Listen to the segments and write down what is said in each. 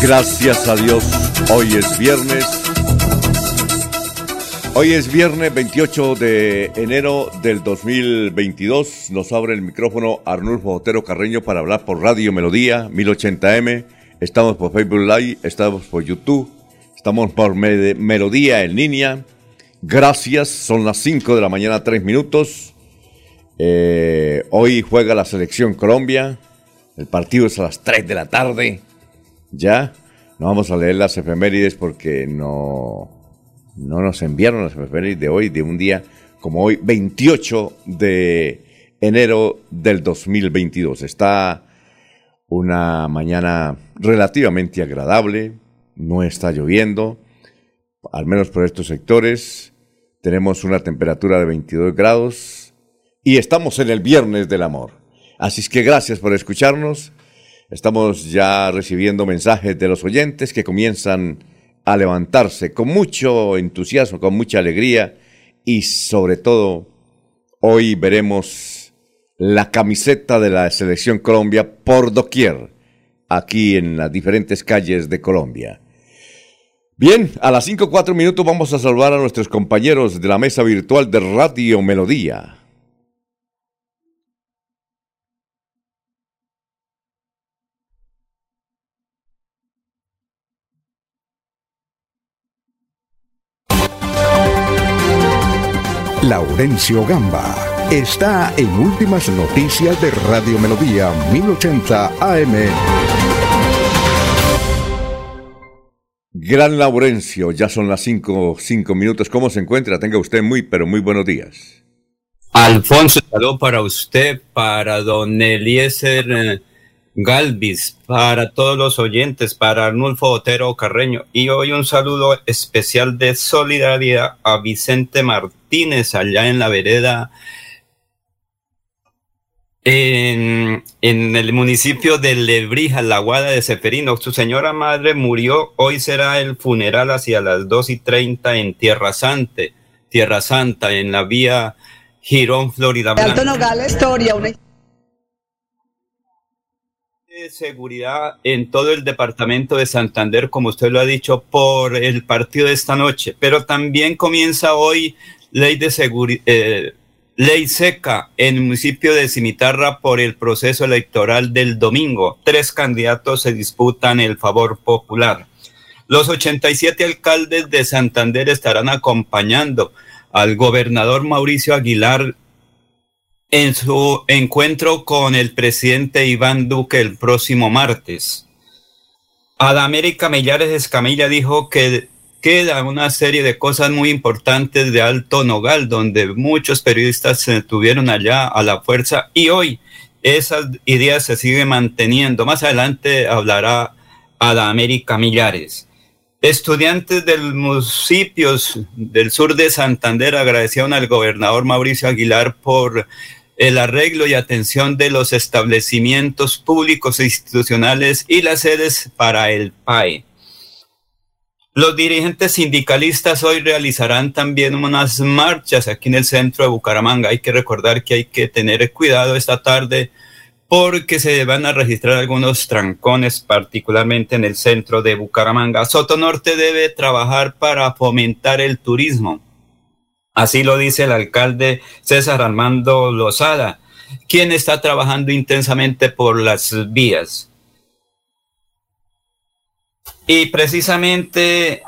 Gracias a Dios, hoy es viernes. Hoy es viernes 28 de enero del 2022. Nos abre el micrófono Arnulfo Otero Carreño para hablar por Radio Melodía 1080M. Estamos por Facebook Live, estamos por YouTube, estamos por Melodía en línea. Gracias, son las 5 de la mañana, 3 minutos. Eh, hoy juega la selección Colombia. El partido es a las 3 de la tarde. Ya, no vamos a leer las efemérides porque no, no nos enviaron las efemérides de hoy, de un día como hoy, 28 de enero del 2022. Está una mañana relativamente agradable, no está lloviendo, al menos por estos sectores. Tenemos una temperatura de 22 grados y estamos en el viernes del amor. Así es que gracias por escucharnos. Estamos ya recibiendo mensajes de los oyentes que comienzan a levantarse con mucho entusiasmo, con mucha alegría y sobre todo hoy veremos la camiseta de la selección Colombia por doquier aquí en las diferentes calles de Colombia. Bien, a las 5 4 minutos vamos a saludar a nuestros compañeros de la mesa virtual de Radio Melodía. Laurencio Gamba está en Últimas Noticias de Radio Melodía 1080 AM. Gran Laurencio, ya son las cinco, cinco minutos. ¿Cómo se encuentra? Tenga usted muy, pero muy buenos días. Alfonso, saludo para usted, para don Eliezer eh, Galvis, para todos los oyentes, para Arnulfo Otero Carreño y hoy un saludo especial de solidaridad a Vicente Martínez allá en la vereda en, en, el municipio de Lebrija, la Guada de Seferino. Su señora madre murió. Hoy será el funeral hacia las dos y treinta en Tierra Santa, Tierra Santa, en la vía Girón, Florida. Alto Nogales, historia, una seguridad en todo el departamento de Santander, como usted lo ha dicho, por el partido de esta noche, pero también comienza hoy ley de. Eh, ley seca en el municipio de Cimitarra por el proceso electoral del domingo. Tres candidatos se disputan el favor popular. Los 87 alcaldes de Santander estarán acompañando al gobernador Mauricio Aguilar en su encuentro con el presidente Iván Duque el próximo martes. América Millares Escamilla dijo que queda una serie de cosas muy importantes de Alto Nogal, donde muchos periodistas se tuvieron allá a la fuerza y hoy esas ideas se siguen manteniendo. Más adelante hablará América Millares. Estudiantes del municipios del sur de Santander agradecieron al gobernador Mauricio Aguilar por el arreglo y atención de los establecimientos públicos e institucionales y las sedes para el PAE. Los dirigentes sindicalistas hoy realizarán también unas marchas aquí en el centro de Bucaramanga. Hay que recordar que hay que tener cuidado esta tarde porque se van a registrar algunos trancones, particularmente en el centro de Bucaramanga. Soto Norte debe trabajar para fomentar el turismo Así lo dice el alcalde César Armando Lozada, quien está trabajando intensamente por las vías. Y precisamente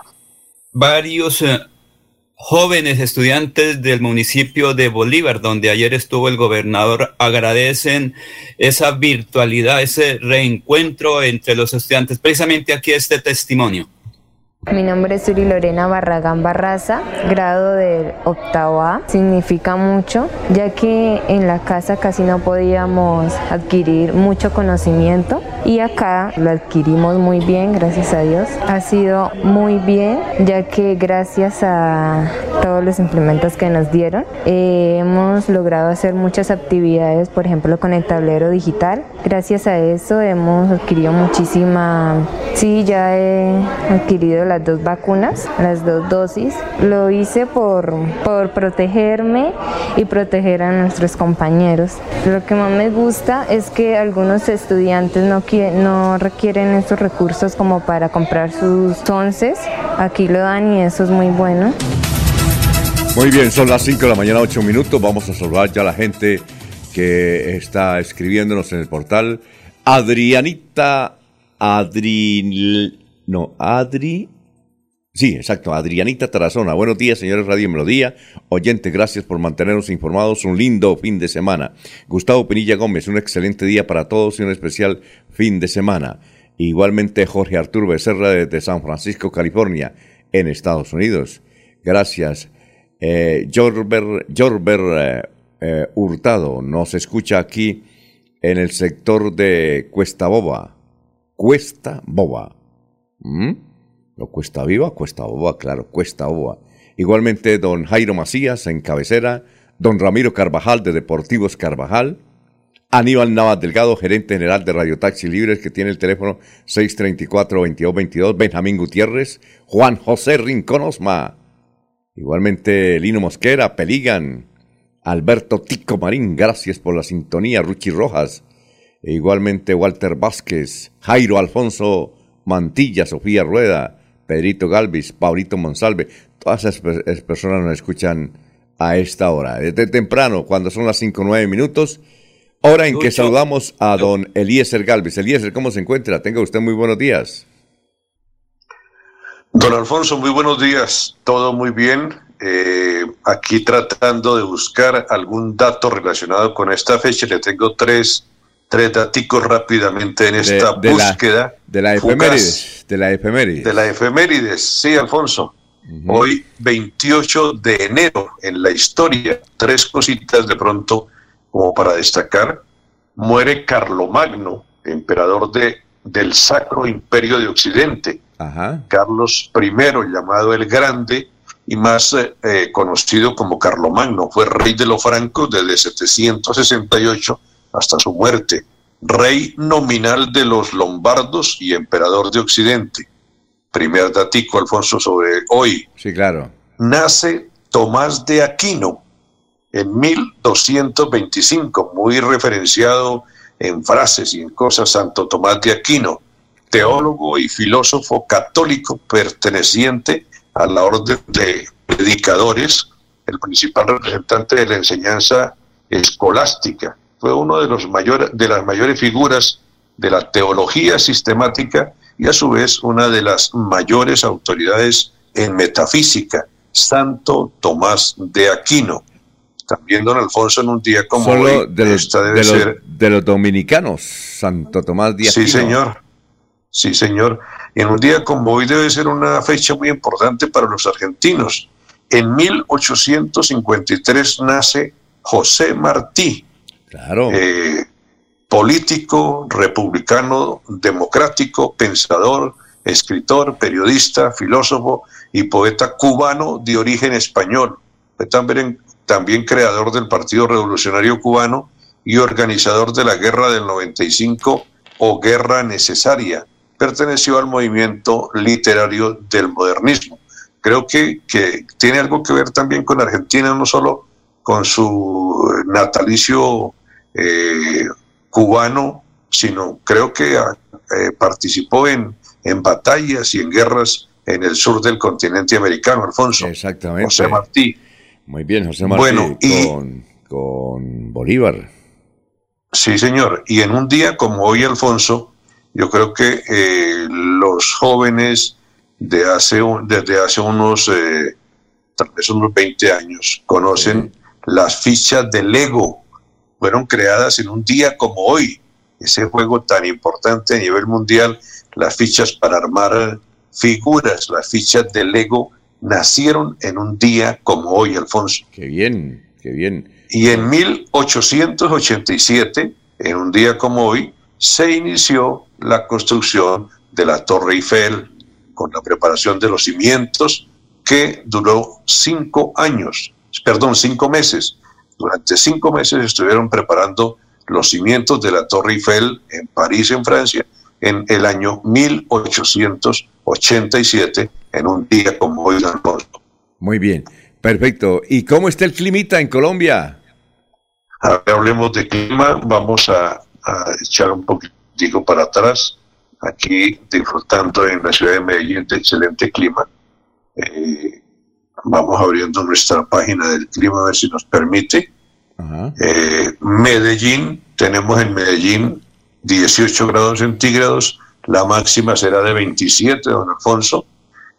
varios eh, jóvenes estudiantes del municipio de Bolívar, donde ayer estuvo el gobernador, agradecen esa virtualidad, ese reencuentro entre los estudiantes. Precisamente aquí este testimonio. Mi nombre es Uri Lorena Barragán Barraza, grado del octavo A. Significa mucho, ya que en la casa casi no podíamos adquirir mucho conocimiento y acá lo adquirimos muy bien, gracias a Dios. Ha sido muy bien, ya que gracias a todos los implementos que nos dieron, eh, hemos logrado hacer muchas actividades, por ejemplo con el tablero digital. Gracias a eso hemos adquirido muchísima, sí, ya he adquirido las dos vacunas, las dos dosis. Lo hice por, por protegerme y proteger a nuestros compañeros. Lo que más me gusta es que algunos estudiantes no, no requieren esos recursos como para comprar sus onces. Aquí lo dan y eso es muy bueno. Muy bien, son las 5 de la mañana, 8 minutos. Vamos a saludar ya a la gente que está escribiéndonos en el portal. Adrianita, Adri, no, Adri Sí, exacto. Adrianita Tarazona. Buenos días, señores Radio Melodía. Oyente, gracias por mantenernos informados. Un lindo fin de semana. Gustavo Pinilla Gómez, un excelente día para todos y un especial fin de semana. Igualmente, Jorge Arturo Becerra desde San Francisco, California, en Estados Unidos. Gracias. Eh, Jorber, eh, eh, Hurtado nos escucha aquí en el sector de Cuesta Boba. Cuesta Boba. ¿Mm? No Cuesta Viva, Cuesta Boba, claro, Cuesta Boba. Igualmente, don Jairo Macías en cabecera, don Ramiro Carvajal de Deportivos Carvajal, Aníbal Navas Delgado, gerente general de Radio Taxi Libres, que tiene el teléfono 634-2222, Benjamín Gutiérrez, Juan José Rincón Osma, igualmente Lino Mosquera, Peligan, Alberto Tico Marín, gracias por la sintonía, Ruchi Rojas, e igualmente Walter Vázquez, Jairo Alfonso Mantilla, Sofía Rueda, Pedrito Galvis, Paulito Monsalve, todas esas personas nos escuchan a esta hora, desde temprano, cuando son las 5 o 9 minutos, hora en que saludamos a don Eliezer Galvis. Eliezer, ¿cómo se encuentra? Tenga usted muy buenos días. Don Alfonso, muy buenos días, todo muy bien. Eh, aquí tratando de buscar algún dato relacionado con esta fecha, le tengo tres tres daticos rápidamente en esta búsqueda. de la efemérides. De la efemérides. De la efemérides, sí, Alfonso. Hoy, 28 de enero, en la historia, tres cositas de pronto como para destacar. Muere Carlomagno, emperador de, del Sacro Imperio de Occidente. Carlos I, llamado el Grande, y más eh, eh, conocido como Carlomagno, fue rey de los francos desde 768 hasta su muerte, rey nominal de los lombardos y emperador de Occidente. Primer datico, Alfonso, sobre hoy. Sí, claro. Nace Tomás de Aquino en 1225, muy referenciado en frases y en cosas, Santo Tomás de Aquino, teólogo y filósofo católico perteneciente a la orden de predicadores, el principal representante de la enseñanza escolástica fue uno de, los mayores, de las mayores figuras de la teología sistemática y a su vez una de las mayores autoridades en metafísica, Santo Tomás de Aquino. También don Alfonso en un día como hoy, de los, de, los, dominicanos, Santo Tomás de Aquino. Sí, señor. Sí, señor. En un día como hoy debe ser una fecha muy importante para los argentinos. En 1853 nace José Martí, Claro. Eh, político, republicano, democrático, pensador, escritor, periodista, filósofo y poeta cubano de origen español. También, también creador del Partido Revolucionario Cubano y organizador de la Guerra del 95 o Guerra Necesaria. Perteneció al movimiento literario del modernismo. Creo que, que tiene algo que ver también con Argentina, no solo con su natalicio eh, cubano, sino creo que ah, eh, participó en, en batallas y en guerras en el sur del continente americano, Alfonso. Exactamente. José Martí. Muy bien, José Martí. Bueno, con, con Bolívar. Sí, señor. Y en un día como hoy, Alfonso, yo creo que eh, los jóvenes de hace, desde hace unos, eh, tal vez unos 20 años conocen las fichas de Lego. Fueron creadas en un día como hoy, ese juego tan importante a nivel mundial, las fichas para armar figuras, las fichas de Lego nacieron en un día como hoy, Alfonso. Qué bien, qué bien. Y en 1887, en un día como hoy, se inició la construcción de la Torre Eiffel con la preparación de los cimientos que duró cinco años, perdón, cinco meses. Durante cinco meses estuvieron preparando los cimientos de la Torre Eiffel en París, en Francia, en el año 1887, en un día como hoy. Muy bien, perfecto. ¿Y cómo está el climita en Colombia? hablemos de clima, vamos a, echar un poquitico para atrás, aquí disfrutando en la ciudad de Medellín de excelente clima. Eh, vamos abriendo nuestra página del clima a ver si nos permite. Eh, Medellín, tenemos en Medellín 18 grados centígrados, la máxima será de 27, don Alfonso.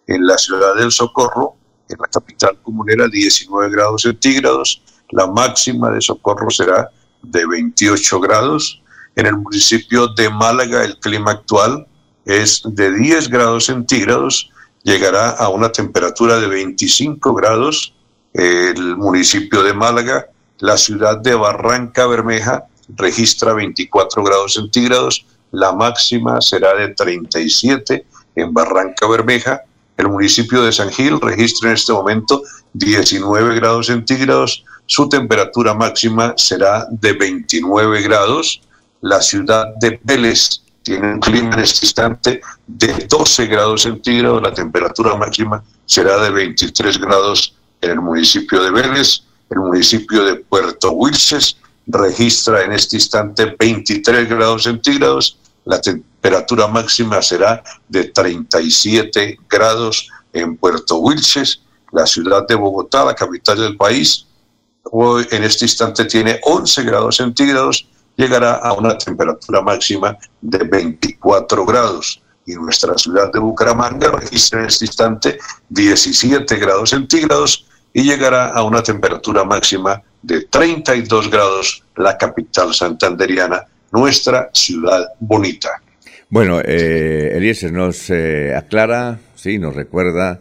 En la ciudad del Socorro, en la capital comunera, 19 grados centígrados, la máxima de Socorro será de 28 grados. En el municipio de Málaga, el clima actual es de 10 grados centígrados, llegará a una temperatura de 25 grados. El municipio de Málaga, la ciudad de Barranca Bermeja, registra 24 grados centígrados, la máxima será de 37 en Barranca Bermeja. El municipio de San Gil registra en este momento 19 grados centígrados, su temperatura máxima será de 29 grados. La ciudad de Vélez tiene un clima en este instante de 12 grados centígrados, la temperatura máxima será de 23 grados en el municipio de Vélez. El municipio de Puerto Wilches registra en este instante 23 grados centígrados, la temperatura máxima será de 37 grados en Puerto Wilches, la ciudad de Bogotá, la capital del país, hoy en este instante tiene 11 grados centígrados, llegará a una temperatura máxima de 24 grados. Y nuestra ciudad de Bucaramanga registra en este instante 17 grados centígrados y llegará a una temperatura máxima de 32 grados la capital santanderiana, nuestra ciudad bonita. Bueno, eh, Eliezer nos eh, aclara, sí, nos recuerda,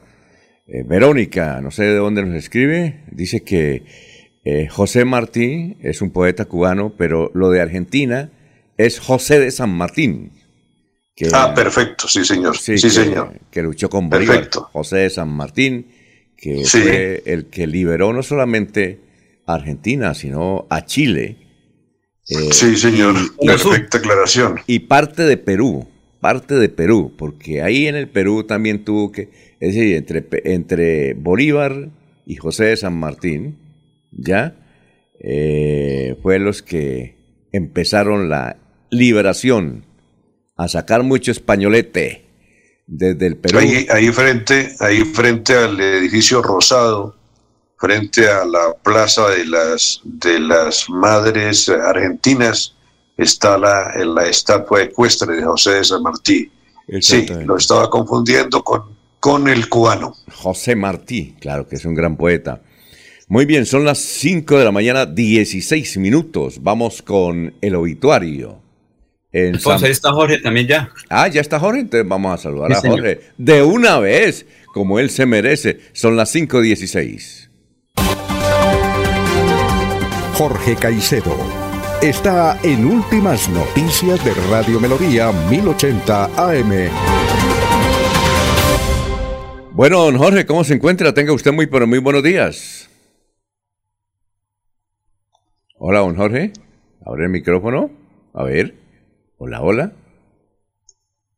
eh, Verónica, no sé de dónde nos escribe, dice que eh, José Martí es un poeta cubano, pero lo de Argentina es José de San Martín. ah, perfecto, sí, señor. Sí, señor. Que luchó con Bolívar. José de San Martín, que fue el que liberó no solamente Argentina, sino a Chile. Eh, sí, señor, perfecta aclaración. Y parte de Perú, parte de Perú, porque ahí en el Perú también tuvo que, es decir, entre, entre Bolívar y José de San Martín, ya, eh, fue los que empezaron la liberación, a sacar mucho españolete desde el Perú. Ahí, ahí, frente, ahí frente al edificio Rosado, frente a la plaza de las, de las madres argentinas, está la, la estatua ecuestre de José de San Martí. Sí, lo estaba confundiendo con, con el cubano. José Martí, claro que es un gran poeta. Muy bien, son las 5 de la mañana, 16 minutos. Vamos con el obituario. Entonces ahí está Jorge también ya. Ah, ya está Jorge, entonces vamos a saludar a Jorge de una vez, como él se merece. Son las 5.16. Jorge Caicedo está en Últimas Noticias de Radio Melodía 1080 AM. Bueno, don Jorge, ¿cómo se encuentra? Tenga usted muy, pero muy buenos días. Hola, don Jorge. Abre el micrófono. A ver. Hola, hola.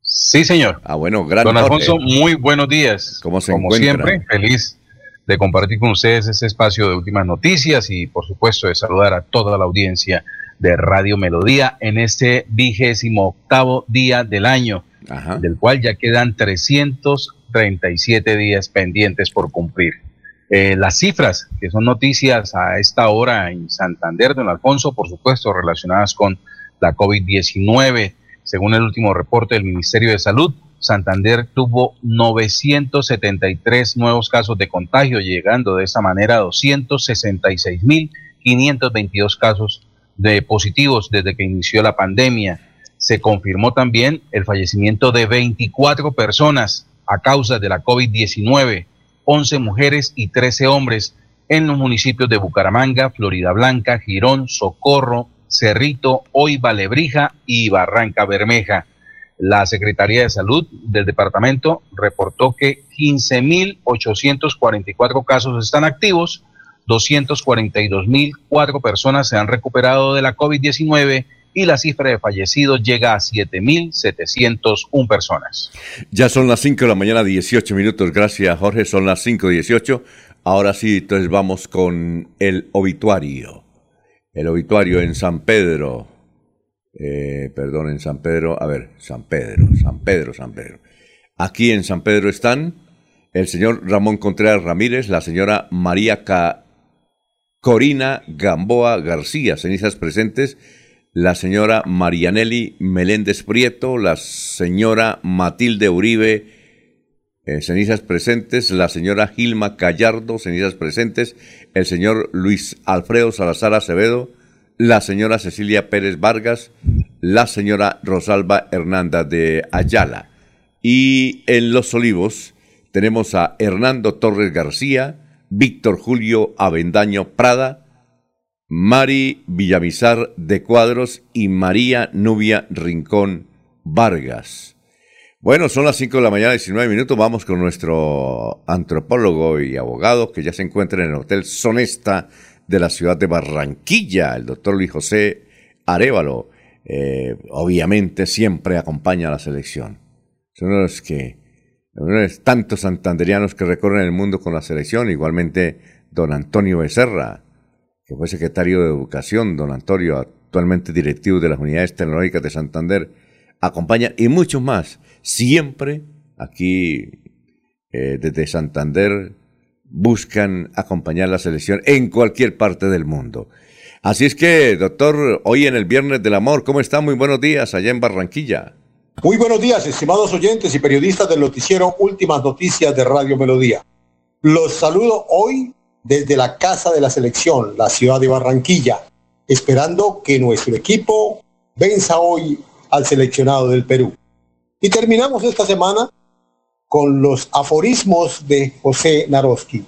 Sí, señor. Ah, bueno, gracias. Don Alfonso, muy buenos días. ¿Cómo se Como siempre, feliz de compartir con ustedes este espacio de últimas noticias y por supuesto de saludar a toda la audiencia de Radio Melodía en este vigésimo octavo día del año, del cual ya quedan 337 días pendientes por cumplir. Eh, las cifras que son noticias a esta hora en Santander, don Alfonso, por supuesto, relacionadas con la COVID-19, Según el último reporte del Ministerio de Salud, Santander tuvo 973 nuevos casos de contagio, llegando de esa manera a 266.522 casos de positivos desde que inició la pandemia. Se confirmó también el fallecimiento de 24 personas a causa de la COVID-19, 11 mujeres y 13 hombres en los municipios de Bucaramanga, Florida Blanca, Girón, Socorro, Cerrito, Hoy Lebrija y Barranca Bermeja. La Secretaría de Salud del departamento reportó que 15.844 casos están activos, 242.004 personas se han recuperado de la COVID-19 y la cifra de fallecidos llega a 7.701 personas. Ya son las 5 de la mañana, 18 minutos. Gracias, Jorge. Son las 5.18. Ahora sí, entonces vamos con el obituario. El obituario en San Pedro. Eh, perdón, en San Pedro. A ver, San Pedro, San Pedro, San Pedro. Aquí en San Pedro están el señor Ramón Contreras Ramírez, la señora María Corina Gamboa García, cenizas presentes, la señora Marianelli Meléndez Prieto, la señora Matilde Uribe eh, cenizas presentes, la señora Gilma Callardo, cenizas presentes, el señor Luis Alfredo Salazar Acevedo, la señora Cecilia Pérez Vargas, la señora Rosalba Hernanda de Ayala. Y en Los Olivos tenemos a Hernando Torres García, Víctor Julio Avendaño Prada, Mari Villamizar de Cuadros y María Nubia Rincón Vargas. Bueno, son las 5 de la mañana, 19 minutos. Vamos con nuestro antropólogo y abogado que ya se encuentra en el Hotel Sonesta de la ciudad de Barranquilla, el doctor Luis José Arevalo. Eh, obviamente siempre acompaña a la selección. Son los que, uno de tantos santanderianos que recorren el mundo con la selección. Igualmente, don Antonio Becerra, que fue secretario de Educación, don Antonio, actualmente directivo de las unidades tecnológicas de Santander, acompaña y muchos más siempre aquí eh, desde Santander buscan acompañar la selección en cualquier parte del mundo. Así es que, doctor, hoy en el Viernes del Amor, ¿cómo está? Muy buenos días allá en Barranquilla. Muy buenos días, estimados oyentes y periodistas del noticiero Últimas Noticias de Radio Melodía. Los saludo hoy desde la Casa de la Selección, la ciudad de Barranquilla, esperando que nuestro equipo venza hoy al seleccionado del Perú. Y terminamos esta semana con los aforismos de José Naroski,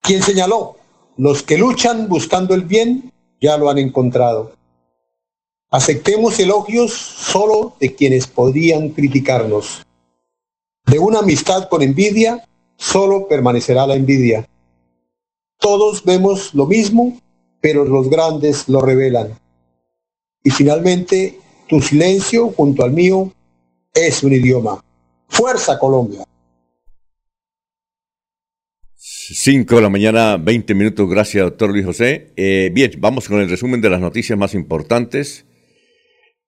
quien señaló, los que luchan buscando el bien ya lo han encontrado. Aceptemos elogios solo de quienes podrían criticarnos. De una amistad con envidia, solo permanecerá la envidia. Todos vemos lo mismo, pero los grandes lo revelan. Y finalmente, tu silencio junto al mío es un idioma. Fuerza Colombia. 5 de la mañana, 20 minutos. Gracias, doctor Luis José. Eh, bien, vamos con el resumen de las noticias más importantes.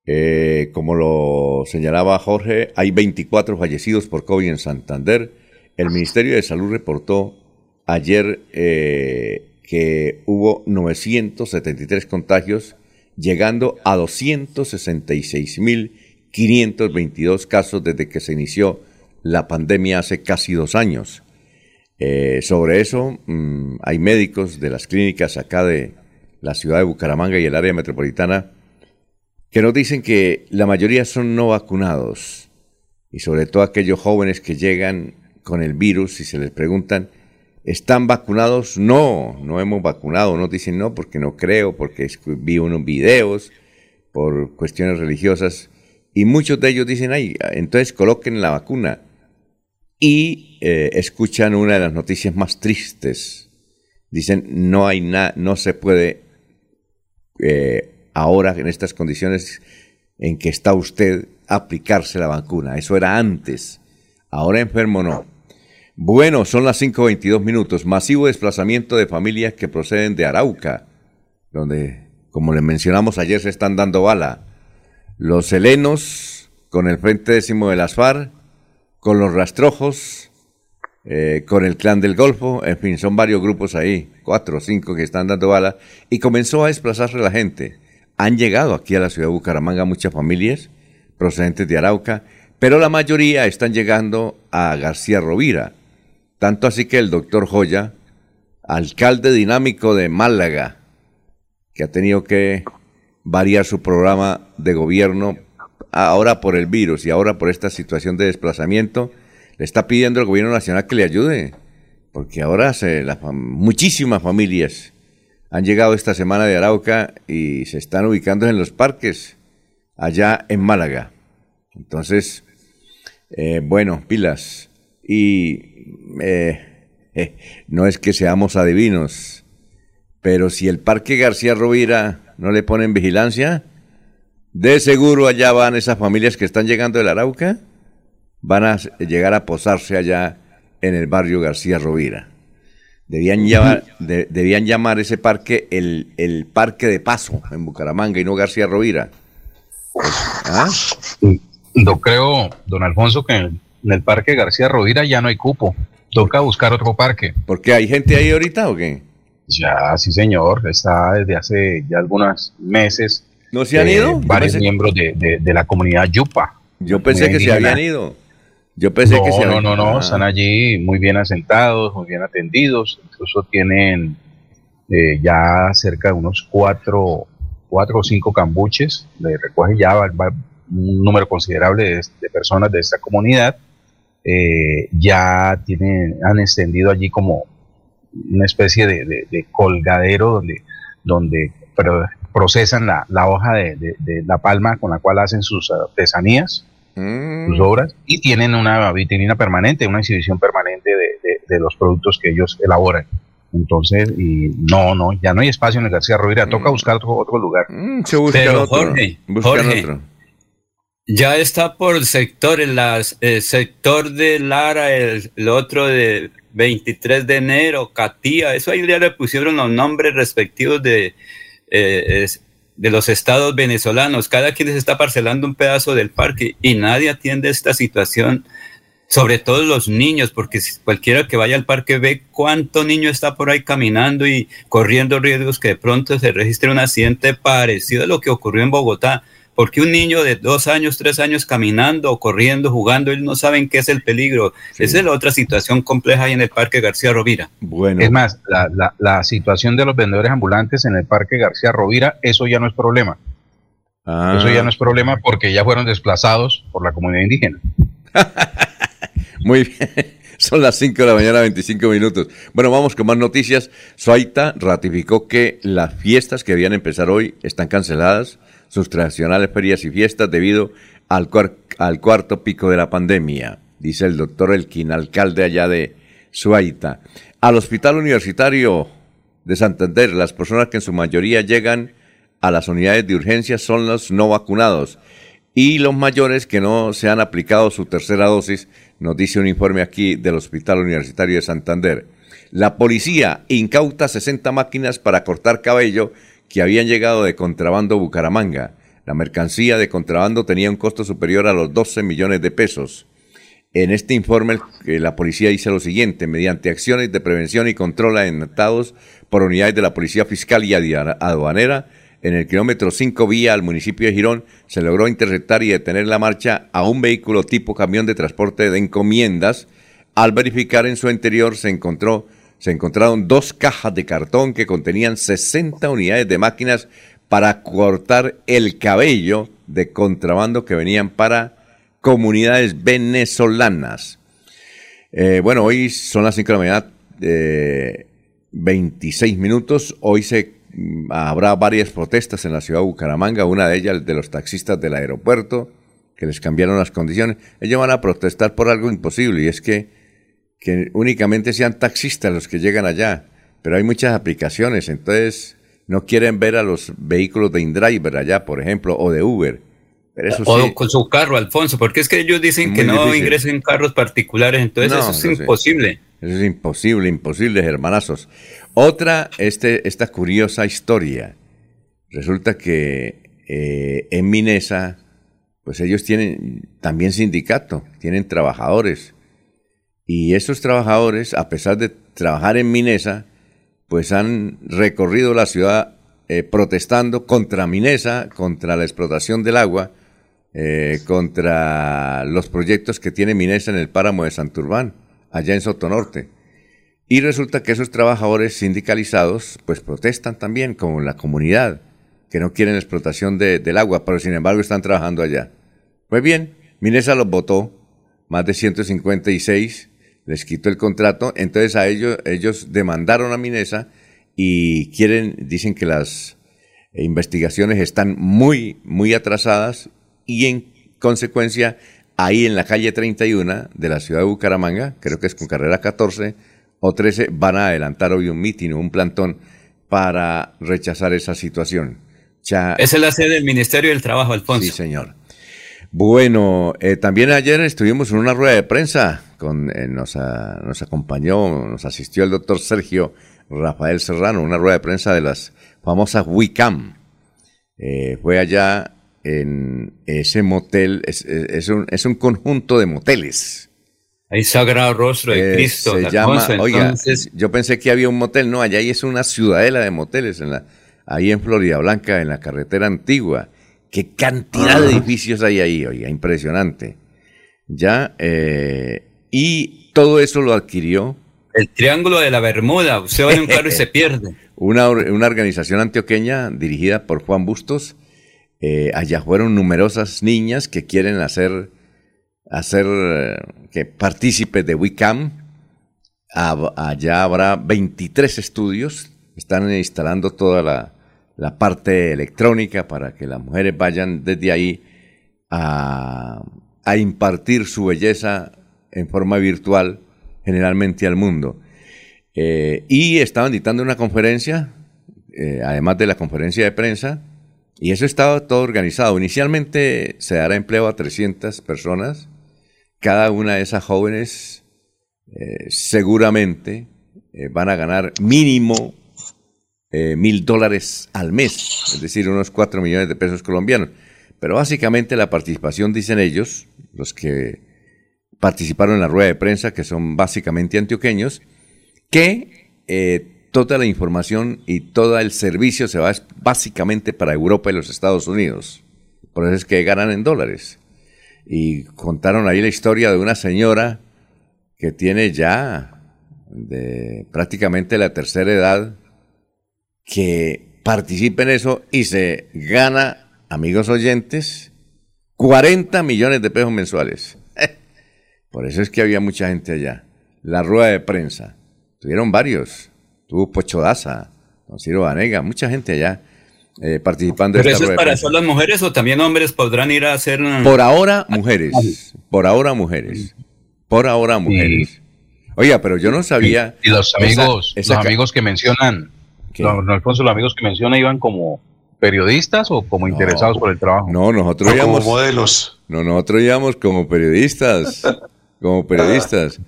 Eh, como lo señalaba Jorge, hay 24 fallecidos por COVID en Santander. El Ministerio de Salud reportó ayer eh, que hubo 973 contagios llegando a 266.522 casos desde que se inició la pandemia hace casi dos años. Eh, sobre eso, mm, hay médicos de las clínicas acá de la ciudad de Bucaramanga y el área metropolitana que nos dicen que la mayoría son no vacunados y sobre todo aquellos jóvenes que llegan con el virus y se les preguntan ¿Están vacunados? No, no hemos vacunado. Nos dicen no porque no creo, porque vi unos videos, por cuestiones religiosas. Y muchos de ellos dicen, ay, entonces coloquen la vacuna. Y eh, escuchan una de las noticias más tristes. Dicen, no hay nada, no se puede eh, ahora en estas condiciones en que está usted aplicarse la vacuna. Eso era antes. Ahora enfermo no. Bueno, son las 5.22 minutos. Masivo desplazamiento de familias que proceden de Arauca, donde, como les mencionamos ayer, se están dando bala. Los helenos con el Frente Décimo de las FARC, con los rastrojos, eh, con el Clan del Golfo, en fin, son varios grupos ahí, cuatro o cinco que están dando bala, y comenzó a desplazarse la gente. han llegado aquí a la ciudad de Bucaramanga muchas familias procedentes de Arauca, pero la mayoría están llegando a García Rovira. Tanto así que el doctor Joya, alcalde dinámico de Málaga, que ha tenido que variar su programa de gobierno ahora por el virus y ahora por esta situación de desplazamiento, le está pidiendo al gobierno nacional que le ayude, porque ahora se, muchísimas familias han llegado esta semana de Arauca y se están ubicando en los parques allá en Málaga. Entonces, eh, bueno, pilas. Y eh, eh, no es que seamos adivinos, pero si el Parque García Rovira no le ponen vigilancia, de seguro allá van esas familias que están llegando del Arauca, van a llegar a posarse allá en el barrio García Rovira. Debían llamar, debían llamar ese parque el, el, Parque de Paso en Bucaramanga y no García Rovira. ¿Ah? Yo creo, don Alfonso, que en el Parque García Rovira ya no hay cupo. Toca buscar otro parque. ¿Por qué? ¿Hay gente ahí ahorita o qué? Ya, sí, señor. Está desde hace ya algunos meses. ¿No se han eh, ido? Varios miembros de, de, la comunidad Yupa. Yo pensé que se habían ido. Yo pensé no, que se No, no, no, están allí muy bien asentados, muy bien atendidos. Incluso tienen eh, ya cerca de unos cuatro, cuatro o cinco cambuches. Le recoge ya un número considerable de, personas de esta comunidad. Eh, ya tienen, han extendido allí como una especie de, colgadero donde, donde procesan la, la hoja de, la palma con la cual hacen sus artesanías Mm. sus obras y tienen una vitrina permanente, una exhibición permanente de, los productos que ellos elaboran. Entonces, y no, no, ya no hay espacio en el García Rovira, toca mm. buscar otro, lugar. Mm, Pero Jorge, ya está por sector, el, el, sector de Lara, el, otro de 23 de enero, Catía, eso ahí ya le pusieron los nombres respectivos de eh, de los estados venezolanos. Cada quien les está parcelando un pedazo del parque y nadie atiende esta situación, sobre todo los niños, porque cualquiera que vaya al parque ve cuánto niño está por ahí caminando y corriendo riesgos que de pronto se registre un accidente parecido a lo que ocurrió en Bogotá. Porque un niño de dos años, tres años caminando, corriendo, jugando, él no saben qué es el peligro. Esa es la otra situación compleja ahí en el Parque García Rovira. Bueno. Es más, la, la, situación de los vendedores ambulantes en el Parque García Rovira, eso ya no es problema. Ah. Eso ya no es problema porque ya fueron desplazados por la comunidad indígena. Muy bien. Son las 5 de la mañana, 25 minutos. Bueno, vamos con más noticias. Suaita ratificó que las fiestas que habían empezar hoy están canceladas sus tradicionales ferias y fiestas debido al, al cuarto pico de la pandemia, dice el doctor Elquín, alcalde allá de Suaita. Al Hospital Universitario de Santander, las personas que en su mayoría llegan a las unidades de urgencia son los no vacunados y los mayores que no se han aplicado su tercera dosis, nos dice un informe aquí del Hospital Universitario de Santander. La policía incauta 60 máquinas para cortar cabello que habían llegado de contrabando a Bucaramanga. La mercancía de contrabando tenía un costo superior a los 12 millones de pesos. En este informe, la policía dice lo siguiente, mediante acciones de prevención y control adaptados por unidades de la Policía Fiscal y Aduanera, en el kilómetro 5 vía al municipio de Girón, se logró interceptar y detener la marcha a un vehículo tipo camión de transporte de encomiendas. Al verificar en su interior se encontró se encontraron dos cajas de cartón que contenían 60 unidades de máquinas para cortar el cabello de contrabando que venían para comunidades venezolanas. Eh, bueno, hoy son las 5 de la mañana, 26 minutos. Hoy se mm, habrá varias protestas en la ciudad de Bucaramanga, una de ellas de los taxistas del aeropuerto, que les cambiaron las condiciones. Ellos van a protestar por algo imposible y es que que únicamente sean taxistas los que llegan allá, pero hay muchas aplicaciones, entonces no quieren ver a los vehículos de InDriver allá, por ejemplo, o de Uber. o con su carro, Alfonso, porque es que ellos dicen que no ingresen carros particulares, entonces eso es imposible. Eso es imposible, imposible, hermanazos. Otra, este, esta curiosa historia. Resulta que eh, en Minesa, pues ellos tienen también sindicato, tienen trabajadores y esos trabajadores, a pesar de trabajar en Minesa, pues han recorrido la ciudad eh, protestando contra Minesa, contra la explotación del agua, eh, contra los proyectos que tiene Minesa en el páramo de Santurbán, allá en Sotonorte. Y resulta que esos trabajadores sindicalizados pues protestan también como la comunidad, que no quieren explotación del agua, pero sin embargo están trabajando allá. Pues bien, Minesa los votó, más de 156, les quitó el contrato, entonces a ellos, ellos demandaron a Minesa y quieren, dicen que las investigaciones están muy, muy atrasadas y en consecuencia ahí en la calle 31 de la ciudad de Bucaramanga, creo que es con carrera 14 o 13, van a adelantar hoy un mitin o un plantón para rechazar esa situación. Esa es la sede del Ministerio del Trabajo, Alfonso. Sí, señor. Bueno, eh, también ayer estuvimos en una rueda de prensa, con, eh, nos, nos acompañó, nos asistió el doctor Sergio Rafael Serrano, una rueda de prensa de las famosas WICAM. Eh, fue allá en ese motel, es, un, es un conjunto de moteles. Hay Sagrado Rostro de eh, Cristo. Se llama, oiga, yo pensé que había un motel, no, allá es una ciudadela de moteles, en la, ahí en Florida Blanca, en la carretera antigua. Qué cantidad de edificios hay ahí, oiga, impresionante. Ya, eh, y todo eso lo adquirió el Triángulo de la Bermuda, usted va en un carro y se pierde. Una, una organización antioqueña dirigida por Juan Bustos. Eh, allá fueron numerosas niñas que quieren hacer, hacer eh, que partícipes de WICAM. allá habrá 23 estudios. Están instalando toda la, la parte electrónica para que las mujeres vayan desde ahí a, impartir su belleza en forma virtual generalmente al mundo. Eh, y estaban dictando una conferencia, eh, además de la conferencia de prensa, y eso estaba todo organizado. Inicialmente se dará empleo a 300 personas. Cada una de esas jóvenes eh, seguramente van a ganar mínimo mil dólares al mes, es decir, unos 4 millones de pesos colombianos. Pero básicamente la participación, dicen ellos, los que participaron en la rueda de prensa, que son básicamente antioqueños, que eh, toda la información y todo el servicio se va básicamente para Europa y los Estados Unidos. Por eso es que ganan en dólares. Y contaron ahí la historia de una señora que tiene ya de prácticamente la tercera edad, que participa en eso y se gana, amigos oyentes, 40 millones de pesos mensuales. Por eso es que había mucha gente allá. La rueda de prensa. Tuvieron varios. Tuvo Pochodaza, Don Ciro Vanega, mucha gente allá eh, participando ¿Pero eso es para solo las mujeres o también hombres podrán ir a hacer...? Por ahora, mujeres. Por ahora, mujeres. Por ahora, mujeres. Oiga, pero yo no sabía... Y los amigos, los amigos que mencionan, no, Alfonso, los amigos que menciona iban como periodistas o como interesados por el trabajo? No, nosotros íbamos... Como modelos. No, nosotros íbamos como periodistas. como periodistas.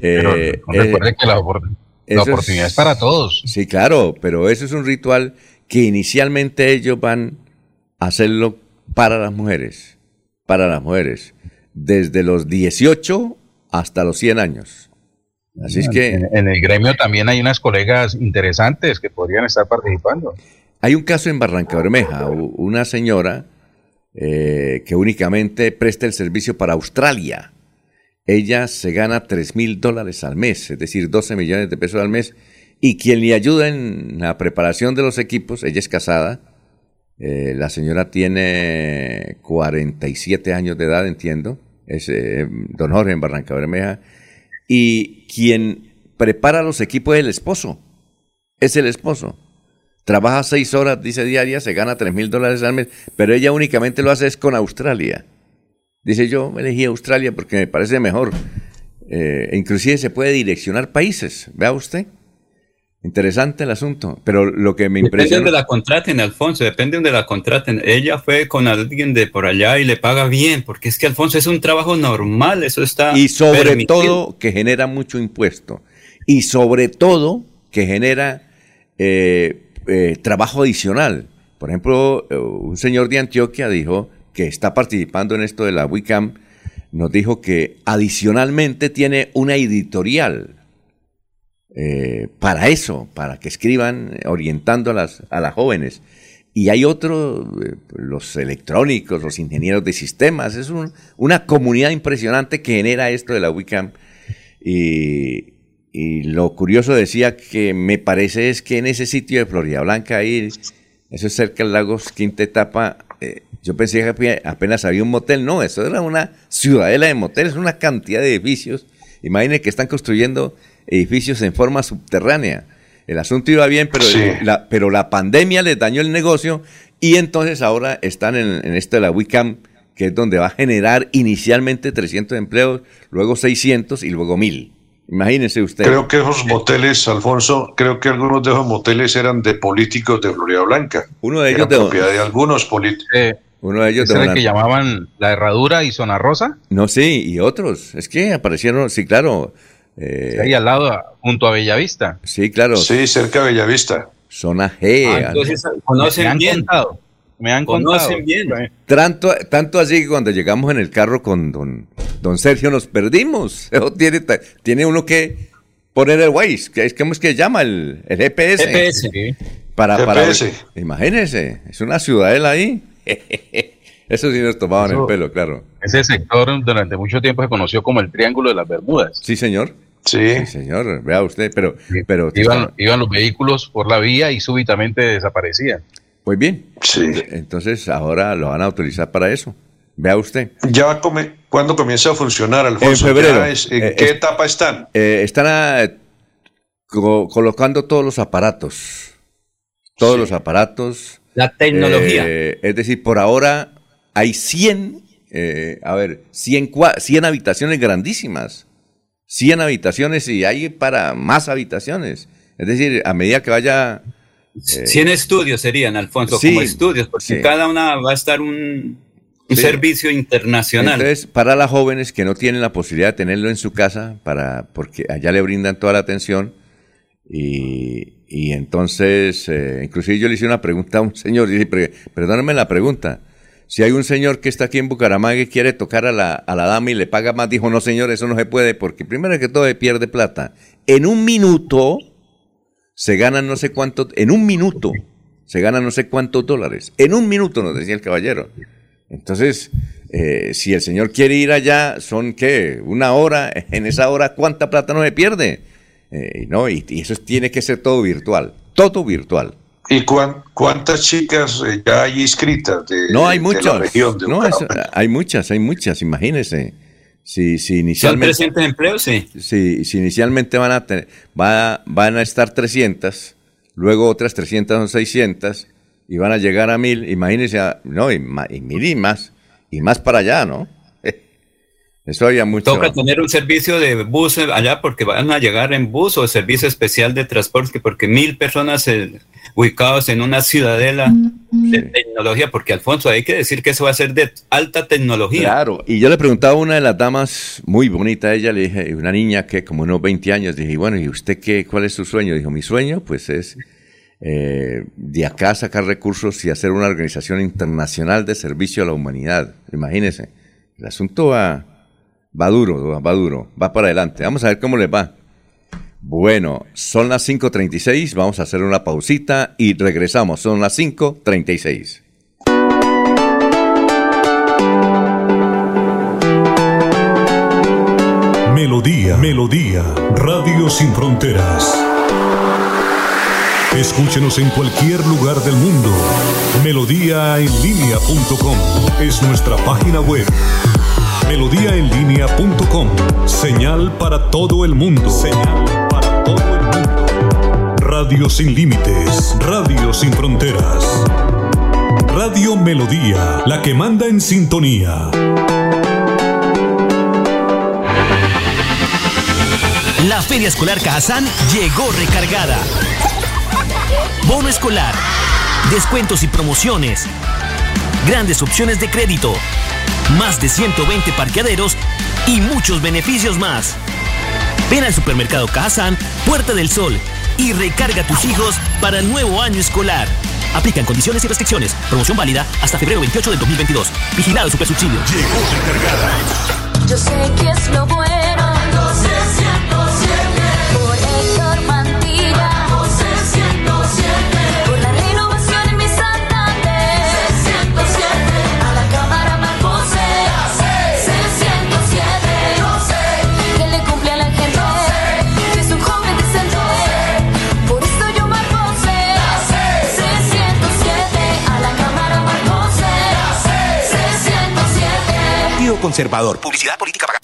Pero eh, recuerden que la, oportunidad es, para todos. Sí, claro, pero eso es un ritual que inicialmente ellos van a hacerlo para las mujeres, para las mujeres, desde los 18 hasta los 100 años. Así es que... En, el gremio también hay unas colegas interesantes que podrían estar participando. Hay un caso en Barranca Bermeja, una señora eh, que únicamente presta el servicio para Australia ella se gana 3 mil dólares al mes, es decir, 12 millones de pesos al mes, y quien le ayuda en la preparación de los equipos, ella es casada, eh, la señora tiene 47 años de edad, entiendo, es eh, don Jorge en Barranca Bermeja, y quien prepara los equipos es el esposo, es el esposo. Trabaja seis horas, dice diaria, se gana 3 mil dólares al mes, pero ella únicamente lo hace es con Australia. Dice yo elegí Australia porque me parece mejor. Eh, inclusive se puede direccionar países, vea usted. Interesante el asunto, pero lo que me impresiona... Depende de la contraten, Alfonso, depende de la contraten. Ella fue con alguien de por allá y le paga bien, porque es que, Alfonso, es un trabajo normal, eso está... Y sobre todo que genera mucho impuesto. Y sobre todo que genera eh, eh, trabajo adicional. Por ejemplo, un señor de Antioquia dijo que está participando en esto de la WICAM, nos dijo que adicionalmente tiene una editorial. Eh, para eso, para que escriban orientando a las, a las jóvenes. Y hay otros, eh, los electrónicos, los ingenieros de sistemas, es una comunidad impresionante que genera esto de la WICAM. Y, y, lo curioso decía que me parece es que en ese sitio de Florida Blanca, ahí, eso es cerca del lago Quinta Etapa, eh, yo pensé que apenas había un motel, no, eso era una ciudadela de moteles, una cantidad de edificios. Imaginen que están construyendo edificios en forma subterránea. El asunto iba bien, pero, la, pero la pandemia les dañó el negocio y entonces ahora están en, esto de la WICAM, que es donde va a generar inicialmente 300 empleos, luego 600 y luego 1000. Imagínense usted. Creo que esos moteles, Alfonso, creo que algunos de esos moteles eran de políticos de Florida Blanca. Uno de ellos de propiedad de algunos políticos. Uno de ellos de el que llamaban la Herradura y Zona Rosa? No, sí, y otros. Es que aparecieron, sí, claro. Eh, ahí al lado, junto a Bellavista. Sí, claro. Sí, cerca de Bellavista. Zona G. Ah, entonces, conocen me han bien. Contado, me han conocen bien. Tanto, tanto así que cuando llegamos en el carro con don, don Sergio nos perdimos. tiene, tiene uno que poner el Waze, que es como es que llama el, el GPS. GPS. Para, GPS. para, imagínense, es una ciudadela ahí. Eso sí nos tomaban el pelo, claro. Ese sector durante mucho tiempo se conoció como el Triángulo de las Bermudas. Sí, señor. Sí. señor, vea usted, pero... pero iban, iban, los vehículos por la vía y súbitamente desaparecían. Muy bien. Sí. Entonces ahora lo van a utilizar para eso. Vea usted. ¿Ya cuándo comienza a funcionar, Alfonso? En febrero. ¿En eh, qué etapa están? Eh, están colocando todos los aparatos. Todos los aparatos la tecnología. Eh, es decir, por ahora hay 100, eh, a ver, 100, 100 habitaciones grandísimas. 100 habitaciones y hay para más habitaciones. Es decir, a medida que vaya... 100 eh, estudios serían, Alfonso, como estudios, porque cada una va a estar un, servicio internacional. Entonces, para las jóvenes que no tienen la posibilidad de tenerlo en su casa, para, porque allá le brindan toda la atención, y, y entonces, eh, inclusive yo le hice una pregunta a un señor, y dije, perdóname la pregunta, si hay un señor que está aquí en Bucaramanga y quiere tocar a la, a la dama y le paga más, dijo, no señor, eso no se puede, porque primero que todo se pierde plata. En un minuto se ganan no sé cuánto, en un minuto se ganan no sé cuántos dólares. En un minuto, nos decía el caballero. Entonces, eh, si el señor quiere ir allá, son qué, una hora, en esa hora, ¿cuánta plata no se pierde? Eh, no, y, eso tiene que ser todo virtual, todo virtual. ¿Y cuántas chicas eh, ya hay inscritas de, no, hay muchas, no, hay muchas, hay muchas, imagínense. Si, si inicialmente, ¿Son 300 empleos? Sí. Si, si inicialmente van a, tener, va, van a estar 300, luego otras 300 son 600 y van a llegar a 1000, imagínense, no, y, y mil y más, y más para allá, ¿no? Eso había mucho. Toca tener un servicio de bus allá porque van a llegar en bus o servicio especial de transporte, porque mil personas eh, ubicados en una ciudadela de tecnología, porque Alfonso, hay que decir que eso va a ser de alta tecnología. Claro, y yo le preguntaba a una de las damas, muy bonita ella, le dije, una niña que como unos 20 años, dije, bueno, ¿y usted qué, cuál es su sueño? Dijo, mi sueño, pues es eh, de acá sacar recursos y hacer una organización internacional de servicio a la humanidad. Imagínese, el asunto va Va duro, va duro, va para adelante. Vamos a ver cómo le va. Bueno, son las 5.36, vamos a hacer una pausita y regresamos. Son las 5.36. Melodía, Melodía, Radio Sin Fronteras. Escúchenos en cualquier lugar del mundo. Melodíaenlínea.com es nuestra página web melodíaenlínea.com. Señal para todo el mundo. Señal para todo el mundo. Radio sin límites, radio sin fronteras. Radio Melodía, la que manda en sintonía. La Feria Escolar Cajazán llegó recargada. Bono escolar, descuentos y promociones, grandes opciones de crédito más de 120 parqueaderos y muchos beneficios más. Ven al supermercado Kazan, Puerta del Sol y recarga a tus hijos para el nuevo año escolar. Aplican condiciones y restricciones. Promoción válida hasta febrero 28 del 2022. Vigilado Supersubsidio. Llegó recargada. Yo sé que es lo bueno. Conservador. Publicidad política pagada.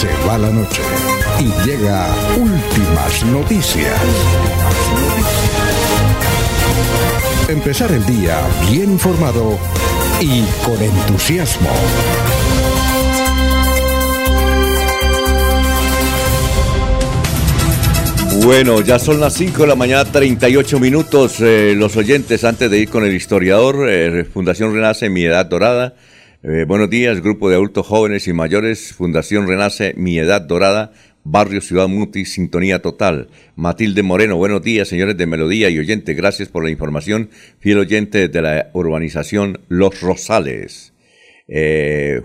Se va la noche y llega últimas noticias. Empezar el día bien informado y con entusiasmo. Bueno, ya son las 5 de la mañana, 38 minutos. Eh, los oyentes, antes de ir con el historiador, eh, Fundación Renace, Mi Edad Dorada. Eh, buenos días, grupo de adultos jóvenes y mayores, Fundación Renace, Mi Edad Dorada, Barrio Ciudad Muti, Sintonía Total. Matilde Moreno, buenos días, señores de Melodía y oyente, gracias por la información. Fiel oyente de la urbanización Los Rosales.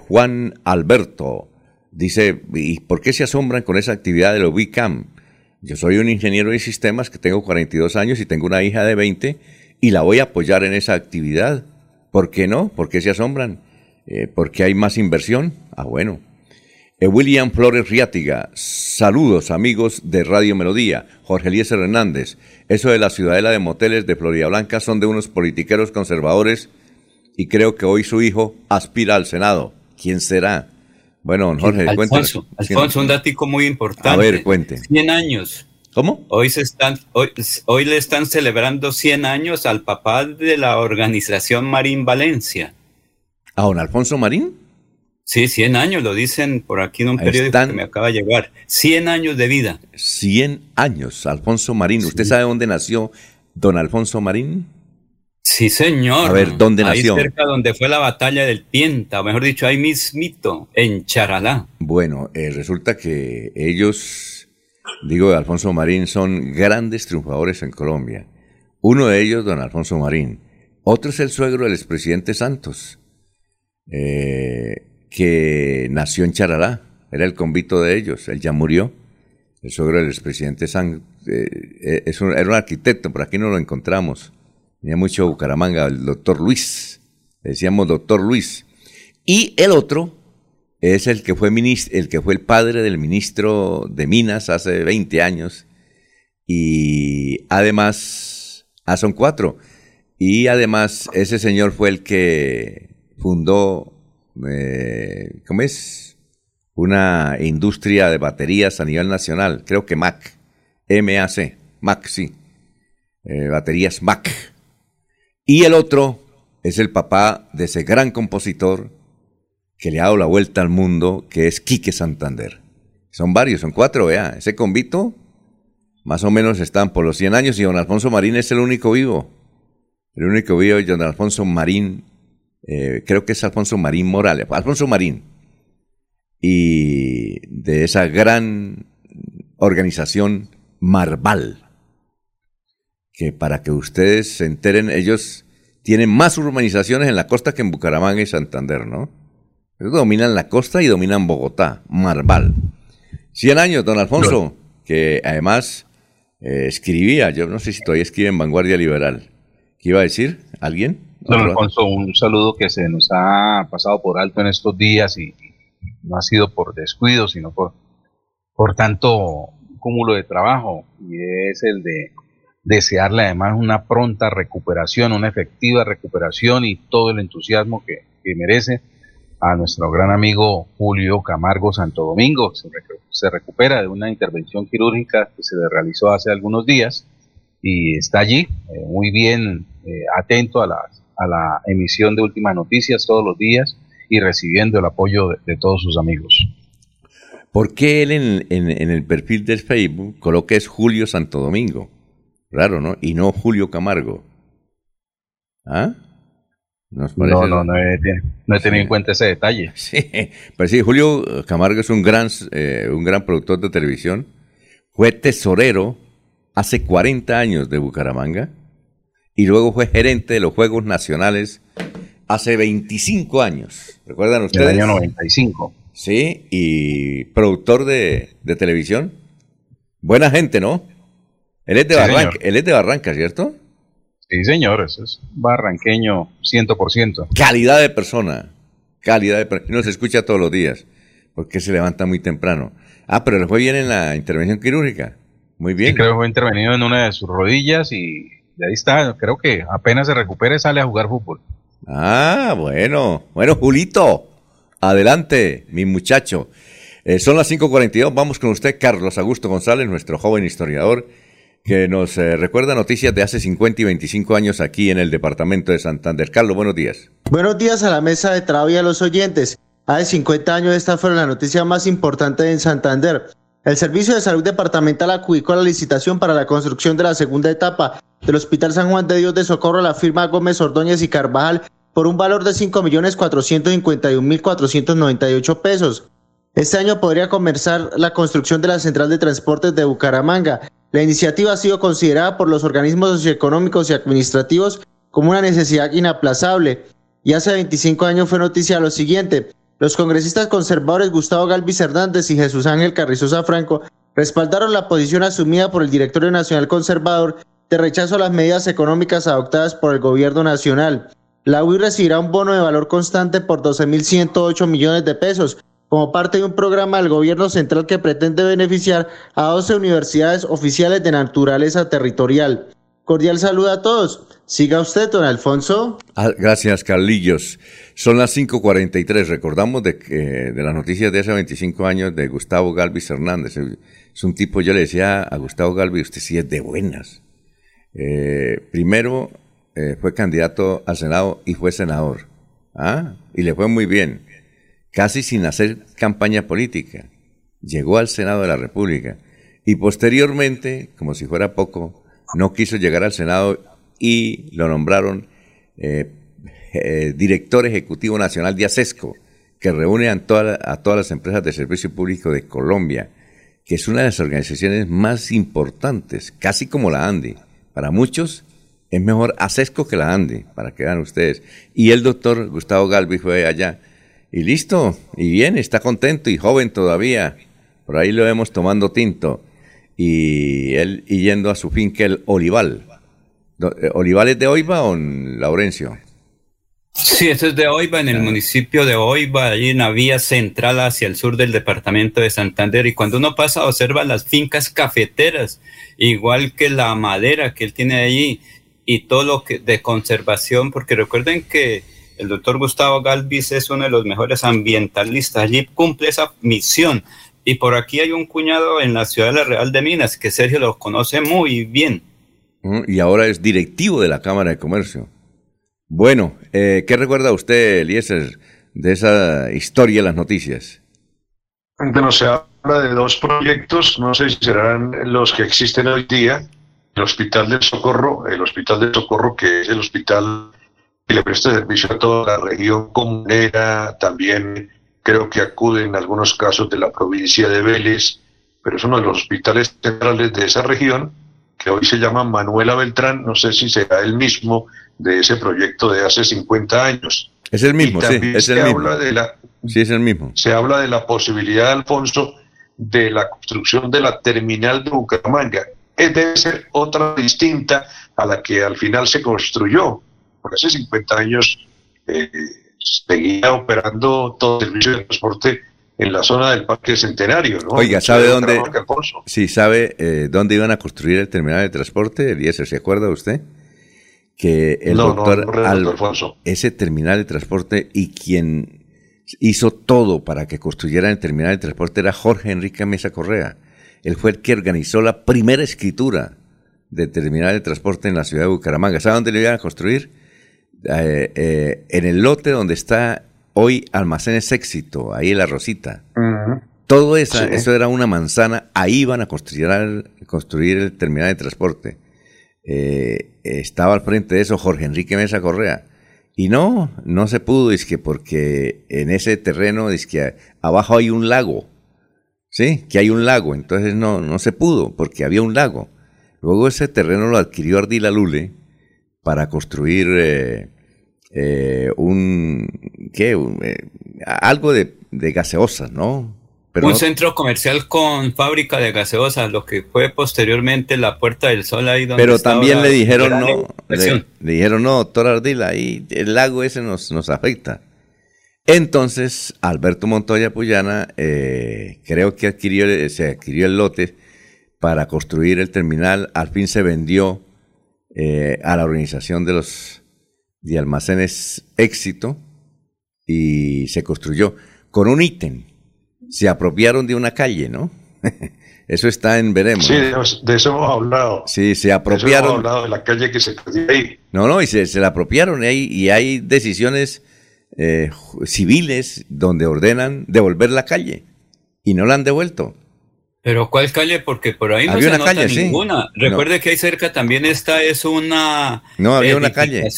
Juan Alberto dice, ¿y por qué se asombran con esa actividad de los WICAM? Yo soy un ingeniero de sistemas que tengo 42 años y tengo una hija de 20 y la voy a apoyar en esa actividad. ¿Por qué no? ¿Por qué se asombran? Eh, ¿Porque hay más inversión? Ah, bueno. Eh, William Flores Riátiga, saludos amigos de Radio Melodía. Jorge Eliezer Hernández, eso de la ciudadela de moteles de Florida Blanca son de unos politiqueros conservadores y creo que hoy su hijo aspira al Senado. ¿Quién será? Bueno, Jorge, Alfonso, Alfonso, un datico muy importante. A ver, cuente. 100 años. ¿Cómo? Hoy, se están, hoy, hoy le están celebrando 100 años al papá de la organización Marín Valencia. ¿A don Alfonso Marín? Sí, 100 años, lo dicen por aquí en un periódico que me acaba de llegar. 100 años de vida. 100 años, Alfonso Marín. ¿Usted sabe dónde nació don Alfonso Marín? Sí, señor. A ver, ¿dónde nació? Ahí cerca donde fue la batalla del Pienta, o mejor dicho, ahí mismito, en Charalá. Bueno, eh, resulta que ellos, digo, Alfonso Marín, son grandes triunfadores en Colombia. Uno de ellos, don Alfonso Marín. Otro es el suegro del expresidente Santos, eh, que nació en Charalá. Era el convito de ellos, él ya murió. El suegro del expresidente Santos eh, es era un arquitecto, por aquí no lo encontramos Tenía mucho Bucaramanga, el doctor Luis. Le decíamos doctor Luis. Y el otro es el que fue el padre del ministro de Minas hace 20 años. Y además, ah, son cuatro. Y además, ese señor fue el que fundó, eh, ¿cómo es? Una industria de baterías a nivel nacional. Creo que MAC. MAC. MAC, sí. Eh, baterías MAC. Y el otro es el papá de ese gran compositor que le ha dado la vuelta al mundo, que es Quique Santander. Son varios, son cuatro, vea. Ese convito más o menos están por los 100 años y don Alfonso Marín es el único vivo. El único vivo es don Alfonso Marín, eh, creo que es Alfonso Marín Morales, Alfonso Marín. Y de esa gran organización Marval que para que ustedes se enteren, ellos tienen más urbanizaciones en la costa que en Bucaramanga y Santander, ¿no? Ellos dominan la costa y dominan Bogotá, Marval. 100 años, don Alfonso, que además eh, escribía, yo no sé si todavía escribe en Vanguardia Liberal. ¿Qué iba a decir? ¿Alguien? Don Alfonso, un saludo que se nos ha pasado por alto en estos días y, no ha sido por descuido, sino por, por tanto cúmulo de trabajo, y es el de desearle además una pronta recuperación, una efectiva recuperación y todo el entusiasmo que, merece a nuestro gran amigo Julio Camargo Santo Domingo. Se, recupera de una intervención quirúrgica que se le realizó hace algunos días y está allí, eh, muy bien eh, atento a la, emisión de últimas noticias todos los días y recibiendo el apoyo de, todos sus amigos. ¿Por qué él en, en, el perfil del Facebook coloca es Julio Santo Domingo? Raro, ¿no? Y no Julio Camargo. ¿Ah? no, no, no he, tenido en cuenta ese detalle. Sí, pues sí, Julio Camargo es un gran, eh, un gran productor de televisión. Fue tesorero hace 40 años de Bucaramanga y luego fue gerente de los Juegos Nacionales hace 25 años. ¿Recuerdan ustedes? El año 95. Sí, y productor de, de televisión. Buena gente, ¿no? Él es de, Barranca, él es de Barranca, ¿cierto? Sí, señor, eso es barranqueño 100%. Calidad de persona, calidad de persona. No se escucha todos los días, porque se levanta muy temprano. Ah, pero le fue bien en la intervención quirúrgica. Muy bien. Sí, creo que fue intervenido en una de sus rodillas y de ahí está. Creo que apenas se recupere sale a jugar fútbol. Ah, bueno. Bueno, Julito, adelante, mi muchacho. Eh, son las 5.42, vamos con usted, Carlos Augusto González, nuestro joven historiador, que nos eh, recuerda noticias de hace 50 y 25 años aquí en el departamento de Santander. Carlos, buenos días. Buenos días a la mesa de trabajo y a los oyentes. Hace 50 años esta fue la noticia más importante en Santander. El Servicio de Salud Departamental adjudicó la licitación para la construcción de la segunda etapa del Hospital San Juan de Dios de Socorro a la firma Gómez Ordóñez y Carvajal por un valor de 5.451.498 pesos. Este año podría comenzar la construcción de la central de transportes de Bucaramanga. La iniciativa ha sido considerada por los organismos socioeconómicos y administrativos como una necesidad inaplazable. Y hace 25 años fue noticia lo siguiente. Los congresistas conservadores Gustavo Galvis Hernández y Jesús Ángel Carrizosa Franco respaldaron la posición asumida por el Directorio Nacional Conservador de rechazo a las medidas económicas adoptadas por el gobierno nacional. La UI recibirá un bono de valor constante por 12.108 millones de pesos, como parte de un programa del gobierno central que pretende beneficiar a 12 universidades oficiales de naturaleza territorial. Cordial saludo a todos. Siga usted, don Alfonso. Ah, gracias, Carlillos. Son las 5.43. Recordamos de, que, de las noticias de hace 25 años de Gustavo Galvis Hernández. Es un tipo, yo le decía a Gustavo Galvis, usted sí es de buenas. Eh, primero eh, fue candidato al Senado y fue senador. ¿Ah? Y le fue muy bien casi sin hacer campaña política. Llegó al Senado de la República y posteriormente, como si fuera poco, no quiso llegar al Senado y lo nombraron eh, eh, director ejecutivo nacional de ASESCO, que reúne a, a todas las empresas de servicio público de Colombia, que es una de las organizaciones más importantes, casi como la ANDI. Para muchos es mejor ASESCO que la ANDI, para que vean ustedes. Y el doctor Gustavo Galvi fue allá y listo, y bien, está contento y joven todavía. Por ahí lo vemos tomando tinto. Y él y yendo a su finca el Olival. Eh, ¿Olival es de Oiva o en Laurencio? Sí, eso es de Oiva, en el municipio de Oiva, hay una vía central hacia el sur del departamento de Santander. Y cuando uno pasa, observa las fincas cafeteras, igual que la madera que él tiene allí y todo lo que de conservación, porque recuerden que el doctor Gustavo Galvis es uno de los mejores ambientalistas. Allí cumple esa misión. Y por aquí hay un cuñado en la ciudad de la Real de Minas que Sergio lo conoce muy bien. Mm, y ahora es directivo de la Cámara de Comercio. Bueno, eh, ¿qué recuerda usted, Eliezer, de esa historia de las noticias? Bueno, se habla de dos proyectos, no sé si serán los que existen hoy día. El Hospital del Socorro, el Hospital del Socorro, que es el hospital y le presta servicio a toda la región comunera, también creo que acude en algunos casos de la provincia de Vélez, pero es uno de los hospitales centrales de esa región, que hoy se llama Manuela Beltrán, no sé si será el mismo de ese proyecto de hace 50 años. Es el mismo, sí, es el mismo. de la, sí, es el mismo. Se habla de la posibilidad, Alfonso, de la construcción de la terminal de Bucaramanga. Es debe ser otra distinta a la que al final se construyó por hace 50 años eh, seguía operando todo el servicio de transporte en la zona del Parque Centenario. ¿no? Oiga, ¿sabe dónde? Sí, ¿sabe eh, dónde iban a construir el terminal de transporte? Eliezer, ¿se acuerda usted? Que el doctor, ese terminal de transporte y quien hizo todo para que construyeran el terminal de transporte era Jorge Enrique Mesa Correa. Él fue el que organizó la primera escritura de terminal de transporte en la ciudad de Bucaramanga. ¿Sabe dónde lo iban a construir? Eh, eh, en el lote donde está hoy Almacenes Éxito, ahí en la Rosita. Todo eso, eso era una manzana, ahí iban a construir, construir el terminal de transporte. Eh, estaba al frente de eso Jorge Enrique Mesa Correa. Y no, no se pudo, es que porque en ese terreno, es que abajo hay un lago. Sí, que hay un lago, entonces no, no se pudo, porque había un lago. Luego ese terreno lo adquirió Ardila Lule para construir eh, eh, un, ¿qué? Eh, algo de, gaseosas, ¿no? un centro comercial con fábrica de gaseosas, lo que fue posteriormente la Puerta del Sol ahí donde Pero también le dijeron no, le, dijeron no, doctor Ardila, ahí el lago ese nos, nos afecta. Entonces, Alberto Montoya Puyana creo que adquirió, se adquirió el lote para construir el terminal, al fin se vendió eh, a la organización de los de almacenes éxito y se construyó con un ítem. Se apropiaron de una calle, ¿no? Eso está en veremos. Sí, de eso hemos hablado. Sí, se apropiaron. hemos hablado de la calle que se ahí. No, no, y se, se la apropiaron ahí y hay decisiones eh, civiles donde ordenan devolver la calle y no la han devuelto. Pero ¿cuál calle? Porque por ahí no Había se una nota calle, sí. ninguna. Recuerde que ahí cerca también está es una No, había una calle.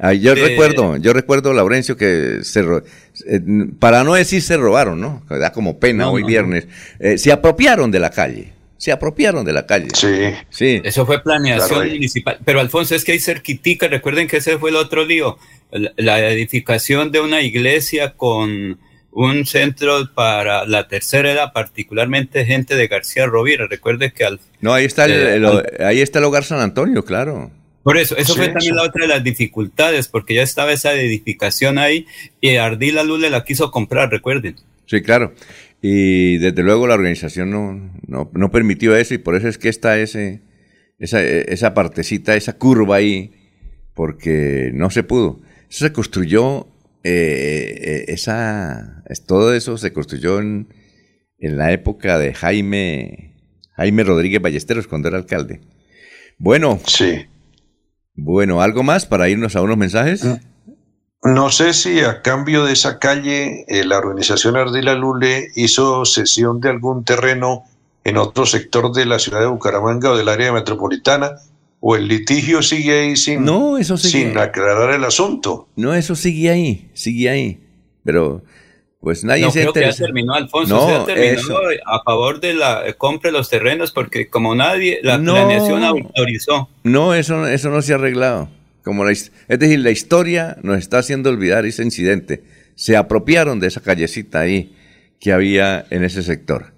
Ah, yo de- recuerdo, yo recuerdo, Laurencio, que se ro- eh, para no decir se robaron, ¿no? Da como pena No, hoy no, viernes. Eh, se apropiaron de la calle. Se apropiaron de la calle. Sí. Sí. Eso fue planeación Claro, municipal. Pero Alfonso, es que hay cerquitica, recuerden que ese fue el otro lío. La, la edificación de una iglesia con un centro para la tercera edad, particularmente gente de García Rovira. Recuerde que al, No, ahí está el, Eh, el- ahí está el hogar San Antonio, claro. Por eso, eso Sí, fue también eso. la otra de las dificultades, porque ya estaba esa edificación ahí y Ardila Lule la quiso comprar, recuerden. Sí, claro. Y desde luego la organización no, no, no permitió eso y por eso es que está ese, esa, esa partecita, esa curva ahí, porque no se pudo. Eso se construyó, eh, eh, esa, es- todo eso se construyó en, en la época de Jaime, Jaime Rodríguez Ballesteros cuando era alcalde. Bueno, Sí. Bueno, ¿algo más para irnos a unos mensajes? No sé si a cambio de esa calle eh, la organización Ardila Lule hizo cesión de algún terreno en otro sector de la ciudad de Bucaramanga o del área metropolitana o el litigio sigue ahí sin, No, eso sigue. sin aclarar el asunto. No, eso sigue ahí, sigue ahí. Pero, pues nadie No, se creo que ya terminó, Alfonso. No, terminó eso. a favor de la eh, compra de los terrenos, porque como nadie, la No. planeación autorizó. No, eso, eso no se ha arreglado. Como la, es decir, la historia nos está haciendo olvidar ese incidente. Se apropiaron de esa callecita ahí que había en ese sector.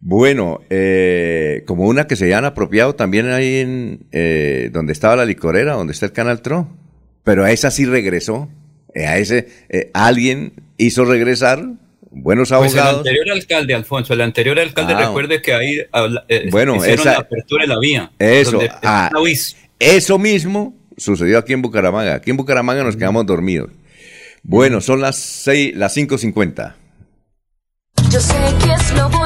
Bueno, eh, como una que se han apropiado también ahí en eh, donde estaba la licorera, donde está el Canal Tro. Pero a esa sí regresó. Eh, a ese eh, alguien hizo regresar buenos Pues el abogados. anterior alcalde, Alfonso, el anterior alcalde, Ah. recuerde que ahí eh, Bueno, hicieron esa- la apertura de la vía. Eso, ah. Eso mismo sucedió aquí en Bucaramanga. Aquí en Bucaramanga nos quedamos dormidos. Bueno, son las seis, las 5.50. Yo sé que es lo bueno.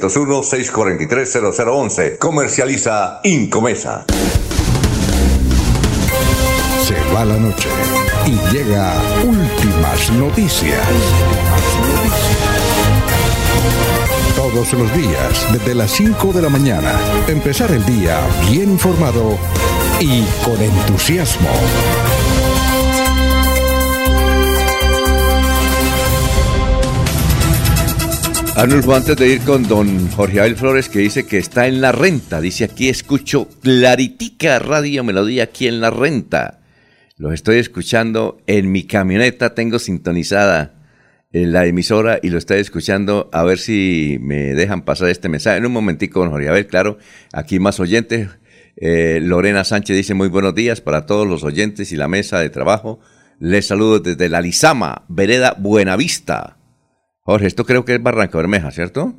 301-643-0011. Comercializa Incomesa. Se va la noche y llega últimas noticias. Todos los días, desde las 5 de la mañana, empezar el día bien informado y con entusiasmo. Arnulfo, antes de ir con don Jorge Abel Flores, que dice que está en la renta. Dice aquí, escucho claritica Radio Melodía aquí en la renta. Los estoy escuchando en mi camioneta, tengo sintonizada en la emisora y lo estoy escuchando a ver si me dejan pasar este mensaje. En un momentico, don Jorge Abel, claro, aquí más oyentes. Eh, Lorena Sánchez dice muy buenos días para todos los oyentes y la mesa de trabajo. Les saludo desde la Lizama, Vereda Buenavista. Jorge, esto creo que es Barranca Bermeja, ¿cierto?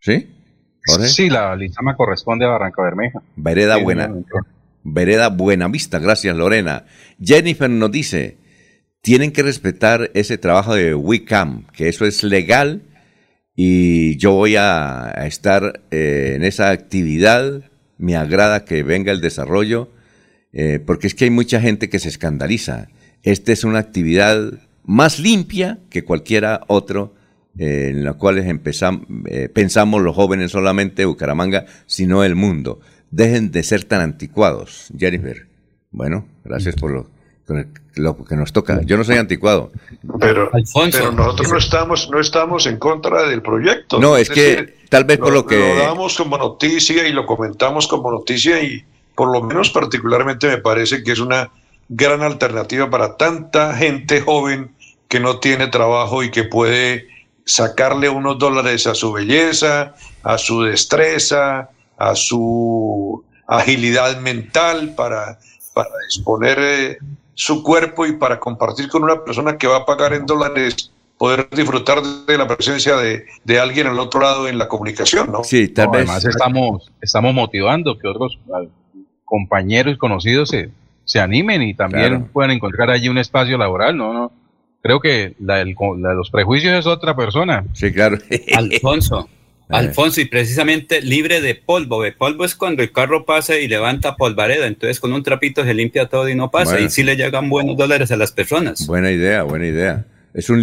¿Sí? Jorge. Sí, la Lizama corresponde a Barranca Bermeja. Vereda Sí, Buena. señor. Vereda Buenavista, gracias Lorena. Jennifer nos dice, tienen que respetar ese trabajo de WICAM, que eso es legal y yo voy a, a estar eh, en esa actividad. Me agrada que venga el desarrollo, eh, porque es que hay mucha gente que se escandaliza. Esta es una actividad más limpia que cualquiera otro eh, en la cual empezam- eh, pensamos los jóvenes solamente Bucaramanga, sino el mundo. Dejen de ser tan anticuados, Jennifer. Bueno, gracias por lo, con el- lo que nos toca. Yo no soy anticuado. Pero, Alfonso. pero nosotros no estamos, no estamos en contra del proyecto. No, es que tal vez por lo que- Lo damos como noticia y lo comentamos como noticia y por lo menos particularmente me parece que es una gran alternativa para tanta gente joven que no tiene trabajo y que puede sacarle unos dólares a su belleza, a su destreza, a su agilidad mental para, para exponer eh, su cuerpo y para compartir con una persona que va a pagar en dólares, poder disfrutar de la presencia de, de alguien al otro lado en la comunicación, ¿no? Sí, tal No, vez. Además estamos, estamos motivando que otros compañeros y conocidos se, se animen y también Claro. puedan encontrar allí un espacio laboral, ¿no? no Creo que la, del- la de los prejuicios es otra persona. Sí, claro. Alfonso. Eh. Alfonso, y precisamente libre de polvo. De polvo es cuando el carro pasa y levanta polvareda. Entonces, con un trapito se limpia todo y no pasa. Bueno. Y sí le llegan buenos dólares a las personas. Buena idea, buena idea. Es un,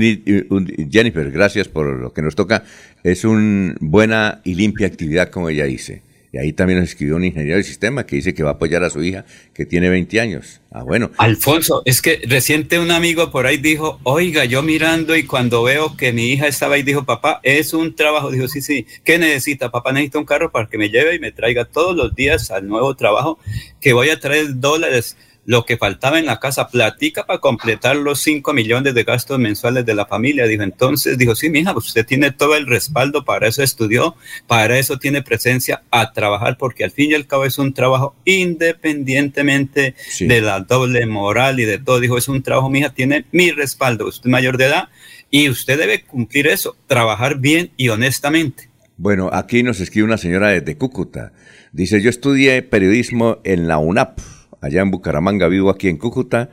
un- Jennifer, gracias por lo que nos toca. Es una buena y limpia actividad, como ella dice. Y ahí también nos escribió un ingeniero del sistema que dice que va a apoyar a su hija, que tiene 20 años. Ah, bueno. Alfonso, es que reciente un amigo por ahí dijo, oiga, yo mirando y cuando veo que mi hija estaba ahí, dijo, papá, es un trabajo. Dijo, sí, sí, ¿qué necesita? Papá necesita un carro para que me lleve y me traiga todos los días al nuevo trabajo, que voy a traer dólares, lo que faltaba en la casa, platica para completar los 5 millones de gastos mensuales de la familia. Dijo, entonces, dijo, sí, mija, usted tiene todo el respaldo, para eso estudió, para eso tiene presencia a trabajar, porque al fin y al cabo es un trabajo independientemente Sí. de la doble moral y de todo. Dijo, es un trabajo, mija, tiene mi respaldo. Usted es mayor de edad y usted debe cumplir eso, trabajar bien y honestamente. Bueno, aquí nos escribe una señora desde Cúcuta. Dice, yo estudié periodismo en la UNAP, allá en Bucaramanga, vivo aquí en Cúcuta,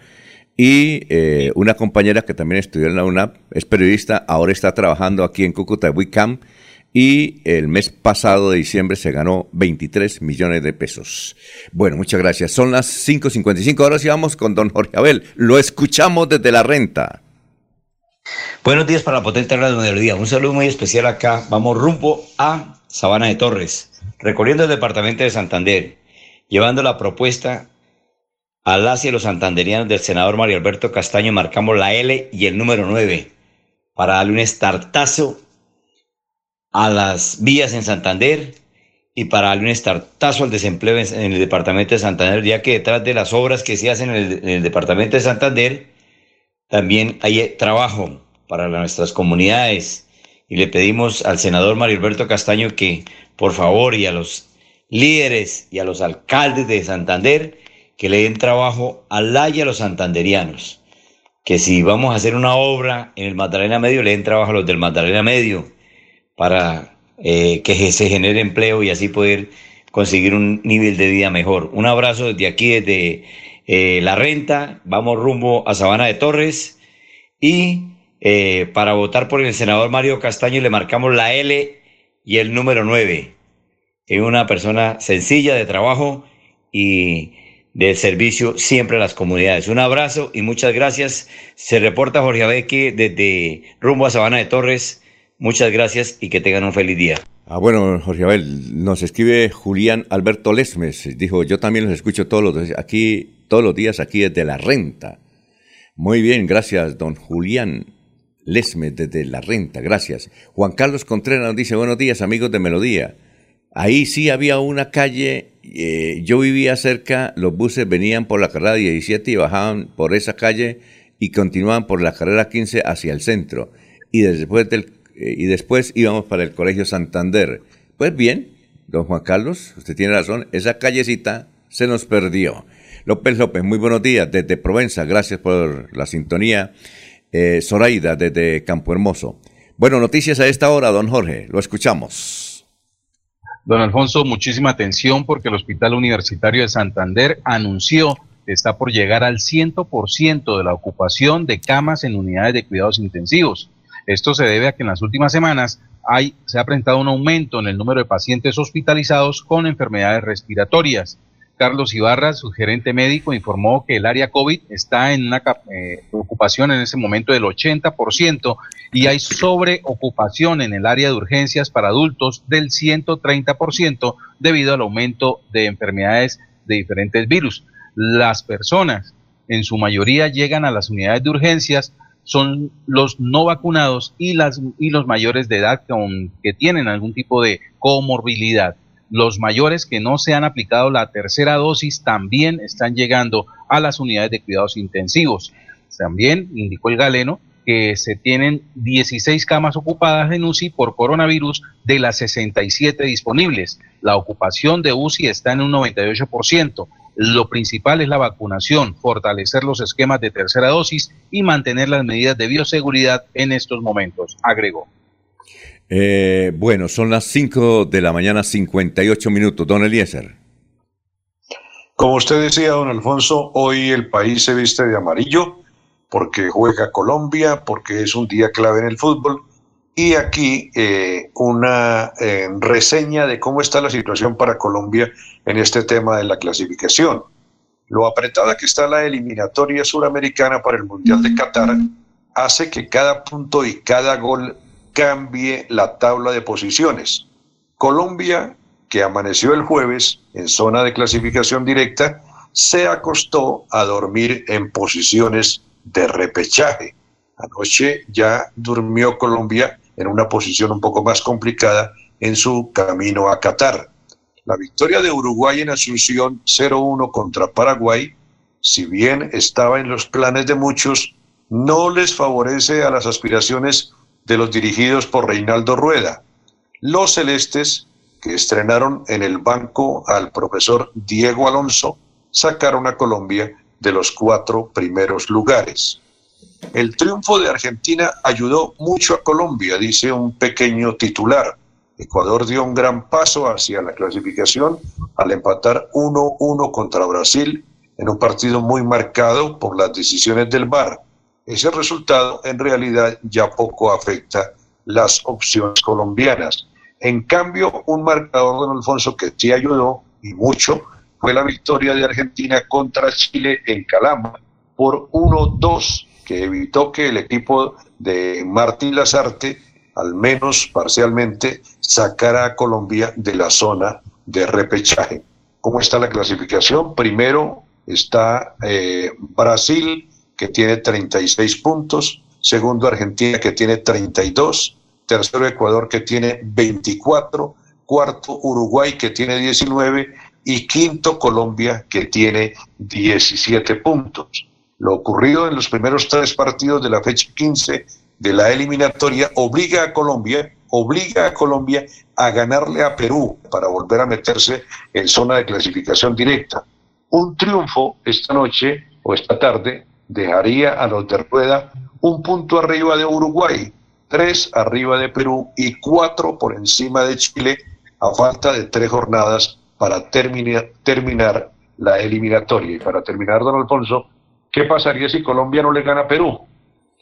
y eh, una compañera que también estudió en la UNAP, es periodista, ahora está trabajando aquí en Cúcuta, Wicam, y el mes pasado de diciembre se ganó 23 millones de pesos. Bueno, muchas gracias. Son las 5.55, ahora sí vamos con don Jorge Abel. Lo escuchamos desde la renta. Buenos días para la potente radio. Un saludo muy especial acá. Vamos rumbo a Sabana de Torres, recorriendo el departamento de Santander, llevando la propuesta a las y los santanderianos del senador Mario Alberto Castaño. Marcamos la L y el número 9 para darle un estartazo a las vías en Santander y para darle un estartazo al desempleo en el departamento de Santander, ya que detrás de las obras que se hacen en el, en el departamento de Santander, también hay trabajo para nuestras comunidades y le pedimos al senador Mario Alberto Castaño que por favor y a los líderes y a los alcaldes de Santander que le den trabajo a la y a los santanderianos. Que si vamos a hacer una obra en el Magdalena Medio, le den trabajo a los del Magdalena Medio para eh, que se genere empleo y así poder conseguir un nivel de vida mejor. Un abrazo desde aquí, desde eh, La Renta. Vamos rumbo a Sabana de Torres y eh, para votar por el senador Mario Castaño le marcamos la L y el número 9. Es una persona sencilla de trabajo y de servicio siempre a las comunidades. Un abrazo y muchas gracias. Se reporta Jorge Abeque desde rumbo a Sabana de Torres. Muchas gracias y que tengan un feliz día. Ah, bueno, Jorge Abel, nos escribe Julián Alberto Lesmes. Dijo, yo también los escucho todos los días aquí, todos los días aquí desde la renta. Muy bien, gracias, don Julián Lesmes desde la renta, gracias. Juan Carlos Contreras nos dice, buenos días, amigos de Melodía. Ahí sí había una calle, eh, yo vivía cerca, los buses venían por la carrera 17 y bajaban por esa calle y continuaban por la carrera 15 hacia el centro. Y después, del, eh, y después íbamos para el Colegio Santander. Pues bien, don Juan Carlos, usted tiene razón, esa callecita se nos perdió. López López, muy buenos días desde Provenza, gracias por la sintonía. Eh, Zoraida desde Campo Hermoso. Bueno, noticias a esta hora, don Jorge, lo escuchamos. Don Alfonso, muchísima atención porque el Hospital Universitario de Santander anunció que está por llegar al 100% de la ocupación de camas en unidades de cuidados intensivos. Esto se debe a que en las últimas semanas se ha presentado un aumento en el número de pacientes hospitalizados con enfermedades respiratorias. Carlos Ibarra, su gerente médico, informó que el área COVID está en una eh, ocupación en ese momento del 80% y hay sobreocupación en el área de urgencias para adultos del 130% debido al aumento de enfermedades de diferentes virus. Las personas, en su mayoría, llegan a las unidades de urgencias son los no vacunados y, las, y los mayores de edad que tienen algún tipo de comorbilidad. Los mayores que no se han aplicado la tercera dosis también están llegando a las unidades de cuidados intensivos. También indicó el galeno que se tienen 16 camas ocupadas en UCI por coronavirus de las 67 disponibles. La ocupación de UCI está en un 98%. Lo principal es la vacunación, fortalecer los esquemas de tercera dosis y mantener las medidas de bioseguridad en estos momentos, agregó. Eh, bueno, son las 5 de la mañana, 58 minutos. Don Eliezer. Como usted decía, don Alfonso, hoy el país se viste de amarillo porque juega Colombia, porque es un día clave en el fútbol. Y aquí eh, una eh, reseña de cómo está la situación para Colombia en este tema de la clasificación. Lo apretada que está la eliminatoria suramericana para el Mundial de Qatar hace que cada punto y cada gol cambie la tabla de posiciones. Colombia, que amaneció el jueves en zona de clasificación directa, se acostó a dormir en posiciones de repechaje. Anoche ya durmió Colombia en una posición un poco más complicada en su camino a Qatar. La victoria de Uruguay en Asunción 0-1 contra Paraguay, si bien estaba en los planes de muchos, no les favorece a las aspiraciones de los dirigidos por Reinaldo Rueda. Los celestes, que estrenaron en el banco al profesor Diego Alonso, sacaron a Colombia de los cuatro primeros lugares. El triunfo de Argentina ayudó mucho a Colombia, dice un pequeño titular. Ecuador dio un gran paso hacia la clasificación al empatar 1-1 contra Brasil en un partido muy marcado por las decisiones del VAR. Ese resultado en realidad ya poco afecta las opciones colombianas. En cambio, un marcador, don Alfonso, que sí ayudó y mucho fue la victoria de Argentina contra Chile en Calama por 1-2, que evitó que el equipo de Martín Lazarte, al menos parcialmente, sacara a Colombia de la zona de repechaje. ¿Cómo está la clasificación? Primero está eh, Brasil, que tiene 36 puntos, segundo Argentina, que tiene 32, tercero Ecuador, que tiene 24, cuarto Uruguay, que tiene 19, y quinto Colombia, que tiene 17 puntos. Lo ocurrido en los primeros tres partidos de la fecha 15 de la eliminatoria obliga a Colombia, obliga a Colombia a ganarle a Perú para volver a meterse en zona de clasificación directa. Un triunfo esta noche o esta tarde dejaría a los de Rueda un punto arriba de Uruguay, tres arriba de Perú y cuatro por encima de Chile a falta de tres jornadas para terminar, terminar la eliminatoria. Y para terminar, don Alfonso, ¿qué pasaría si Colombia no le gana a Perú?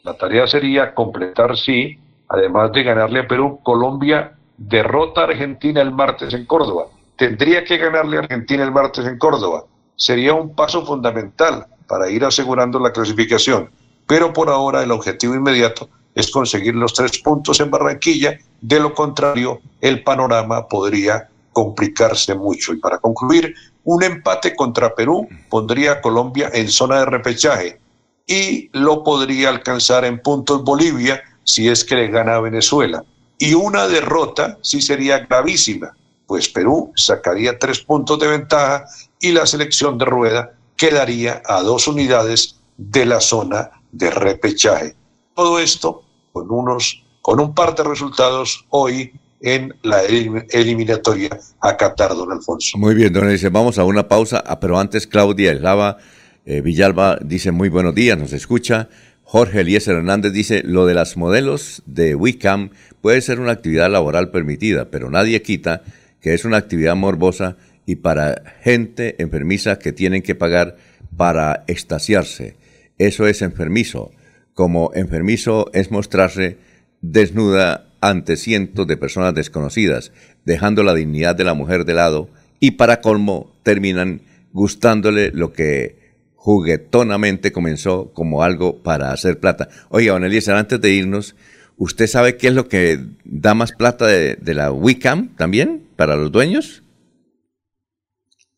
La tarea sería completar, sí, además de ganarle a Perú, Colombia derrota a Argentina el martes en Córdoba. Tendría que ganarle a Argentina el martes en Córdoba. Sería un paso fundamental para ir asegurando la clasificación. Pero por ahora el objetivo inmediato es conseguir los tres puntos en Barranquilla. De lo contrario, el panorama podría complicarse mucho. Y para concluir, un empate contra Perú pondría a Colombia en zona de repechaje y lo podría alcanzar en puntos Bolivia si es que le gana a Venezuela. Y una derrota sí sería gravísima, pues Perú sacaría tres puntos de ventaja y la selección de Rueda quedaría a dos unidades de la zona de repechaje. Todo esto con unos con un par de resultados hoy en la elim- eliminatoria a Qatar, don Alfonso. Muy bien, don Eliezer, vamos a una pausa, ah, pero antes Claudia Eslava eh, Villalba dice muy buenos días, nos escucha. Jorge Eliezer Hernández dice, lo de las modelos de Wicam puede ser una actividad laboral permitida, pero nadie quita que es una actividad morbosa y para gente enfermiza que tienen que pagar para extasiarse. Eso es enfermizo. Como enfermizo es mostrarse desnuda ante cientos de personas desconocidas, dejando la dignidad de la mujer de lado y para colmo terminan gustándole lo que juguetonamente comenzó como algo para hacer plata. Oiga, don Eliezer, antes de irnos, ¿usted sabe qué es lo que da más plata de, de la Wicam también para los dueños?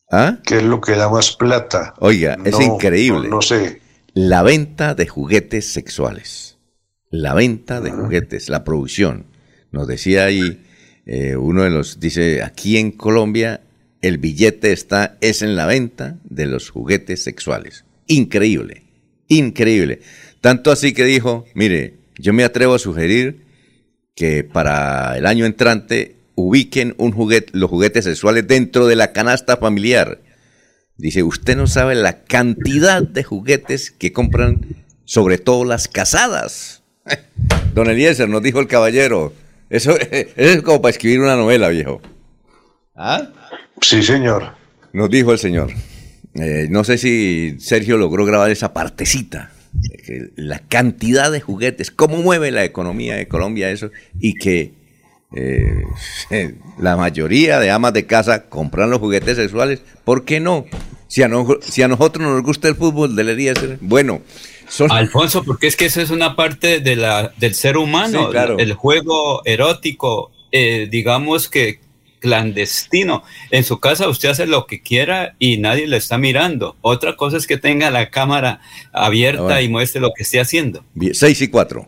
¿Ah? ¿Qué es lo que da más plata? Oiga, es increíble. No, no sé. La venta de juguetes sexuales. La venta de juguetes, la producción. Nos decía ahí eh, uno de los, dice, aquí en Colombia el billete está, es en la venta de los juguetes sexuales. Increíble, increíble. Tanto así que dijo, mire, yo me atrevo a sugerir que para el año entrante ubiquen un juguete, los juguetes sexuales dentro de la canasta familiar. Dice, usted no sabe la cantidad de juguetes que compran, sobre todo las casadas. Don Eliezer, nos dijo el caballero. Eso, eso es como para escribir una novela, viejo. ¿Ah? Sí, señor. Nos dijo el señor. Eh, no sé si Sergio logró grabar esa partecita. eh, La cantidad de juguetes, cómo mueve la economía de Colombia eso, y que eh, la mayoría de amas de casa compran los juguetes sexuales. ¿Por qué no? Si a, no- si a nosotros nos gusta el fútbol, debería ser. Bueno, son- Alfonso, porque es que eso es una parte de la, del ser humano, Sí, claro. el juego erótico, eh, digamos que clandestino. En su casa usted hace lo que quiera y nadie le está mirando. Otra cosa es que tenga la cámara abierta Ah, y muestre lo que esté haciendo. 6 y 4.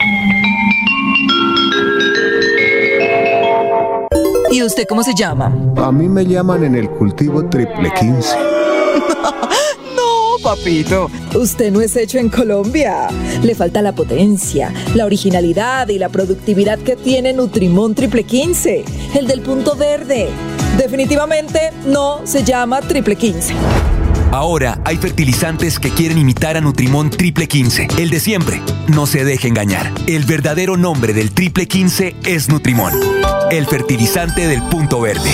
¿Y usted cómo se llama? A mí me llaman en el cultivo triple 15. No, papito. Usted no es hecho en Colombia. Le falta la potencia, la originalidad y la productividad que tiene Nutrimón Triple 15, el del punto verde. Definitivamente no se llama Triple 15. Ahora hay fertilizantes que quieren imitar a Nutrimón Triple 15, el de siempre. No se deje engañar. El verdadero nombre del Triple 15 es Nutrimón, el fertilizante del punto verde.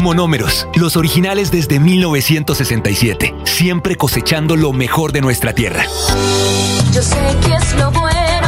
Monómeros, los originales desde 1967, siempre cosechando lo mejor de nuestra tierra. Yo sé que es lo bueno.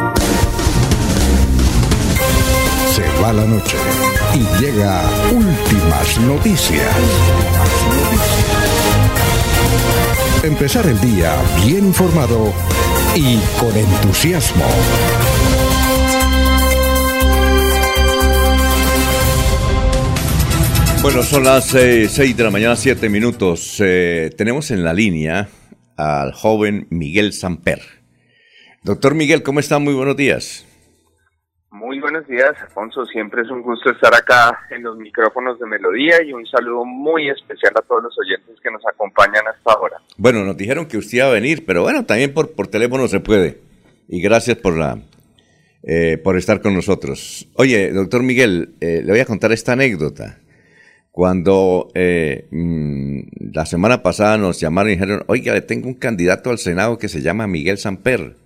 Va la noche y llega últimas noticias. Empezar el día bien informado y con entusiasmo. Bueno, son las 6 de la mañana, 7 minutos. Eh, tenemos en la línea al joven Miguel Samper. Doctor Miguel, ¿cómo está? Muy buenos días. Muy buenos días, Alfonso. Siempre es un gusto estar acá en los micrófonos de Melodía y un saludo muy especial a todos los oyentes que nos acompañan hasta ahora. Bueno, nos dijeron que usted iba a venir, pero bueno, también por, por teléfono se puede. Y gracias por la eh, por estar con nosotros. Oye, doctor Miguel, eh, le voy a contar esta anécdota. Cuando eh, mm, la semana pasada nos llamaron y dijeron, oiga, tengo un candidato al Senado que se llama Miguel Samper.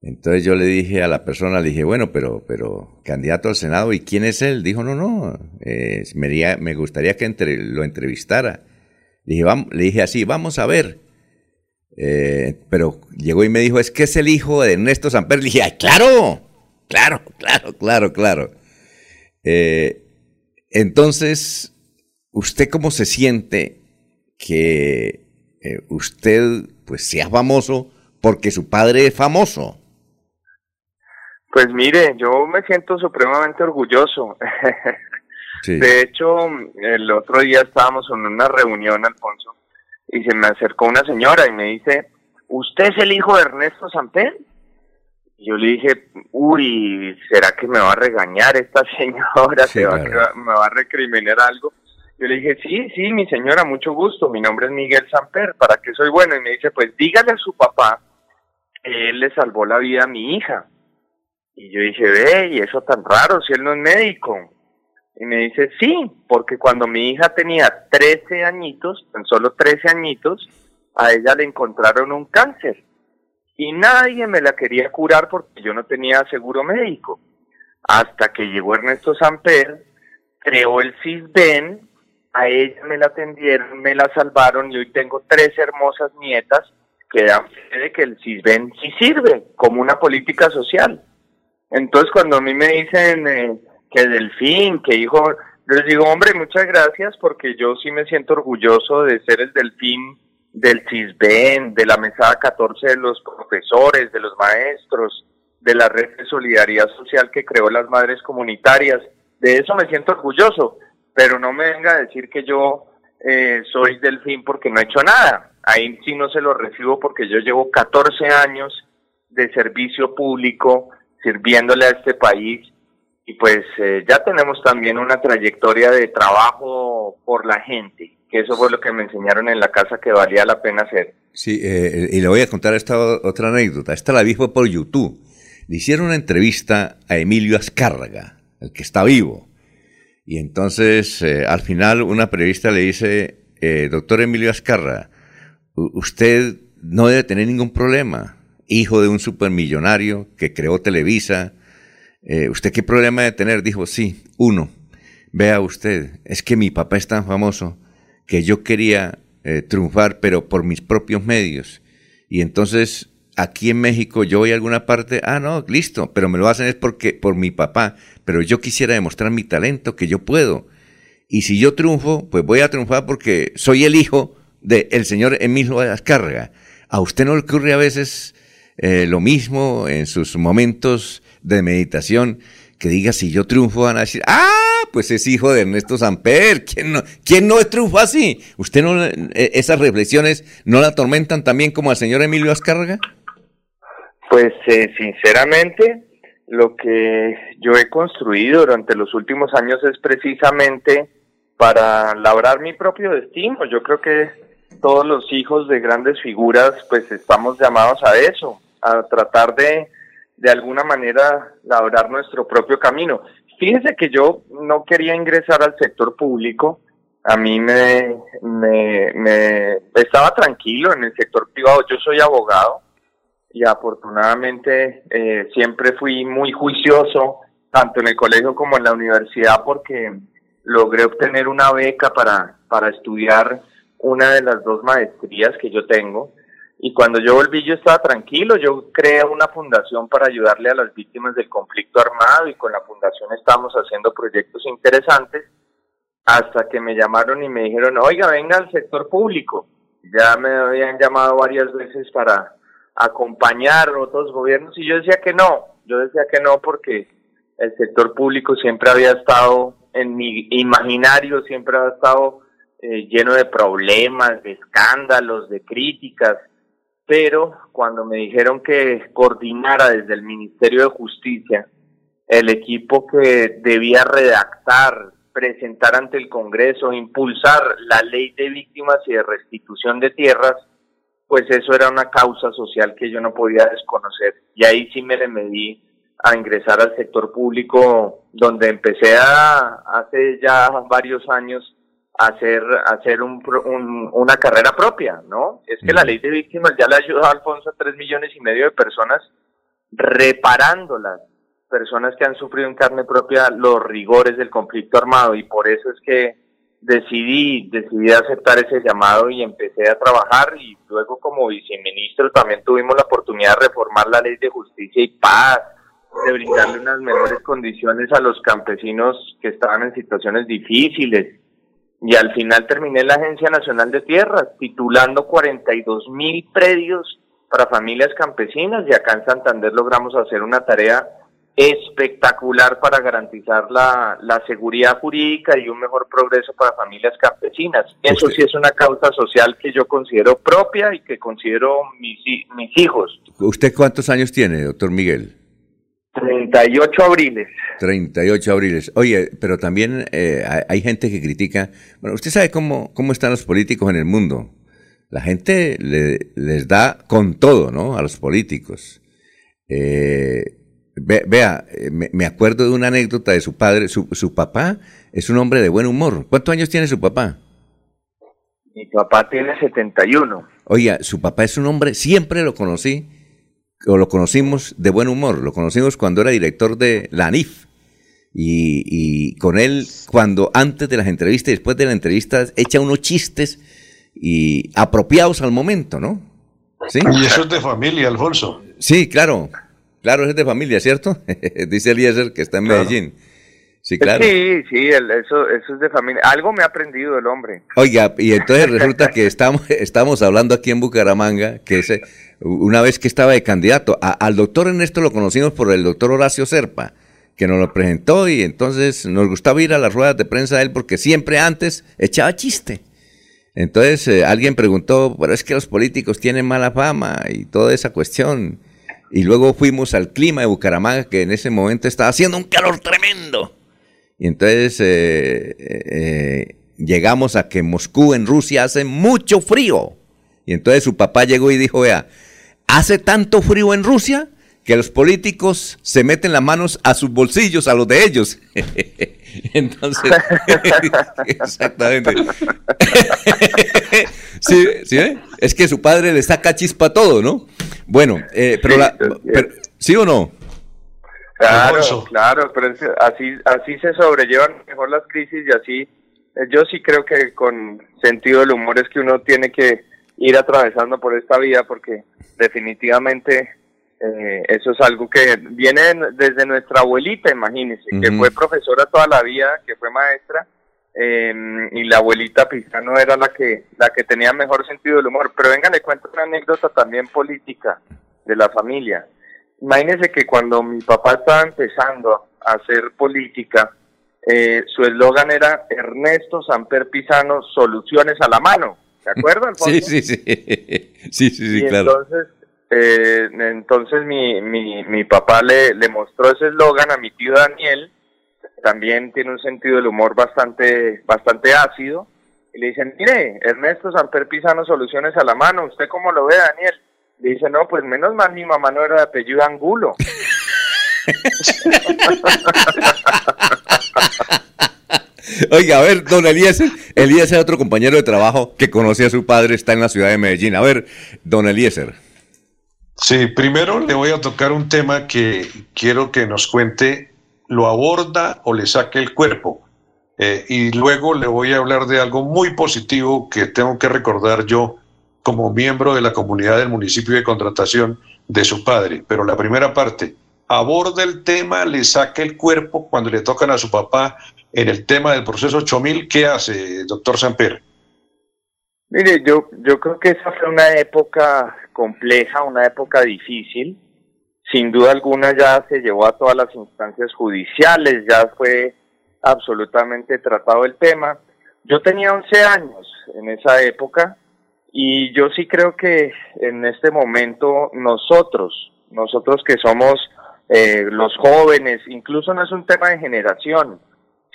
Entonces yo le dije a la persona, le dije, bueno, pero, pero, candidato al Senado, ¿y quién es él? Dijo, no, no, me, me gustaría que entre- lo entrevistara. Le dije, "Vam- le dije así, vamos a ver. Eh, pero llegó y me dijo, es que es el hijo de Ernesto Samper. Le dije, "Ay, claro, claro, claro, claro, claro. Eh, entonces, ¿usted cómo se siente que eh, usted pues sea famoso porque su padre es famoso? Pues mire, yo me siento supremamente orgulloso. Sí. De hecho, el otro día estábamos en una reunión, Alfonso, y se me acercó una señora y me dice, ¿usted es el hijo de Ernesto Samper? Y yo le dije, uy, ¿será que me va a regañar esta señora? Sí, ¿Se va claro. ¿Me va a recriminar algo? Yo le dije, sí, sí, mi señora, mucho gusto, mi nombre es Miguel Samper, ¿para qué soy bueno? Y me dice, pues dígale a su papá que él le salvó la vida a mi hija. Y yo dije, ve, y eso tan raro, si él no es médico. Y me dice, sí, porque cuando mi hija tenía 13 añitos, tan solo 13 añitos, a ella le encontraron un cáncer. Y nadie me la quería curar porque yo no tenía seguro médico. Hasta que llegó Ernesto Samper, creó el CISBEN, a ella me la atendieron, me la salvaron y hoy tengo tres hermosas nietas que dan fe de que el CISBEN sí sirve como una política social. Entonces cuando a mí me dicen eh, que delfín, que hijo, les digo, hombre, muchas gracias porque yo sí me siento orgulloso de ser el delfín del CISBEN, de la mesada 14 de los profesores, de los maestros, de la red de solidaridad social que creó las madres comunitarias. De eso me siento orgulloso, pero no me venga a decir que yo eh, soy delfín porque no he hecho nada. Ahí sí no se lo recibo porque yo llevo 14 años de servicio público sirviéndole a este país y pues eh, ya tenemos también una trayectoria de trabajo por la gente, que eso fue lo que me enseñaron en la casa que valía la pena hacer. Sí, eh, y le voy a contar esta otra anécdota. Esta la vi por YouTube. Le hicieron una entrevista a Emilio Azcárraga, el que está vivo. Y entonces, eh, al final, una periodista le dice, eh, doctor Emilio Azcárraga, usted no debe tener ningún problema. Hijo de un supermillonario que creó Televisa. Eh, ¿Usted qué problema debe tener? Dijo, sí, uno. Vea usted, es que mi papá es tan famoso que yo quería eh, triunfar, pero por mis propios medios. Y entonces, aquí en México, yo voy a alguna parte, ah, no, listo, pero me lo hacen es porque, por mi papá, pero yo quisiera demostrar mi talento, que yo puedo. Y si yo triunfo, pues voy a triunfar porque soy el hijo del señor Emilio Azcárraga. ¿A usted no le ocurre a veces eh, lo mismo en sus momentos de meditación? Que diga, si yo triunfo, van a decir, ah, pues es hijo de Ernesto Samper. ¿Quién no, quién no triunfa así? ¿Usted no, eh, esas reflexiones no la atormentan también como al señor Emilio Azcárraga? Pues eh, sinceramente, lo que yo he construido durante los últimos años es precisamente para labrar mi propio destino. Yo creo que todos los hijos de grandes figuras pues estamos llamados a eso, a tratar de de alguna manera labrar nuestro propio camino. Fíjese que yo no quería ingresar al sector público, a mí me, me, estaba tranquilo en el sector privado, yo soy abogado y afortunadamente eh, siempre fui muy juicioso, tanto en el colegio como en la universidad, porque logré obtener una beca para, para estudiar una de las dos maestrías que yo tengo. Y cuando yo volví yo estaba tranquilo, yo creé una fundación para ayudarle a las víctimas del conflicto armado y con la fundación estamos haciendo proyectos interesantes hasta que me llamaron y me dijeron, oiga, venga al sector público. Ya me habían llamado varias veces para acompañar otros gobiernos y yo decía que no, yo decía que no porque el sector público siempre había estado en mi imaginario, siempre había estado eh, lleno de problemas, de escándalos, de críticas, pero cuando me dijeron que coordinara desde el Ministerio de Justicia el equipo que debía redactar, presentar ante el Congreso, impulsar la ley de víctimas y de restitución de tierras, pues eso era una causa social que yo no podía desconocer. Y ahí sí me le medí a ingresar al sector público, donde empecé a, hace ya varios años hacer, hacer un, un- una carrera propia, ¿no? Es que la ley de víctimas ya le ayudó a Alfonso a tres millones y medio de personas reparando las personas que han sufrido en carne propia los rigores del conflicto armado y por eso es que decidí, decidí aceptar ese llamado y empecé a trabajar y luego como viceministro también tuvimos la oportunidad de reformar la ley de justicia y paz, de brindarle unas mejores condiciones a los campesinos que estaban en situaciones difíciles. Y al final terminé la Agencia Nacional de Tierras, titulando 42 mil predios para familias campesinas y acá en Santander logramos hacer una tarea espectacular para garantizar la, la seguridad jurídica y un mejor progreso para familias campesinas. Eso sí es una causa social que yo considero propia y que considero mis, mis hijos. ¿Usted cuántos años tiene, doctor Miguel? 38 abriles. 38 abriles. Oye, pero también eh, hay, gente que critica. Bueno, usted sabe cómo, cómo están los políticos en el mundo. La gente le- les da con todo, ¿no? A los políticos. Eh, ve- vea, eh, me, me acuerdo de una anécdota de su padre. Su, su papá es un hombre de buen humor. ¿Cuántos años tiene su papá? Mi papá tiene 71. Oiga, su papá es un hombre, siempre lo conocí, o lo conocimos de buen humor, lo conocimos cuando era director de la ANIF. Y, y con él, cuando antes de las entrevistas y después de las entrevistas, echa unos chistes y apropiados al momento, ¿no? ¿Sí? Y eso es de familia, Alfonso. Sí, claro, claro, es de familia, ¿cierto? Dice Eliezer que está en Medellín. Sí, claro. Sí, sí, el- eso, eso es de familia. Algo me ha aprendido el hombre. Oiga, y entonces resulta que estamos, estamos hablando aquí en Bucaramanga, que ese, una vez que estaba de candidato, al doctor Ernesto lo conocimos por el doctor Horacio Serpa, que nos lo presentó y entonces nos gustaba ir a las ruedas de prensa de él porque siempre antes echaba chiste. Entonces eh, alguien preguntó, pero es que los políticos tienen mala fama y toda esa cuestión. Y luego fuimos al clima de Bucaramanga, que en ese momento estaba haciendo un calor tremendo. Y entonces eh, eh, llegamos a que Moscú en Rusia hace mucho frío. Y entonces su papá llegó y dijo, vea, hace tanto frío en Rusia que los políticos se meten las manos a sus bolsillos, a los de ellos. Entonces, exactamente. sí, ¿sí? Es que su padre le saca chispa a todo, ¿no? Bueno, eh, pero, la- pero- ¿sí o no? Claro, claro, pero así, así se sobrellevan mejor las crisis y así, eh, yo sí creo que con sentido del humor es que uno tiene que ir atravesando por esta vida porque definitivamente eh, eso es algo que viene en- desde nuestra abuelita, imagínense, que fue profesora toda la vida, que fue maestra, eh, y la abuelita Pizano era la que, la que tenía mejor sentido del humor. Pero venga, le cuento una anécdota también política de la familia. Imagínense que cuando mi papá estaba empezando a hacer política, eh, su eslogan era Ernesto Samper Pisano, soluciones a la mano. ¿Se acuerdan? Sí, sí, sí. Sí, sí, sí, y claro. entonces, eh, entonces mi, mi, mi papá le, le mostró ese eslogan a mi tío Daniel, también tiene un sentido del humor bastante, bastante ácido, y le dicen, mire, Ernesto Samper Pisano, soluciones a la mano, ¿usted cómo lo ve, Daniel? Le dice, no, pues menos mal mi mamá no era de apellido Angulo. Oiga, a ver, don Eliezer, Eliezer, otro compañero de trabajo que conocía a su padre, está en la ciudad de Medellín. A ver, don Eliezer. Sí, primero le voy a tocar un tema que quiero que nos cuente, lo aborda o le saque el cuerpo. Eh, y luego le voy a hablar de algo muy positivo que tengo que recordar yo como miembro de la comunidad del municipio de contratación de su padre. Pero la primera parte, aborda el tema, le saca el cuerpo cuando le tocan a su papá en el tema del proceso 8000. ¿Qué hace, doctor Samper? Mire, yo, yo creo que esa fue una época compleja, una época difícil. Sin duda alguna ya se llevó a todas las instancias judiciales, ya fue absolutamente tratado el tema. Yo tenía 11 años en esa época y yo sí creo que en este momento nosotros, nosotros que somos eh, los jóvenes, incluso no es un tema de generación,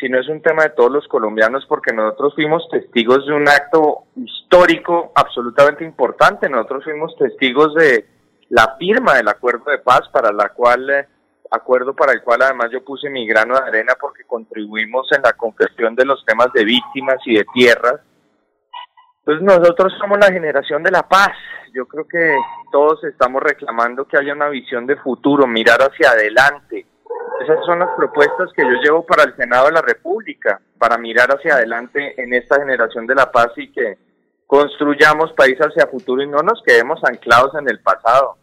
sino es un tema de todos los colombianos porque nosotros fuimos testigos de un acto histórico absolutamente importante. Nosotros fuimos testigos de la firma del acuerdo de paz para la cual eh, acuerdo para el cual además yo puse mi grano de arena porque contribuimos en la confesión de los temas de víctimas y de tierras. Pues nosotros somos la generación de la paz. Yo creo que todos estamos reclamando que haya una visión de futuro, mirar hacia adelante. Esas son las propuestas que yo llevo para el Senado de la República, para mirar hacia adelante en esta generación de la paz y que construyamos país hacia futuro y no nos quedemos anclados en el pasado.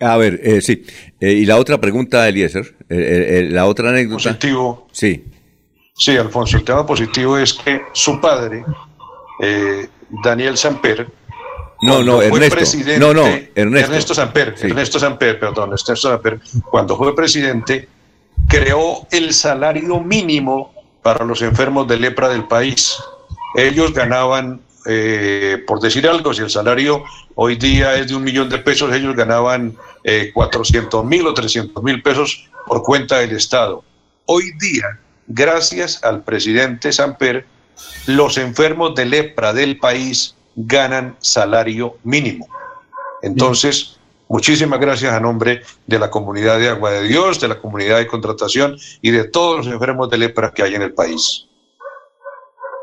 A ver, eh, sí. Eh, y la otra pregunta, Eliezer, eh, eh, la otra anécdota. Positivo. Sí. Sí, Alfonso, el tema positivo es que su padre, eh, Daniel Samper, No, no, Ernesto. presidente- No, no, Ernesto. Samper, Sí. Ernesto Samper, perdón, Ernesto Samper, cuando fue presidente, creó el salario mínimo para los enfermos de lepra del país. Ellos ganaban, eh, por decir algo, si el salario hoy día es de un millón de pesos, ellos ganaban eh, 400 mil o 300 mil pesos por cuenta del Estado. Hoy día, gracias al presidente Samper, los enfermos de lepra del país ganan salario mínimo. Entonces, muchísimas gracias a nombre de la comunidad de Agua de Dios, de la comunidad de contratación y de todos los enfermos de lepra que hay en el país.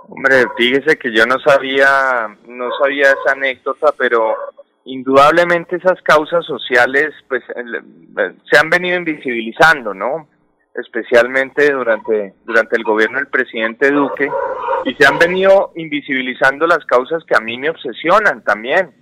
Hombre, fíjese que yo no sabía, no sabía esa anécdota, pero indudablemente esas causas sociales, pues, eh, se han venido invisibilizando, ¿no? Especialmente durante durante el gobierno del presidente Duque y se han venido invisibilizando las causas que a mí me obsesionan también.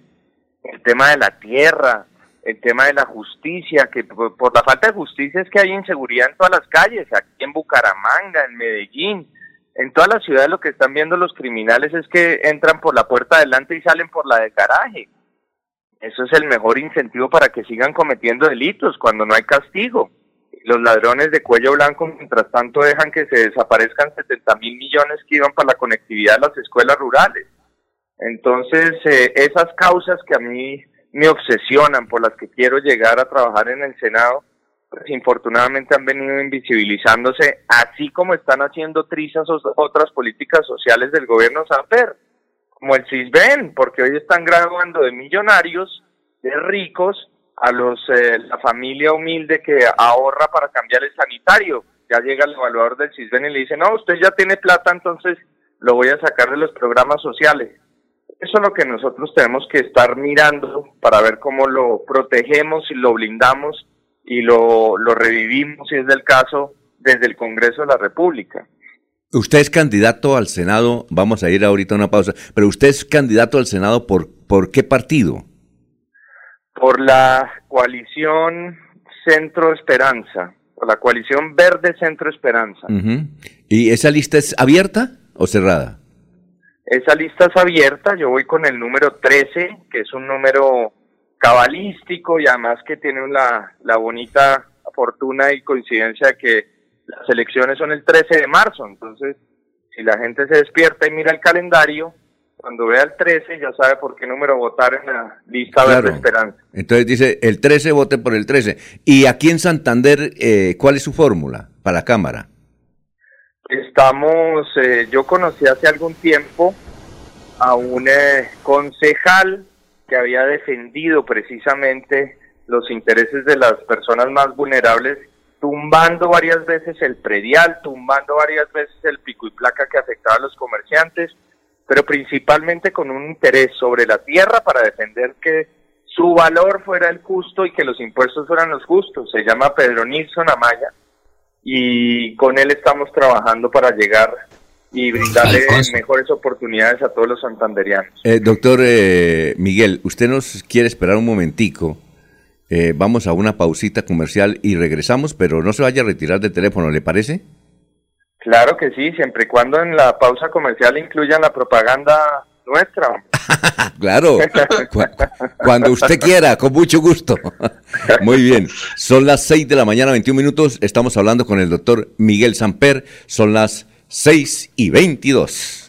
El tema de la tierra, el tema de la justicia, que por, por la falta de justicia es que hay inseguridad en todas las calles, aquí en Bucaramanga, en Medellín, en todas las ciudades lo que están viendo los criminales es que entran por la puerta adelante y salen por la de garaje. Eso es el mejor incentivo para que sigan cometiendo delitos cuando no hay castigo. Los ladrones de cuello blanco, mientras tanto, dejan que se desaparezcan 70 mil millones que iban para la conectividad de las escuelas rurales. Entonces, eh, esas causas que a mí me obsesionan, por las que quiero llegar a trabajar en el Senado, pues infortunadamente han venido invisibilizándose, así como están haciendo trizas otras políticas sociales del gobierno Samper, como el CISBEN, porque hoy están graduando de millonarios, de ricos, a los eh, la familia humilde que ahorra para cambiar el sanitario. Ya llega el evaluador del CISBEN y le dice, no, usted ya tiene plata, entonces lo voy a sacar de los programas sociales. Eso es lo que nosotros tenemos que estar mirando para ver cómo lo protegemos y lo blindamos y lo, lo revivimos, si es del caso, desde el Congreso de la República. Usted es candidato al Senado, vamos a ir ahorita a una pausa, pero usted es candidato al Senado por, ¿por qué partido? Por la coalición Centro Esperanza, por la coalición Verde Centro Esperanza. Ujú. ¿Y esa lista es abierta o cerrada? Esa lista es abierta, yo voy con el número 13, que es un número cabalístico y además que tiene la, la bonita fortuna y coincidencia de que las elecciones son el 13 de marzo, entonces si la gente se despierta y mira el calendario, cuando vea el 13 ya sabe por qué número votar en la lista Claro. Verde Esperanza. Entonces dice, el 13 vote por el 13. ¿Y aquí en Santander, eh, cuál es su fórmula para la Cámara? Estamos, eh, yo conocí hace algún tiempo a un eh, concejal que había defendido precisamente los intereses de las personas más vulnerables, tumbando varias veces el predial, tumbando varias veces el pico y placa que afectaba a los comerciantes, pero principalmente con un interés sobre la tierra para defender que su valor fuera el justo y que los impuestos fueran los justos. Se llama Pedro Nilsson Amaya y con él estamos trabajando para llegar y brindarle Alfonso. mejores oportunidades a todos los santanderianos. Eh, doctor eh, Miguel, usted nos quiere esperar un momentico. Eh, vamos a una pausita comercial y regresamos, pero no se vaya a retirar del teléfono, ¿le parece? Claro que sí, siempre y cuando en la pausa comercial incluyan la propaganda nuestra. Claro, Cu- cuando usted quiera, con mucho gusto. Muy bien, son las 6 de la mañana, 21 minutos. Estamos hablando con el doctor Miguel Samper. Son las 6 y 22.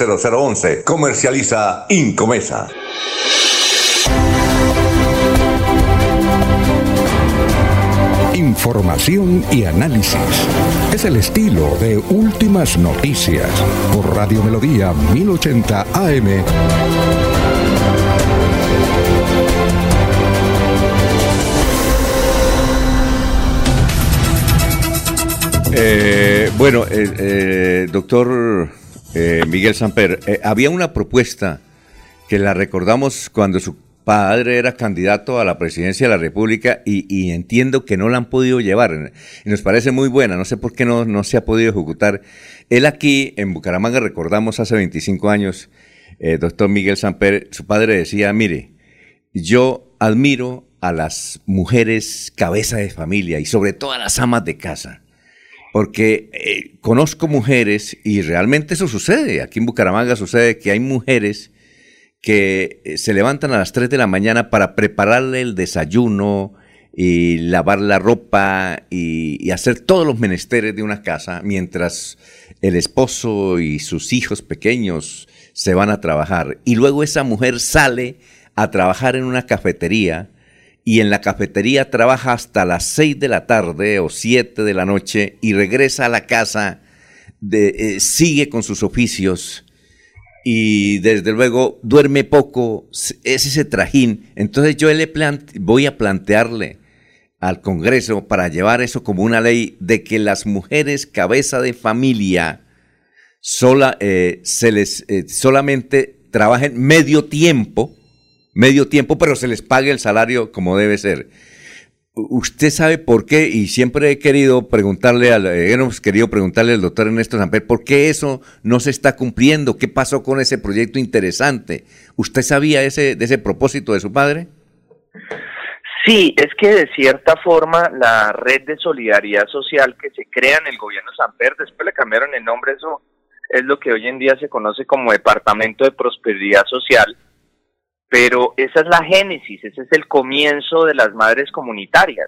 Comercializa Incomesa. Información y análisis. Es el estilo de Últimas Noticias por Radio Melodía 1080 AM. Eh, bueno, eh, eh, doctor eh, Miguel Samper, eh, había una propuesta que la recordamos cuando su padre era candidato a la presidencia de la República y, entiendo que no la han podido llevar. Y nos parece muy buena, no sé por qué no, no se ha podido ejecutar. Él aquí en Bucaramanga, recordamos hace 25 años, eh, doctor Miguel Samper, su padre decía, mire, yo admiro a las mujeres cabeza de familia y sobre todo a las amas de casa. Porque eh, conozco mujeres, y realmente eso sucede, aquí en Bucaramanga sucede que hay mujeres que eh, se levantan a las 3 de la mañana para prepararle el desayuno y lavar la ropa y, y hacer todos los menesteres de una casa mientras el esposo y sus hijos pequeños se van a trabajar. Y luego esa mujer sale a trabajar en una cafetería y en la cafetería trabaja hasta las 6 de la tarde o 7 de la noche y regresa a la casa, eh, sigue con sus oficios y desde luego duerme poco, es ese trajín. Entonces yo le voy a plantearle al Congreso para llevar eso como una ley de que las mujeres cabeza de familia sola, eh, se les, eh, solamente trabajen medio tiempo, medio tiempo, pero se les pague el salario como debe ser. Usted sabe por qué, y siempre he querido preguntarle al, eh, hemos querido preguntarle al doctor Ernesto Samper, ¿por qué eso no se está cumpliendo? ¿Qué pasó con ese proyecto interesante? ¿Usted sabía ese, de ese propósito de su padre? Sí, es que de cierta forma la red de solidaridad social que se crea en el gobierno Samper, después le cambiaron el nombre, eso es lo que hoy en día se conoce como Departamento de Prosperidad Social, pero esa es la génesis, ese es el comienzo de las madres comunitarias.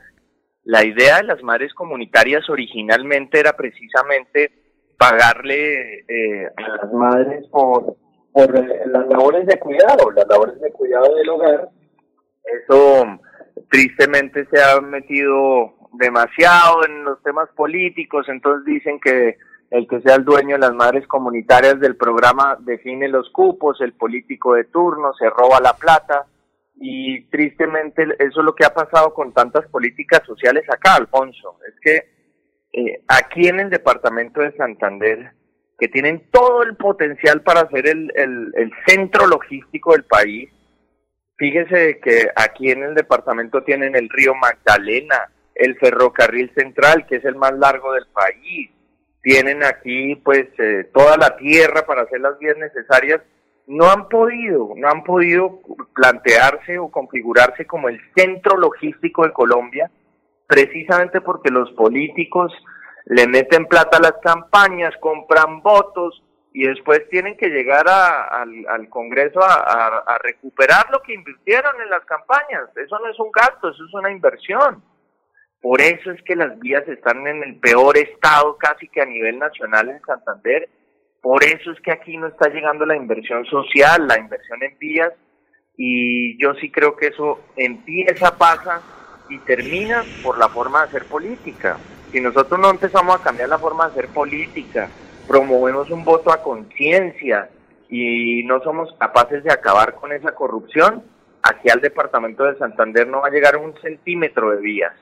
La idea de las madres comunitarias originalmente era precisamente pagarle eh, a las madres por, por eh, las labores de cuidado, las labores de cuidado del hogar. Eso tristemente se ha metido demasiado en los temas políticos, entonces dicen que el que sea el dueño de las madres comunitarias del programa define los cupos, el político de turno se roba la plata y tristemente eso es lo que ha pasado con tantas políticas sociales acá, Alfonso. Es que eh, aquí en el departamento de Santander, que tienen todo el potencial para ser el, el, el centro logístico del país, fíjese que aquí en el departamento tienen el río Magdalena, el ferrocarril central, que es el más largo del país, tienen aquí pues eh, toda la tierra para hacer las vías necesarias, no han podido, no han podido plantearse o configurarse como el centro logístico de Colombia, precisamente porque los políticos le meten plata a las campañas, compran votos y después tienen que llegar al, Congreso a, a recuperar lo que invirtieron en las campañas. Eso no es un gasto, eso es una inversión. Por eso es que las vías están en el peor estado casi que a nivel nacional en Santander. Por eso es que aquí no está llegando la inversión social, la inversión en vías. Y yo sí creo que eso empieza, pasa y termina por la forma de hacer política. Si nosotros no empezamos a cambiar la forma de hacer política, promovemos un voto a conciencia y no somos capaces de acabar con esa corrupción, aquí al departamento de Santander no va a llegar un centímetro de vías.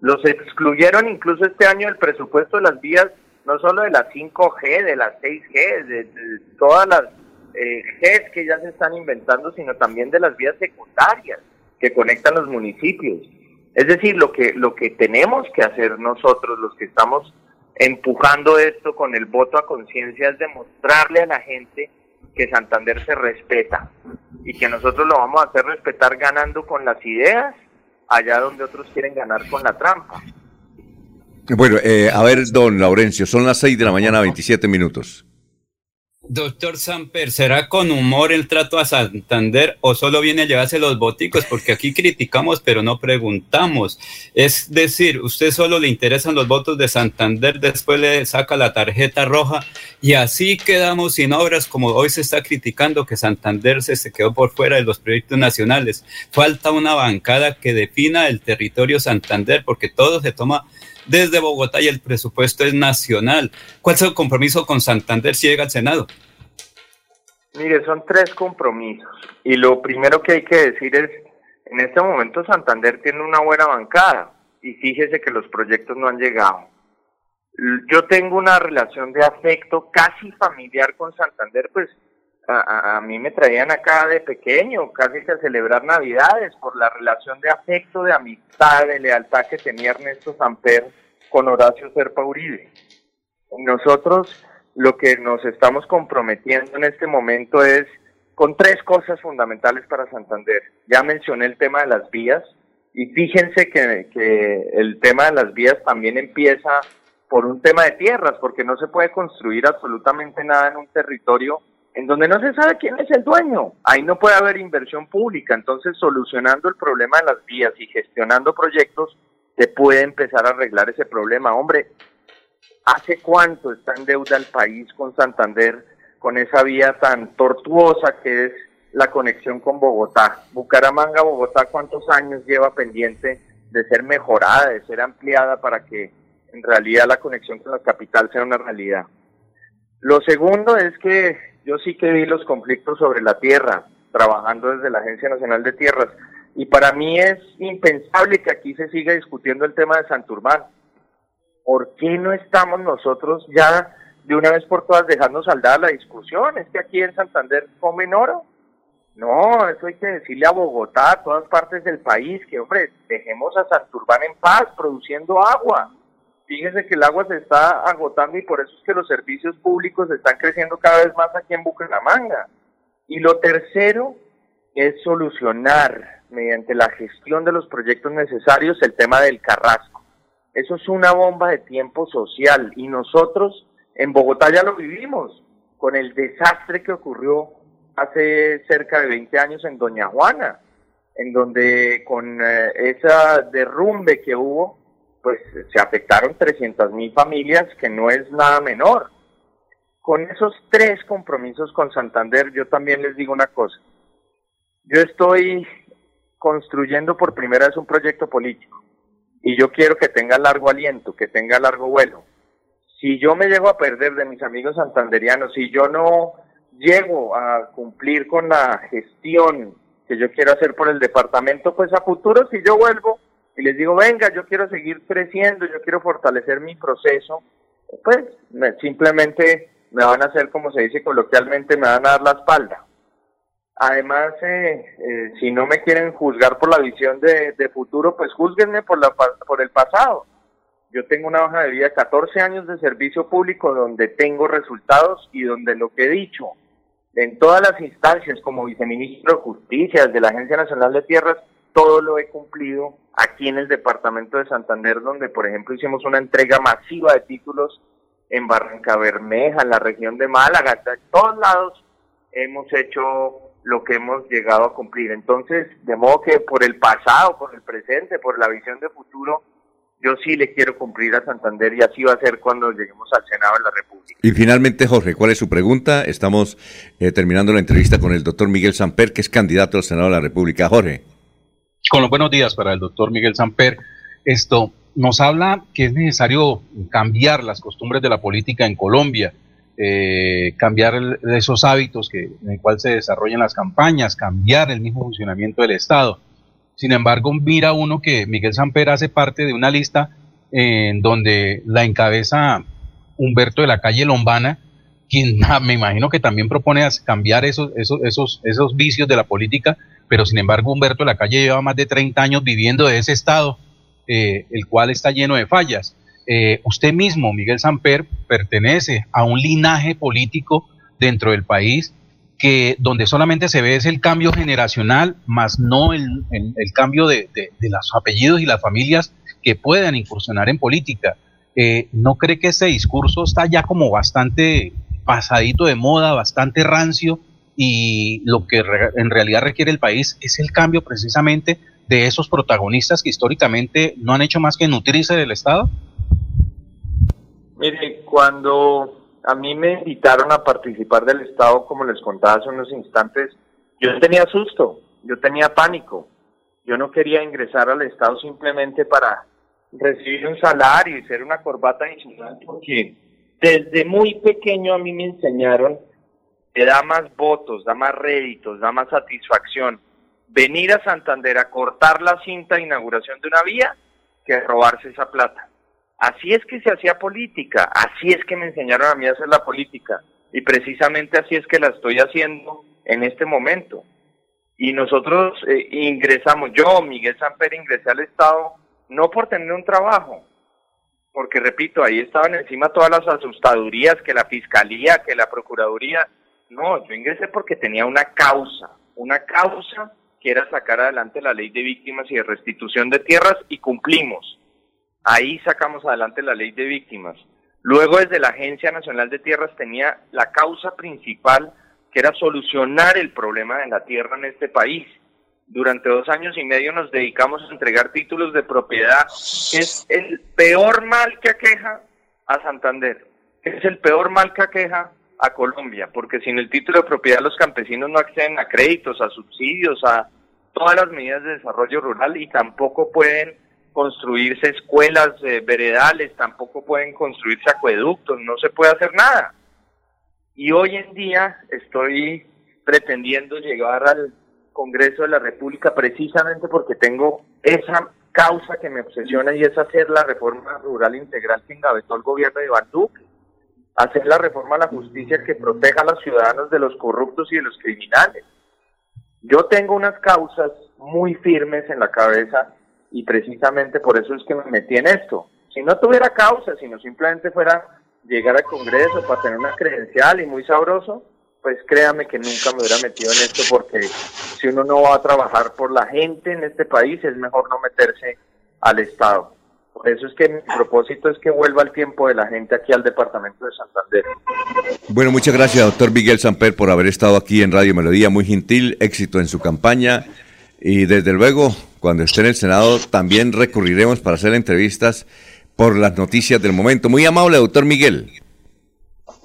Los excluyeron incluso este año del presupuesto de las vías, no solo de las 5G, de las 6G, de, todas las eh, Gs que ya se están inventando, sino también de las vías secundarias que conectan los municipios. Es decir, lo que, lo que tenemos que hacer nosotros, los que estamos empujando esto con el voto a conciencia, es demostrarle a la gente que Santander se respeta y que nosotros lo vamos a hacer respetar ganando con las ideas allá donde otros quieren ganar con la trampa. Bueno, eh, a ver, don Laurencio, son las 6 de la mañana, 27 minutos. Doctor Samper, ¿será con humor el trato a Santander o solo viene a llevarse los boticos? Porque aquí criticamos, pero no preguntamos. Es decir, usted solo le interesan los votos de Santander, después le saca la tarjeta roja y así quedamos sin obras, como hoy se está criticando que Santander se, se quedó por fuera de los proyectos nacionales. Falta una bancada que defina el territorio Santander, porque todo se toma desde Bogotá y el presupuesto es nacional. ¿Cuál es el compromiso con Santander si llega al Senado? Mire, son tres compromisos. Y lo primero que hay que decir es, en este momento Santander tiene una buena bancada y fíjese que los proyectos no han llegado. Yo tengo una relación de afecto casi familiar con Santander, pues a, a- mí me traían acá de pequeño, casi que a celebrar Navidades, por la relación de afecto, de amistad, de lealtad que tenía Ernesto Samper con Horacio Serpa Uribe. Nosotros lo que nos estamos comprometiendo en este momento es con tres cosas fundamentales para Santander. Ya mencioné el tema de las vías y fíjense que, que el tema de las vías también empieza por un tema de tierras, porque no se puede construir absolutamente nada en un territorio en donde no se sabe quién es el dueño. Ahí no puede haber inversión pública. Entonces, solucionando el problema de las vías y gestionando proyectos, se puede empezar a arreglar ese problema. Hombre, ¿Hace cuánto está en deuda el país con Santander, con esa vía tan tortuosa que es la conexión con Bogotá? Bucaramanga, Bogotá, ¿cuántos años lleva pendiente de ser mejorada, de ser ampliada para que en realidad la conexión con la capital sea una realidad? Lo segundo es que yo sí que vi los conflictos sobre la tierra, trabajando desde la Agencia Nacional de Tierras, y para mí es impensable que aquí se siga discutiendo el tema de Santurbán. ¿por qué no estamos nosotros ya de una vez por todas dejando saldada la discusión? Es que aquí en Santander comen oro. No, eso hay que decirle a Bogotá, a todas partes del país, que hombre, dejemos a Santurbán en paz, produciendo agua. Fíjese que el agua se está agotando y por eso es que los servicios públicos están creciendo cada vez más aquí en Bucaramanga. Y lo tercero es solucionar mediante la gestión de los proyectos necesarios el tema del carrasco. Eso es una bomba de tiempo social y nosotros en Bogotá ya lo vivimos con el desastre que ocurrió hace cerca de 20 años en Doña Juana, en donde con eh, esa derrumbe que hubo, pues se afectaron 300 mil familias, que no es nada menor. Con esos tres compromisos con Santander, yo también les digo una cosa. Yo estoy construyendo por primera vez un proyecto político y yo quiero que tenga largo aliento, que tenga largo vuelo. Si yo me llego a perder de mis amigos santanderianos, si yo no llego a cumplir con la gestión que yo quiero hacer por el departamento, pues a futuro si yo vuelvo y les digo, venga, yo quiero seguir creciendo, yo quiero fortalecer mi proceso, pues me- simplemente me van a hacer, como se dice coloquialmente, me van a dar la espalda. Además, eh, eh, si no me quieren juzgar por la visión de, futuro, pues juzguenme por, la, por el pasado. Yo tengo una hoja de vida, 14 años de servicio público donde tengo resultados y donde lo que he dicho en todas las instancias como viceministro de Justicia, de la Agencia Nacional de Tierras, todo lo he cumplido aquí en el departamento de Santander, donde por ejemplo hicimos una entrega masiva de títulos en Barranca Bermeja, en la región de Málaga, en todos lados hemos hecho lo que hemos llegado a cumplir. Entonces, de modo que por el pasado, por el presente, por la visión de futuro, yo sí le quiero cumplir a Santander y así va a ser cuando lleguemos al Senado de la República. Y finalmente, Jorge, ¿cuál es su pregunta? Estamos eh, terminando la entrevista con el doctor Miguel Samper, que es candidato al Senado de la República. Jorge. Con los buenos días para el doctor Miguel Samper. Esto nos habla que es necesario cambiar las costumbres de la política en Colombia, eh, cambiar esos hábitos que, en el cual se desarrollan las campañas, cambiar el mismo funcionamiento del Estado. Sin embargo, mira uno que Miguel Samper hace parte de una lista en donde la encabeza Humberto de la calle Lombana, quien me imagino que también propone cambiar esos, esos, esos, esos vicios de la política, pero sin embargo Humberto de la calle lleva más de 30 años viviendo de ese estado, eh, el cual está lleno de fallas. Eh, usted mismo, Miguel Samper, pertenece a un linaje político dentro del país que donde solamente se ve es el cambio generacional, más no el, el- cambio de, de- los apellidos y las familias que puedan incursionar en política. Eh, ¿No cree que este discurso está ya como bastante pasadito de moda, bastante rancio? Y lo que en realidad requiere el país es el cambio precisamente de esos protagonistas que históricamente no han hecho más que nutrirse del Estado. Mire, cuando a mí me invitaron a participar del Estado, como les contaba hace unos instantes, yo tenía susto, yo tenía pánico. Yo no quería ingresar al Estado simplemente para recibir un salario y ser una corbata adicional, porque desde muy pequeño a mí me enseñaron que da más votos, da más réditos, da más satisfacción venir a Santander a cortar la cinta de inauguración de una vía que robarse esa plata. Así es que se hacía política, así es que me enseñaron a mí a hacer la política y precisamente así es que la estoy haciendo en este momento. Y nosotros eh, ingresamos, yo, Miguel Samper, ingresé al Estado no por tener un trabajo, porque repito, ahí estaban encima todas las asustadurías, que la Fiscalía, que la Procuraduría. No, yo ingresé porque tenía una causa, una causa que era sacar adelante la ley de víctimas y de restitución de tierras y cumplimos. Ahí sacamos adelante la ley de víctimas. Luego desde la Agencia Nacional de Tierras tenía la causa principal que era solucionar el problema de la tierra en este país. Durante dos años y medio nos dedicamos a entregar títulos de propiedad, que es el peor mal que aqueja a Santander, es el peor mal que aqueja a Colombia, porque sin el título de propiedad los campesinos no acceden a créditos, a subsidios, a todas las medidas de desarrollo rural y tampoco pueden construirse escuelas eh, veredales, tampoco pueden construirse acueductos, no se puede hacer nada. Y hoy en día estoy pretendiendo llegar al Congreso de la República precisamente porque tengo esa causa que me obsesiona y es hacer la reforma rural integral que engavetó el gobierno de Iván Duque, hacer la reforma a la justicia que proteja a los ciudadanos de los corruptos y de los criminales. Yo tengo unas causas muy firmes en la cabeza y precisamente por eso es que me metí en esto. Si no tuviera causa, sino simplemente fuera llegar al Congreso para tener una credencial y muy sabroso, pues créame que nunca me hubiera metido en esto porque si uno no va a trabajar por la gente en este país es mejor no meterse al Estado. Por eso es que mi propósito es que vuelva el tiempo de la gente aquí al departamento de Santander. Bueno, muchas gracias, doctor Miguel Samper, por haber estado aquí en Radio Melodía. Muy gentil, éxito en su campaña. Y desde luego, cuando esté en el Senado, también recurriremos para hacer entrevistas por las noticias del momento. Muy amable, doctor Miguel.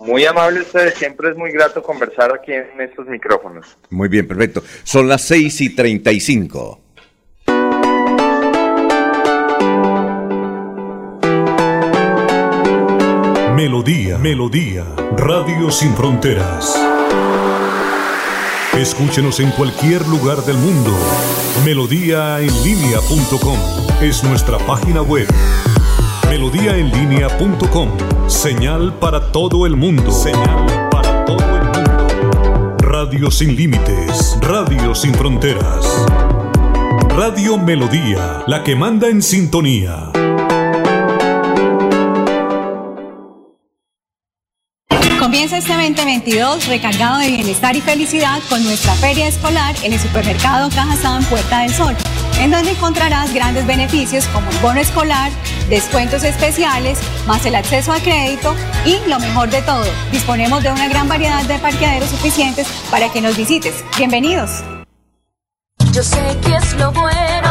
Muy amable ustedes, siempre es muy grato conversar aquí en estos micrófonos. Muy bien, perfecto. Son las 6 y 35. Melodía, Melodía, Radio Sin Fronteras. Escúchenos en cualquier lugar del mundo. Melodíaenlínea.com es nuestra página web. Melodíaenlínea.com, señal para todo el mundo. Señal para todo el mundo. Radio sin límites, Radio sin fronteras. Radio Melodía, la que manda en sintonía. Comienza este 2022 recargado de bienestar y felicidad con nuestra feria escolar en el supermercado Cajazán Puerta del Sol, en donde encontrarás grandes beneficios como el bono escolar, descuentos especiales, más el acceso a crédito y lo mejor de todo, disponemos de una gran variedad de parqueaderos suficientes para que nos visites. Bienvenidos. Yo sé que es lo bueno.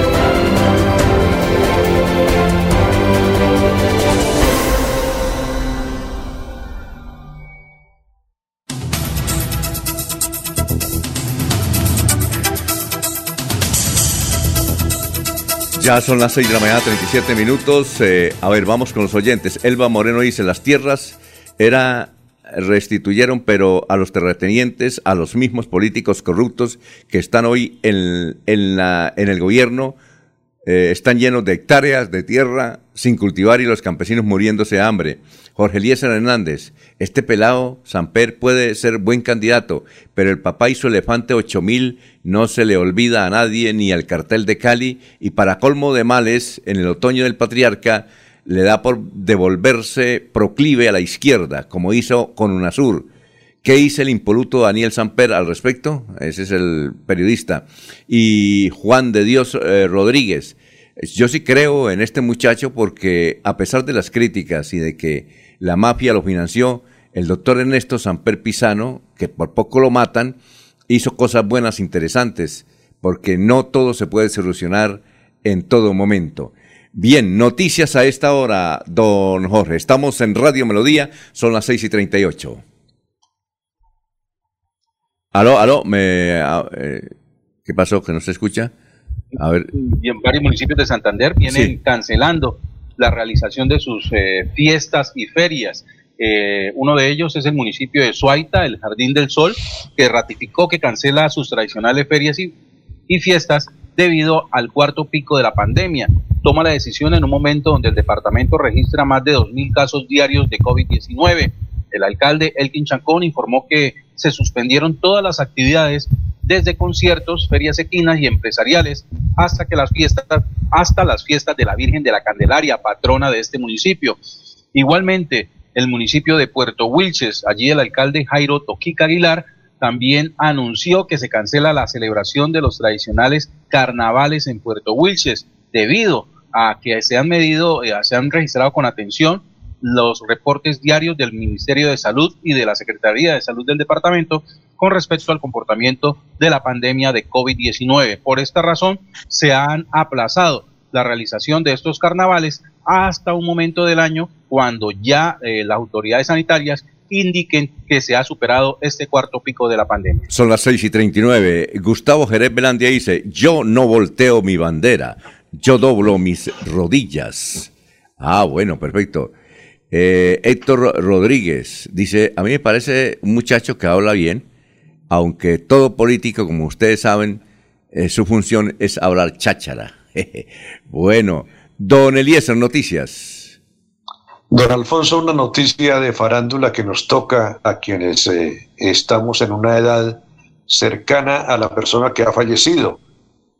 Ya son las 6 de la mañana, 37 minutos. Eh, a ver, vamos con los oyentes. Elba Moreno dice, las tierras era restituyeron, pero a los terratenientes, a los mismos políticos corruptos que están hoy en, en, la, en el gobierno, eh, están llenos de hectáreas de tierra sin cultivar y los campesinos muriéndose de hambre. Jorge Eliezer Hernández, este pelado Samper puede ser buen candidato, pero el papá hizo elefante 8000 no se le olvida a nadie ni al cartel de Cali y para colmo de males, en el otoño del patriarca le da por devolverse proclive a la izquierda, como hizo con UNASUR. ¿Qué dice el impoluto Daniel Samper al respecto? Ese es el periodista. Y Juan de Dios eh, Rodríguez. Yo sí creo en este muchacho porque a pesar de las críticas y de que la mafia lo financió, el doctor Ernesto Samper Pisano, que por poco lo matan, hizo cosas buenas, interesantes, porque no todo se puede solucionar en todo momento. Bien, noticias a esta hora, don Jorge. Estamos en Radio Melodía, son las 6 y 38. Aló, aló, me, ah, eh, ¿qué pasó? ¿Que no se escucha? A ver. Y en varios municipios de Santander vienen Sí. cancelando la realización de sus eh, fiestas y ferias. Eh, uno de ellos es el municipio de Suaita, el Jardín del Sol, que ratificó que cancela sus tradicionales ferias y, y fiestas debido al cuarto pico de la pandemia. Toma la decisión en un momento donde el departamento registra más de 2.000 casos diarios de COVID-19. El alcalde Elkin Chancón informó que se suspendieron todas las actividades desde conciertos, ferias equinas y empresariales hasta que las fiestas, hasta las fiestas de la Virgen de la Candelaria, patrona de este municipio. Igualmente, el municipio de Puerto Wilches, allí el alcalde Jairo Toquica Aguilar también anunció que se cancela la celebración de los tradicionales carnavales en Puerto Wilches debido a que se han medido, eh, se han registrado con atención los reportes diarios del Ministerio de Salud y de la Secretaría de Salud del departamento con respecto al comportamiento de la pandemia de COVID-19. Por esta razón, se han aplazado la realización de estos carnavales hasta un momento del año cuando ya eh, las autoridades sanitarias indiquen que se ha superado este cuarto pico de la pandemia. Son las 6 y 39. Gustavo Jerez Belandia dice, yo no volteo mi bandera, yo doblo mis rodillas. Ah, bueno, perfecto. Eh, Héctor Rodríguez dice, a mí me parece un muchacho que habla bien, aunque todo político, como ustedes saben, eh, su función es hablar cháchara. bueno, don Eliezer, noticias. Don Alfonso, una noticia de farándula que nos toca a quienes eh, estamos en una edad cercana a la persona que ha fallecido.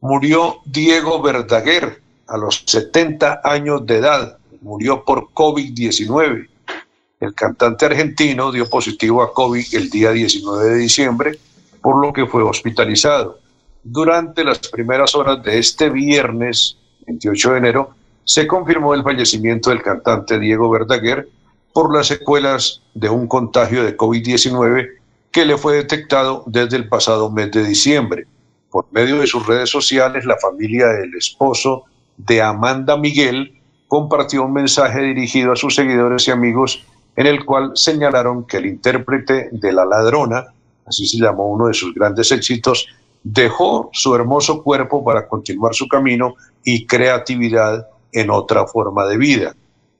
Murió Diego Verdaguer a los 70 años de edad. Murió por COVID-19. El cantante argentino dio positivo a COVID el día 19 de diciembre, por lo que fue hospitalizado. Durante las primeras horas de este viernes, 28 de enero, se confirmó el fallecimiento del cantante Diego Verdaguer por las secuelas de un contagio de COVID-19 que le fue detectado desde el pasado mes de diciembre. Por medio de sus redes sociales, la familia del esposo de Amanda Miguel compartió un mensaje dirigido a sus seguidores y amigos en el cual señalaron que el intérprete de La Ladrona, así se llamó uno de sus grandes éxitos, dejó su hermoso cuerpo para continuar su camino y creatividad en otra forma de vida.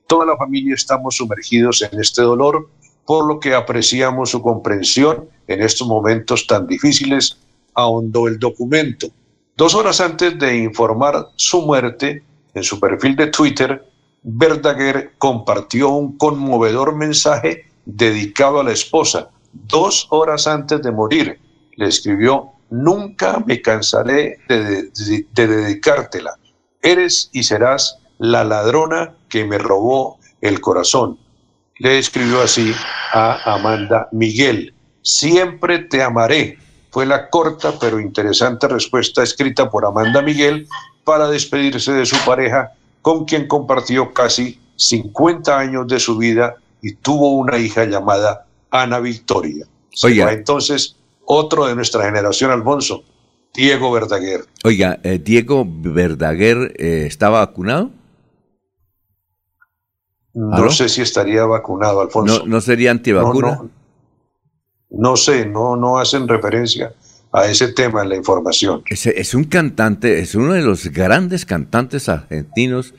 Toda la familia estamos sumergidos en este dolor, por lo que apreciamos su comprensión en estos momentos tan difíciles, ahondó el documento. Dos horas antes de informar su muerte, en su perfil de Twitter, Verdaguer compartió un conmovedor mensaje dedicado a la esposa. Dos horas antes de morir, le escribió, nunca me cansaré de, de- de dedicártela. Eres y serás la ladrona que me robó el corazón. Le escribió así a Amanda Miguel. Siempre te amaré. Fue la corta pero interesante respuesta escrita por Amanda Miguel para despedirse de su pareja, con quien compartió casi 50 años de su vida y tuvo una hija llamada Ana Victoria. Oiga. entonces otro de nuestra generación, Alfonso, Diego Verdaguer. Oiga, eh, Diego Verdaguer eh, está vacunado. No ¿Aló? sé si estaría vacunado, Alfonso. ¿No, no sería antivacuna? No, no, no sé, no, no hacen referencia a ese tema en la información. Es, es un cantante, es uno de los grandes cantantes argentinos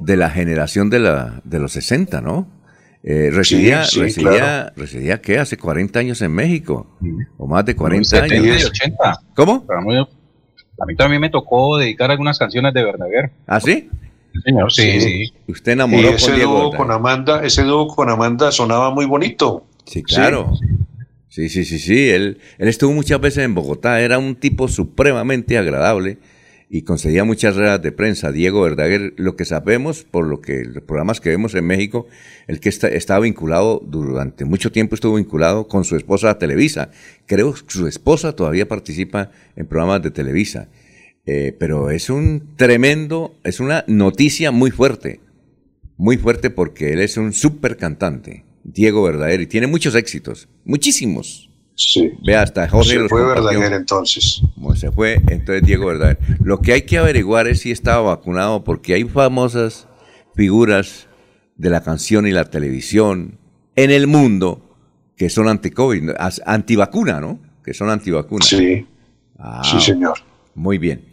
de la generación de, la, de los 60, ¿no? Eh, residía, Sí, sí, residía, claro. residía, ¿qué? Hace 40 años en México, o más de 40 70 y años. 80. ¿Cómo? A mí- también me tocó dedicar algunas canciones de Verdaguer. ¿Ah, sí? Señor, sí, sí. Usted enamoró ese con Diego dúo Verdaguer. con Amanda, ese dúo con Amanda sonaba muy bonito. Sí, claro. Sí, sí, sí, sí. Él, él estuvo muchas veces en Bogotá. Era un tipo supremamente agradable y concedía muchas ruedas de prensa. Diego Verdaguer, lo que sabemos por lo que los programas que vemos en México, el que está, estaba vinculado durante mucho tiempo estuvo vinculado con su esposa a Televisa. Creo que su esposa todavía participa en programas de Televisa. Eh, pero es un tremendo, es una noticia muy fuerte. Muy fuerte porque él es un súper cantante. Diego Verdaguer, y tiene muchos éxitos, muchísimos. Sí. Vea, hasta Jorge Se fue. Verdaguer entonces. Como se fue, entonces Diego Verdaguer. Lo que hay que averiguar es si estaba vacunado, porque hay famosas figuras de la canción y la televisión en el mundo que son anti-COVID, antivacuna, ¿no? Que son antivacuna. Sí. Ah, Sí, señor. Muy bien.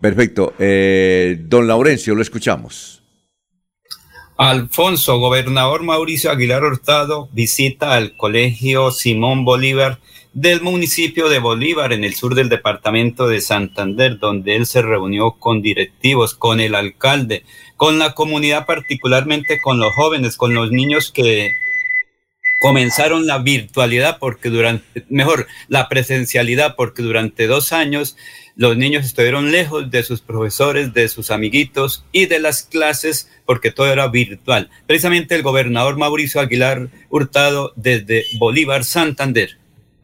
Perfecto. Eh, don Laurencio, lo escuchamos. Alfonso, gobernador Mauricio Aguilar Hurtado visita al Colegio Simón Bolívar del municipio de Bolívar en el sur del departamento de Santander, donde él se reunió con directivos, con el alcalde, con la comunidad, particularmente con los jóvenes, con los niños que comenzaron la virtualidad porque durante, mejor, la presencialidad porque durante dos años los niños estuvieron lejos de sus profesores, de sus amiguitos y de las clases porque todo era virtual. Precisamente el gobernador Mauricio Aguilar Hurtado desde Bolívar, Santander.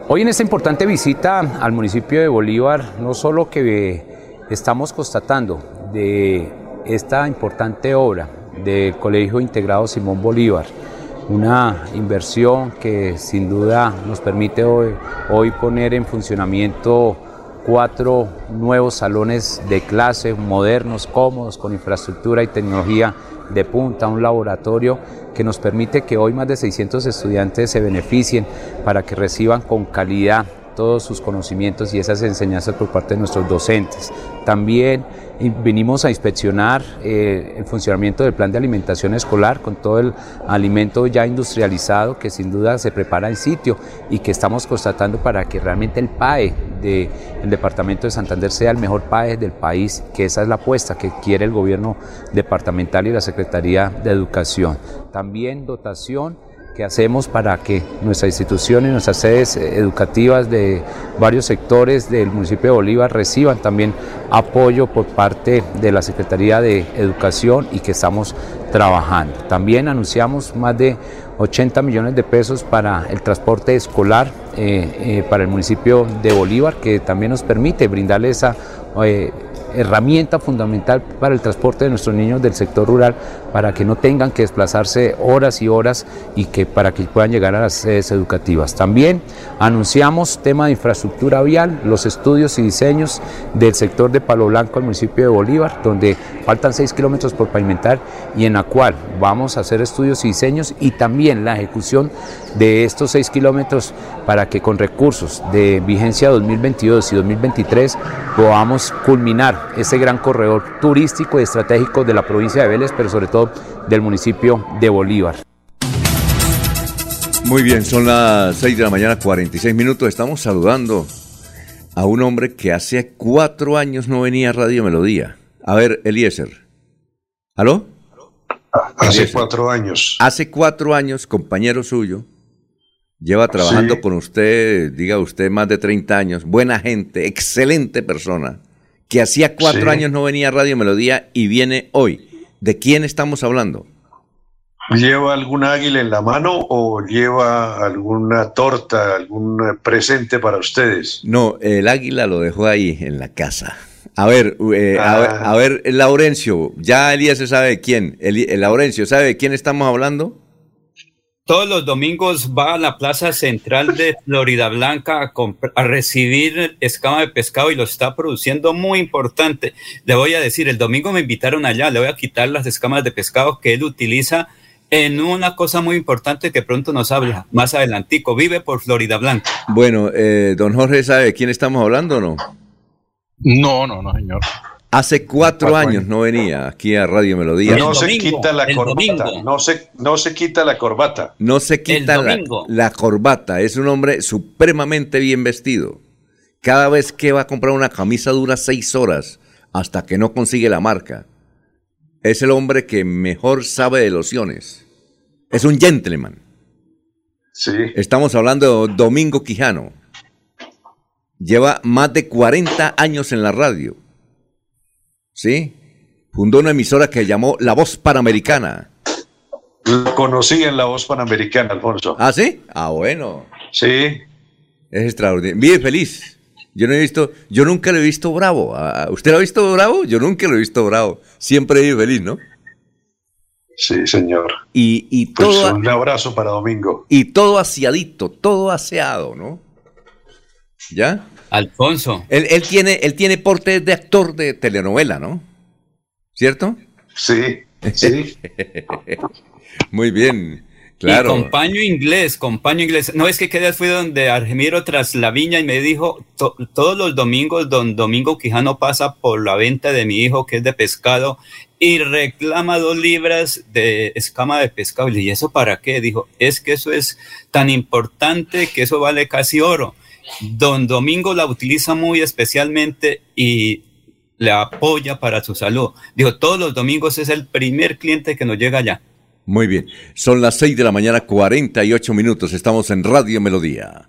Hoy en esta importante visita al municipio de Bolívar, no solo que eh, estamos constatando de esta importante obra del Colegio Integrado Simón Bolívar, una inversión que sin duda nos permite hoy, poner en funcionamiento cuatro nuevos salones de clase modernos, cómodos, con infraestructura y tecnología de punta, un laboratorio que nos permite que hoy más de 600 estudiantes se beneficien para que reciban con calidad todos sus conocimientos y esas enseñanzas por parte de nuestros docentes. También y vinimos a inspeccionar eh, el funcionamiento del plan de alimentación escolar con todo el alimento ya industrializado que sin duda se prepara en sitio y que estamos constatando para que realmente el PAE del departamento de Santander sea el mejor PAE del país, que esa es la apuesta que quiere el gobierno departamental y la Secretaría de Educación. También dotación que hacemos para que nuestra institución y nuestras sedes educativas de varios sectores del municipio de Bolívar reciban también apoyo por parte de la Secretaría de Educación y que estamos trabajando. También anunciamos más de 80 millones de pesos para el transporte escolar eh, eh, para el municipio de Bolívar, que también nos permite brindarle esa eh, herramienta fundamental para el transporte de nuestros niños del sector rural para que no tengan que desplazarse horas y horas y que para que puedan llegar a las sedes educativas. También anunciamos tema de infraestructura vial, los estudios y diseños del sector de Palo Blanco al municipio de Bolívar, donde faltan 6 kilómetros por pavimentar y en la cual vamos a hacer estudios y diseños y también la ejecución de estos 6 kilómetros para que con recursos de vigencia 2022 y 2023 podamos culminar ese gran corredor turístico y estratégico de la provincia de Vélez, pero sobre todo del municipio de Bolívar. Muy bien, son las 6 de la mañana, 46 minutos. Estamos saludando a un hombre que hace cuatro años no venía a Radio Melodía. A ver, Eliezer. ¿Aló? Hace Eliezer. cuatro años. Hace cuatro años, compañero suyo, lleva trabajando Sí. con usted, diga usted, más de 30 años. Buena gente, excelente persona, que hacía cuatro Sí. años no venía a Radio Melodía y viene hoy. ¿De quién estamos hablando? ¿Lleva algún águila en la mano o lleva alguna torta, algún eh, presente para ustedes? No, el águila lo dejó ahí en la casa. A ver, eh, a, Ah. ver a ver, Laurencio, ya Elías se sabe de quién. Eli- el Laurencio, ¿sabe de quién estamos hablando? Todos los domingos va a la plaza central de Florida Blanca a, recibir escama de pescado y lo está produciendo muy importante. Le voy a decir, el domingo me invitaron allá, le voy a quitar las escamas de pescado que él utiliza en una cosa muy importante que pronto nos habla más adelantico. Vive por Florida Blanca. Bueno, eh, don Jorge, ¿sabe de quién estamos hablando o no? No, no, no, señor. Hace cuatro, años no venía aquí a Radio Melodía. No se quita la corbata. No se, no se quita la corbata. No se quita la, la corbata. Es un hombre supremamente bien vestido. Cada vez que va a comprar una camisa dura seis horas hasta que no consigue la marca. Es el hombre que mejor sabe de lociones. Es un gentleman. Sí. Estamos hablando de Domingo Quijano. Lleva más de 40 años en la radio. ¿Sí? Fundó una emisora que llamó La Voz Panamericana. Lo conocí en la voz panamericana, Alfonso. ¿Ah, sí? Ah, bueno. Sí. Es extraordinario. Vive feliz. Yo no he visto, yo nunca lo he visto bravo. Ah, ¿Usted lo ha visto bravo? Yo nunca lo he visto bravo. Siempre vive feliz, ¿no? Sí, señor. Y, y Pues todo, un abrazo para Domingo. y todo aseadito, todo aseado, ¿no? ¿Ya? Alfonso. Él, él tiene, él tiene porte de actor de telenovela, ¿no? ¿Cierto? Sí, sí. Muy bien, claro. Y compaño inglés, compaño inglés. No es que quedé fui donde Argemiro tras la viña y me dijo, "To- todos los domingos don Domingo Quijano pasa por la venta de mi hijo que es de pescado y reclama dos libras de escama de pescado. Y le dije, ¿y eso para qué? Dijo, es que eso es tan importante que eso vale casi oro. Don Domingo la utiliza muy especialmente y le apoya para su salud. Dijo, todos los domingos es el primer cliente que nos llega allá. Muy bien. Son las 6 de la mañana, 48 minutos. Estamos en Radio Melodía.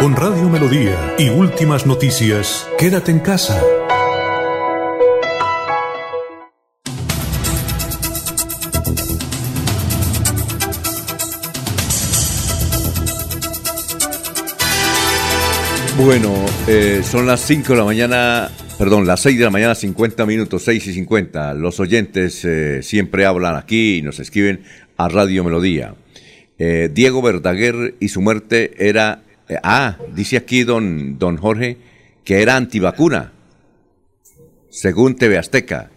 Con Radio Melodía y últimas noticias, quédate en casa. Bueno, eh, son las 5 de la mañana, perdón, las 6 de la mañana, 50 minutos, 6 y 50. Los oyentes eh, siempre hablan aquí y nos escriben a Radio Melodía. Eh, Diego Verdaguer y su muerte era, eh, ah, dice aquí don, don Jorge, que era antivacuna, según TV Azteca.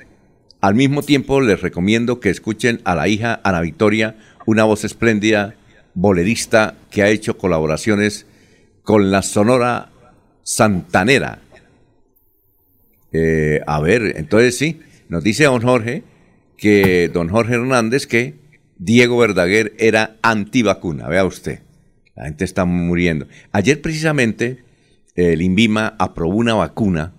Al mismo tiempo les recomiendo que escuchen a la hija Ana Victoria, una voz espléndida, bolerista, que ha hecho colaboraciones con la Sonora Santanera. Eh, a ver, entonces sí, nos dice don Jorge que don Jorge Hernández que Diego Verdaguer era antivacuna. Vea usted, la gente está muriendo. Ayer precisamente el INVIMA aprobó una vacuna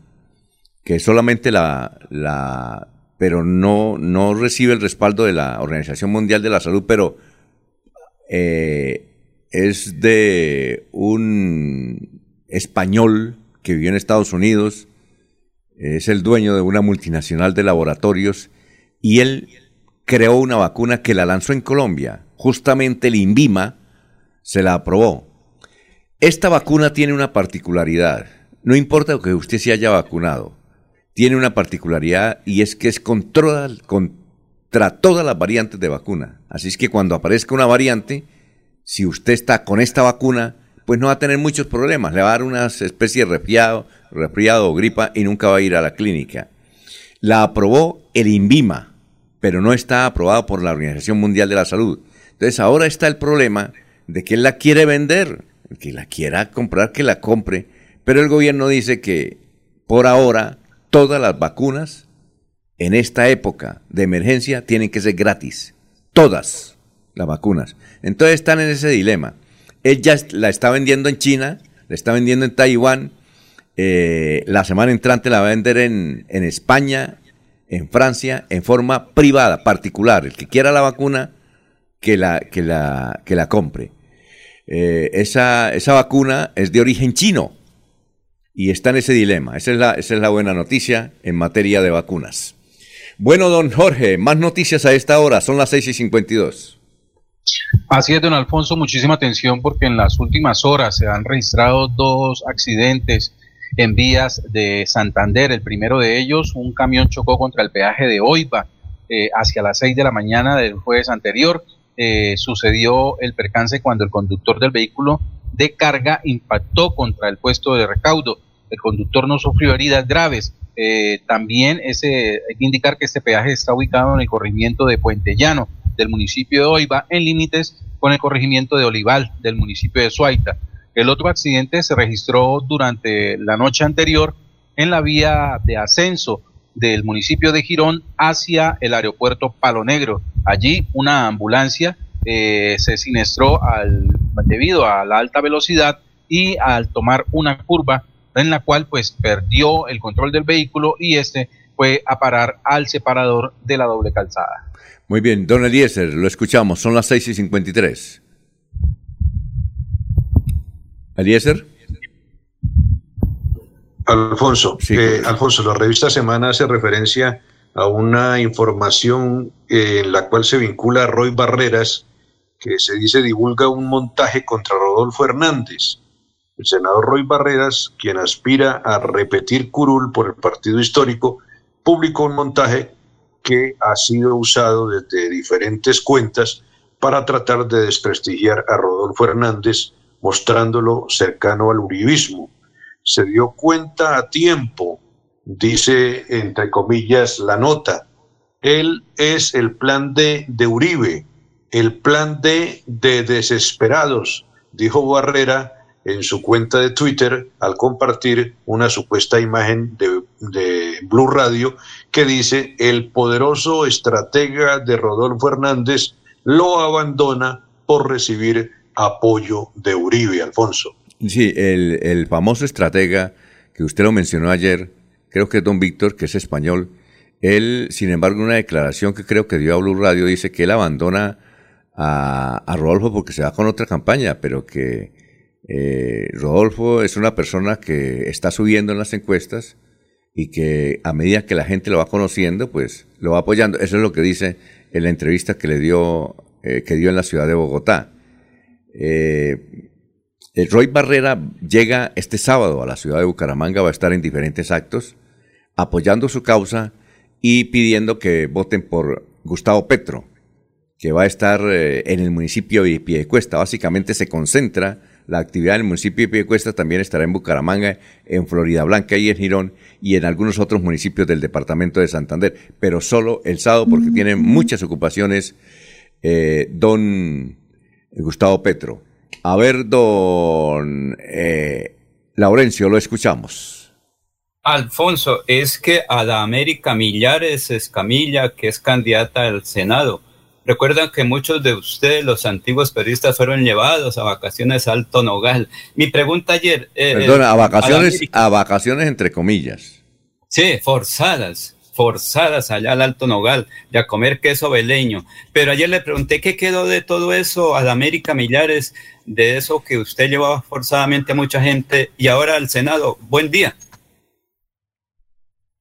que solamente la, la pero no, no recibe el respaldo de la Organización Mundial de la Salud, pero eh, es de un español que vivió en Estados Unidos, es el dueño de una multinacional de laboratorios y él creó una vacuna que la lanzó en Colombia. Justamente el INVIMA se la aprobó. Esta vacuna tiene una particularidad. No importa que usted se haya vacunado, tiene una particularidad y es que es contra, todas las variantes de vacuna. Así es que cuando aparezca una variante, si usted está con esta vacuna, pues no va a tener muchos problemas. Le va a dar una especie de resfriado, resfriado o gripa y nunca va a ir a la clínica. La aprobó el INVIMA, pero no está aprobado por la Organización Mundial de la Salud. Entonces ahora está el problema de que él la quiere vender, el que la quiera comprar, que la compre, pero el gobierno dice que por ahora todas las vacunas en esta época de emergencia tienen que ser gratis. Todas. las vacunas. Entonces están en ese dilema. Él ya la está vendiendo en China, la está vendiendo en Taiwán, eh, la semana entrante la va a vender en, en España, en Francia, en forma privada, particular. El que quiera la vacuna, que la, que la, que la compre. Eh, esa, esa vacuna es de origen chino y está en ese dilema. Esa es, la, esa es la buena noticia en materia de vacunas. Bueno, don Jorge, más noticias a esta hora, son las 6 y 52. Así es, don Alfonso, muchísima atención porque en las últimas horas se han registrado dos accidentes en vías de Santander. El primero de ellos, un camión chocó contra el peaje de Oiva eh, hacia las 6 de la mañana del jueves anterior. Eh, sucedió el percance cuando el conductor del vehículo de carga impactó contra el puesto de recaudo. El conductor no sufrió heridas graves. Eh, también ese, hay que indicar que este peaje está ubicado en el corregimiento de Puente Llano del municipio de Oiva, en límites con el corregimiento de Olival del municipio de Suaita. El otro accidente se registró durante la noche anterior en la vía de ascenso del municipio de Girón hacia el aeropuerto Palo Negro. Allí una ambulancia eh, se siniestró al, debido a la alta velocidad y al tomar una curva en la cual pues perdió el control del vehículo y este fue a parar al separador de la doble calzada. Muy bien, don Eliezer, lo escuchamos, son las 6 y 53. Eliezer. Alfonso, eh, Alfonso, la revista Semana hace referencia a una información eh, en la cual se vincula a Roy Barreras, que se dice divulga un montaje contra Rodolfo Hernández. El senador Roy Barreras, quien aspira a repetir curul por el partido histórico, publicó un montaje que ha sido usado desde diferentes cuentas para tratar de desprestigiar a Rodolfo Hernández, mostrándolo cercano al uribismo. Se dio cuenta a tiempo, dice entre comillas la nota. Él es el plan de Uribe, el plan D de desesperados, dijo Barrera en su cuenta de Twitter al compartir una supuesta imagen de, de, Blue Radio que dice el poderoso estratega de Rodolfo Hernández lo abandona por recibir apoyo de Uribe, Alfonso. Sí, el, el famoso estratega que usted lo mencionó ayer, creo que es don Víctor, que es español, él, sin embargo, una declaración que creo que dio a Blue Radio dice que él abandona a, a Rodolfo porque se va con otra campaña, pero que eh, Rodolfo es una persona que está subiendo en las encuestas y que a medida que la gente lo va conociendo, pues lo va apoyando. Eso es lo que dice en la entrevista que le dio, eh, que dio en la ciudad de Bogotá. Eh, Roy Barrera llega este sábado a la ciudad de Bucaramanga, va a estar en diferentes actos apoyando su causa y pidiendo que voten por Gustavo Petro, que va a estar eh, en el municipio de Piedecuesta. Básicamente se concentra la actividad en el municipio de Piedecuesta, también estará en Bucaramanga, en Florida Blanca y en Girón y en algunos otros municipios del departamento de Santander, pero solo el sábado porque tiene muchas ocupaciones eh, don Gustavo Petro. A ver, don eh, Laurencio, lo escuchamos. Alfonso, es que a la América Millares Escamilla, que es candidata al Senado, recuerdan que muchos de ustedes, los antiguos periodistas, fueron llevados a vacaciones a Alto Nogal. Mi pregunta ayer... Eh, Perdona, a vacaciones, a, a vacaciones entre comillas. Sí, forzadas, forzadas allá al Alto Nogal, de a comer queso veleño. Pero ayer le pregunté qué quedó de todo eso a la América Millares, de eso que usted llevaba forzadamente a mucha gente y ahora al Senado. Buen día.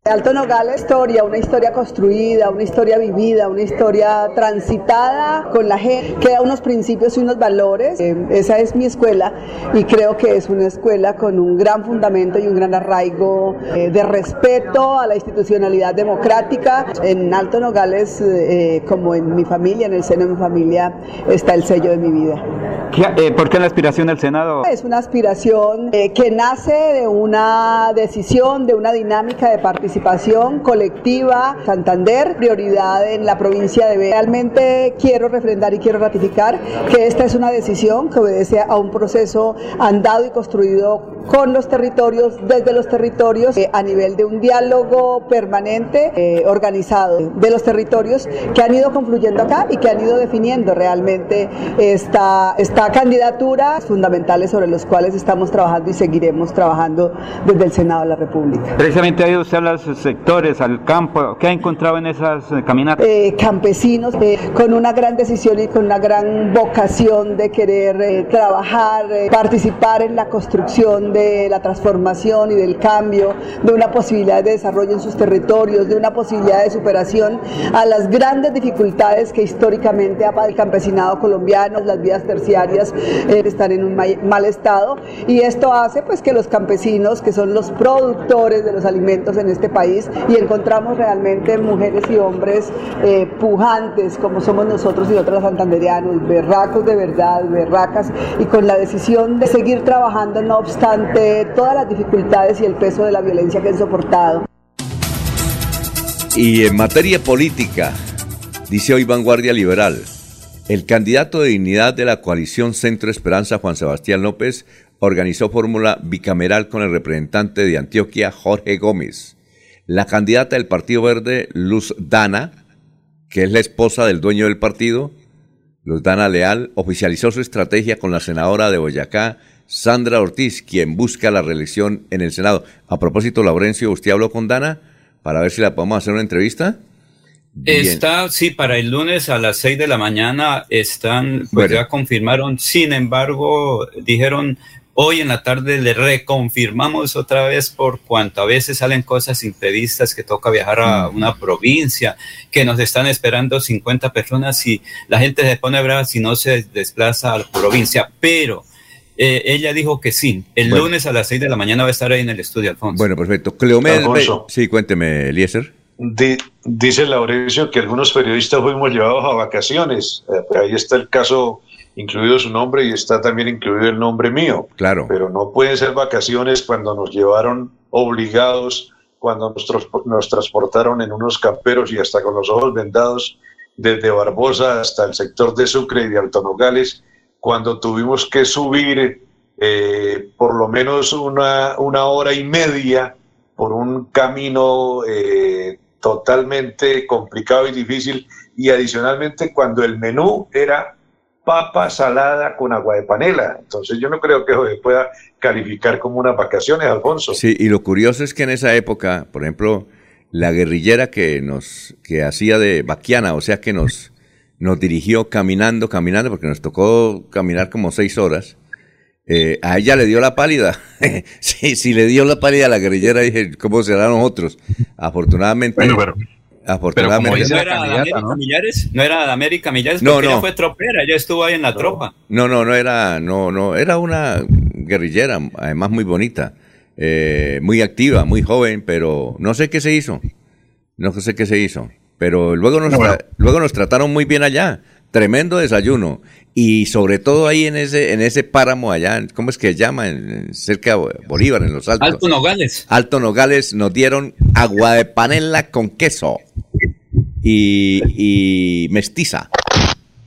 Alto Nogal la historia, una historia construida, una historia vivida, una historia transitada con la gente, que da unos principios y unos valores. Eh, esa es mi escuela y creo que es una escuela con un gran fundamento y un gran arraigo eh, de respeto a la institucionalidad democrática. En Alto Nogales, eh, como en mi familia, en el seno de mi familia, está el sello de mi vida. ¿Qué, ¿Por qué la aspiración del Senado? Es una aspiración que nace de una decisión, de una dinámica de participación participación colectiva, Santander, prioridad en la provincia de B. Realmente quiero refrendar y quiero ratificar que esta es una decisión que obedece a un proceso andado y construido con los territorios, desde los territorios, eh, a nivel de un diálogo permanente, eh, organizado, de los territorios que han ido confluyendo acá y que han ido definiendo realmente esta, esta candidatura fundamentales sobre los cuales estamos trabajando y seguiremos trabajando desde el Senado de la República. Precisamente ido usted a los sectores, al campo. ¿Qué ha encontrado en esas eh, caminatas? Eh, campesinos eh, con una gran decisión y con una gran vocación de querer eh, trabajar, eh, participar en la construcción de la transformación y del cambio, de una posibilidad de desarrollo en sus territorios, de una posibilidad de superación a las grandes dificultades que históricamente ha el campesinado colombiano, las vías terciarias eh, están en un ma- mal estado y esto hace pues que los campesinos, que son los productores de los alimentos en este país, y encontramos realmente mujeres y hombres eh, pujantes como somos nosotros y otros santanderianos, berracos de verdad, berracas, y con la decisión de seguir trabajando no obstante todas las dificultades y el peso de la violencia que han soportado. Y en materia política, dice hoy Vanguardia Liberal, el candidato de dignidad de la coalición Centro Esperanza, Juan Sebastián López, organizó fórmula bicameral con el representante de Antioquia, Jorge Gómez. La candidata del Partido Verde, Luz Dana, que es la esposa del dueño del partido, Luz Dana Leal, oficializó su estrategia con la senadora de Boyacá, Sandra Ortiz, quien busca la reelección en el Senado. A propósito, Laurencio, ¿usted habló con Dana para ver si la podemos hacer una entrevista? Bien. Está, sí, para el lunes a las 6 de la mañana están, pues Bueno. ya confirmaron, sin embargo, dijeron hoy en la tarde le reconfirmamos otra vez por cuanto a veces salen cosas imprevistas que toca viajar a una provincia, que nos están esperando 50 personas y la gente se pone brava si no se desplaza a la provincia, pero eh, ella dijo que sí, el Bueno. lunes a las 6 de la mañana va a estar ahí en el estudio, Alfonso. Bueno, perfecto. Be- sí, cuénteme, Eliezer. Di- dice Laurencio que algunos periodistas fuimos llevados a vacaciones. Eh, ahí está el caso, incluido su nombre y está también incluido el nombre mío. Claro. Pero no pueden ser vacaciones cuando nos llevaron obligados, cuando nos, nos transportaron en unos camperos y hasta con los ojos vendados desde Barbosa hasta el sector de Sucre y de Alto Nogales, cuando tuvimos que subir eh, por lo menos una, una hora y media por un camino eh, totalmente complicado y difícil y adicionalmente cuando el menú era papa salada con agua de panela. Entonces yo no creo que se pueda calificar como unas vacaciones, Alfonso. Sí, y lo curioso es que en esa época, por ejemplo, la guerrillera que nos, que hacía de vaquiana, o sea que nos, nos dirigió caminando, caminando, porque nos tocó caminar como seis horas, eh, a ella le dio la pálida. sí, sí, le dio la pálida a la guerrillera, dije, ¿cómo será nosotros? Afortunadamente. Afortunadamente. ¿No era de América Millares? ¿No era de América Millares? No, Porque no. ella fue tropera, ella estuvo ahí en la tropa. No, no, no era, no, no, era una guerrillera, además muy bonita, eh, muy activa, muy joven, pero no sé qué se hizo, no sé qué se hizo, pero luego nos, No, bueno. luego nos trataron muy bien allá, tremendo desayuno y sobre todo ahí en ese, en ese páramo allá, ¿cómo es que se llama? En- cerca de Bolívar, en los Altos. Alto Nogales. Alto Nogales nos dieron agua de panela con queso y, y mestiza.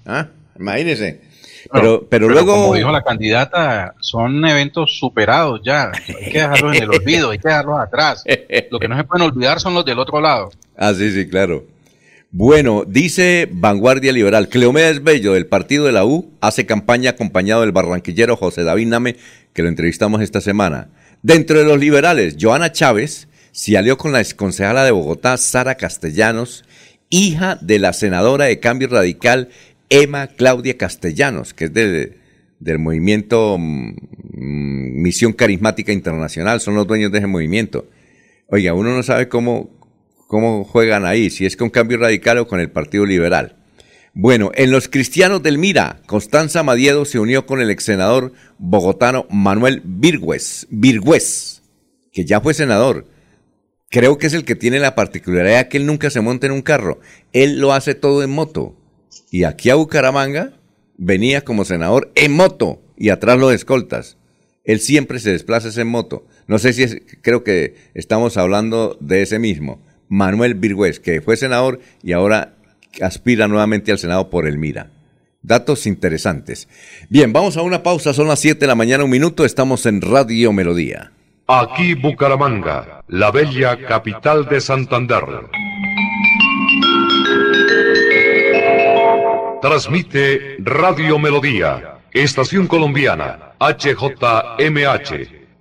¿Ah? Imagínense. Pero, pero, luego. Como dijo la candidata, son eventos superados ya. Hay que dejarlos en el olvido, hay que dejarlos atrás. Lo que no se pueden olvidar son los del otro lado. Ah, sí, sí, claro. Bueno, dice Vanguardia Liberal, Cleomedes Bello del partido de la U hace campaña acompañado del barranquillero José David Name, que lo entrevistamos esta semana. Dentro de los liberales, Joana Chávez se alió con la exconcejala de Bogotá, Sara Castellanos, hija de la senadora de Cambio Radical, Emma Claudia Castellanos, que es del, del movimiento mm, Misión Carismática Internacional, son los dueños de ese movimiento. Oiga, uno no sabe cómo, cómo juegan ahí, si es con Cambio Radical o con el Partido Liberal. Bueno, en los cristianos del Mira, Constanza Madiedo se unió con el ex senador bogotano Manuel Virgües, Virgües, que ya fue senador. Creo que es el que tiene la particularidad que él nunca se monta en un carro. Él lo hace todo en moto. Y aquí a Bucaramanga venía como senador en moto y atrás los escoltas. Él siempre se desplaza en moto. No sé si es, creo que estamos hablando de ese mismo, Manuel Virgüez, que fue senador y ahora aspira nuevamente al Senado por el Mira. Datos interesantes. Bien, vamos a una pausa, son las 7 de la mañana, un minuto, estamos en Radio Melodía. Aquí Bucaramanga, la bella capital de Santander. Transmite Radio Melodía, Estación Colombiana, HJMH,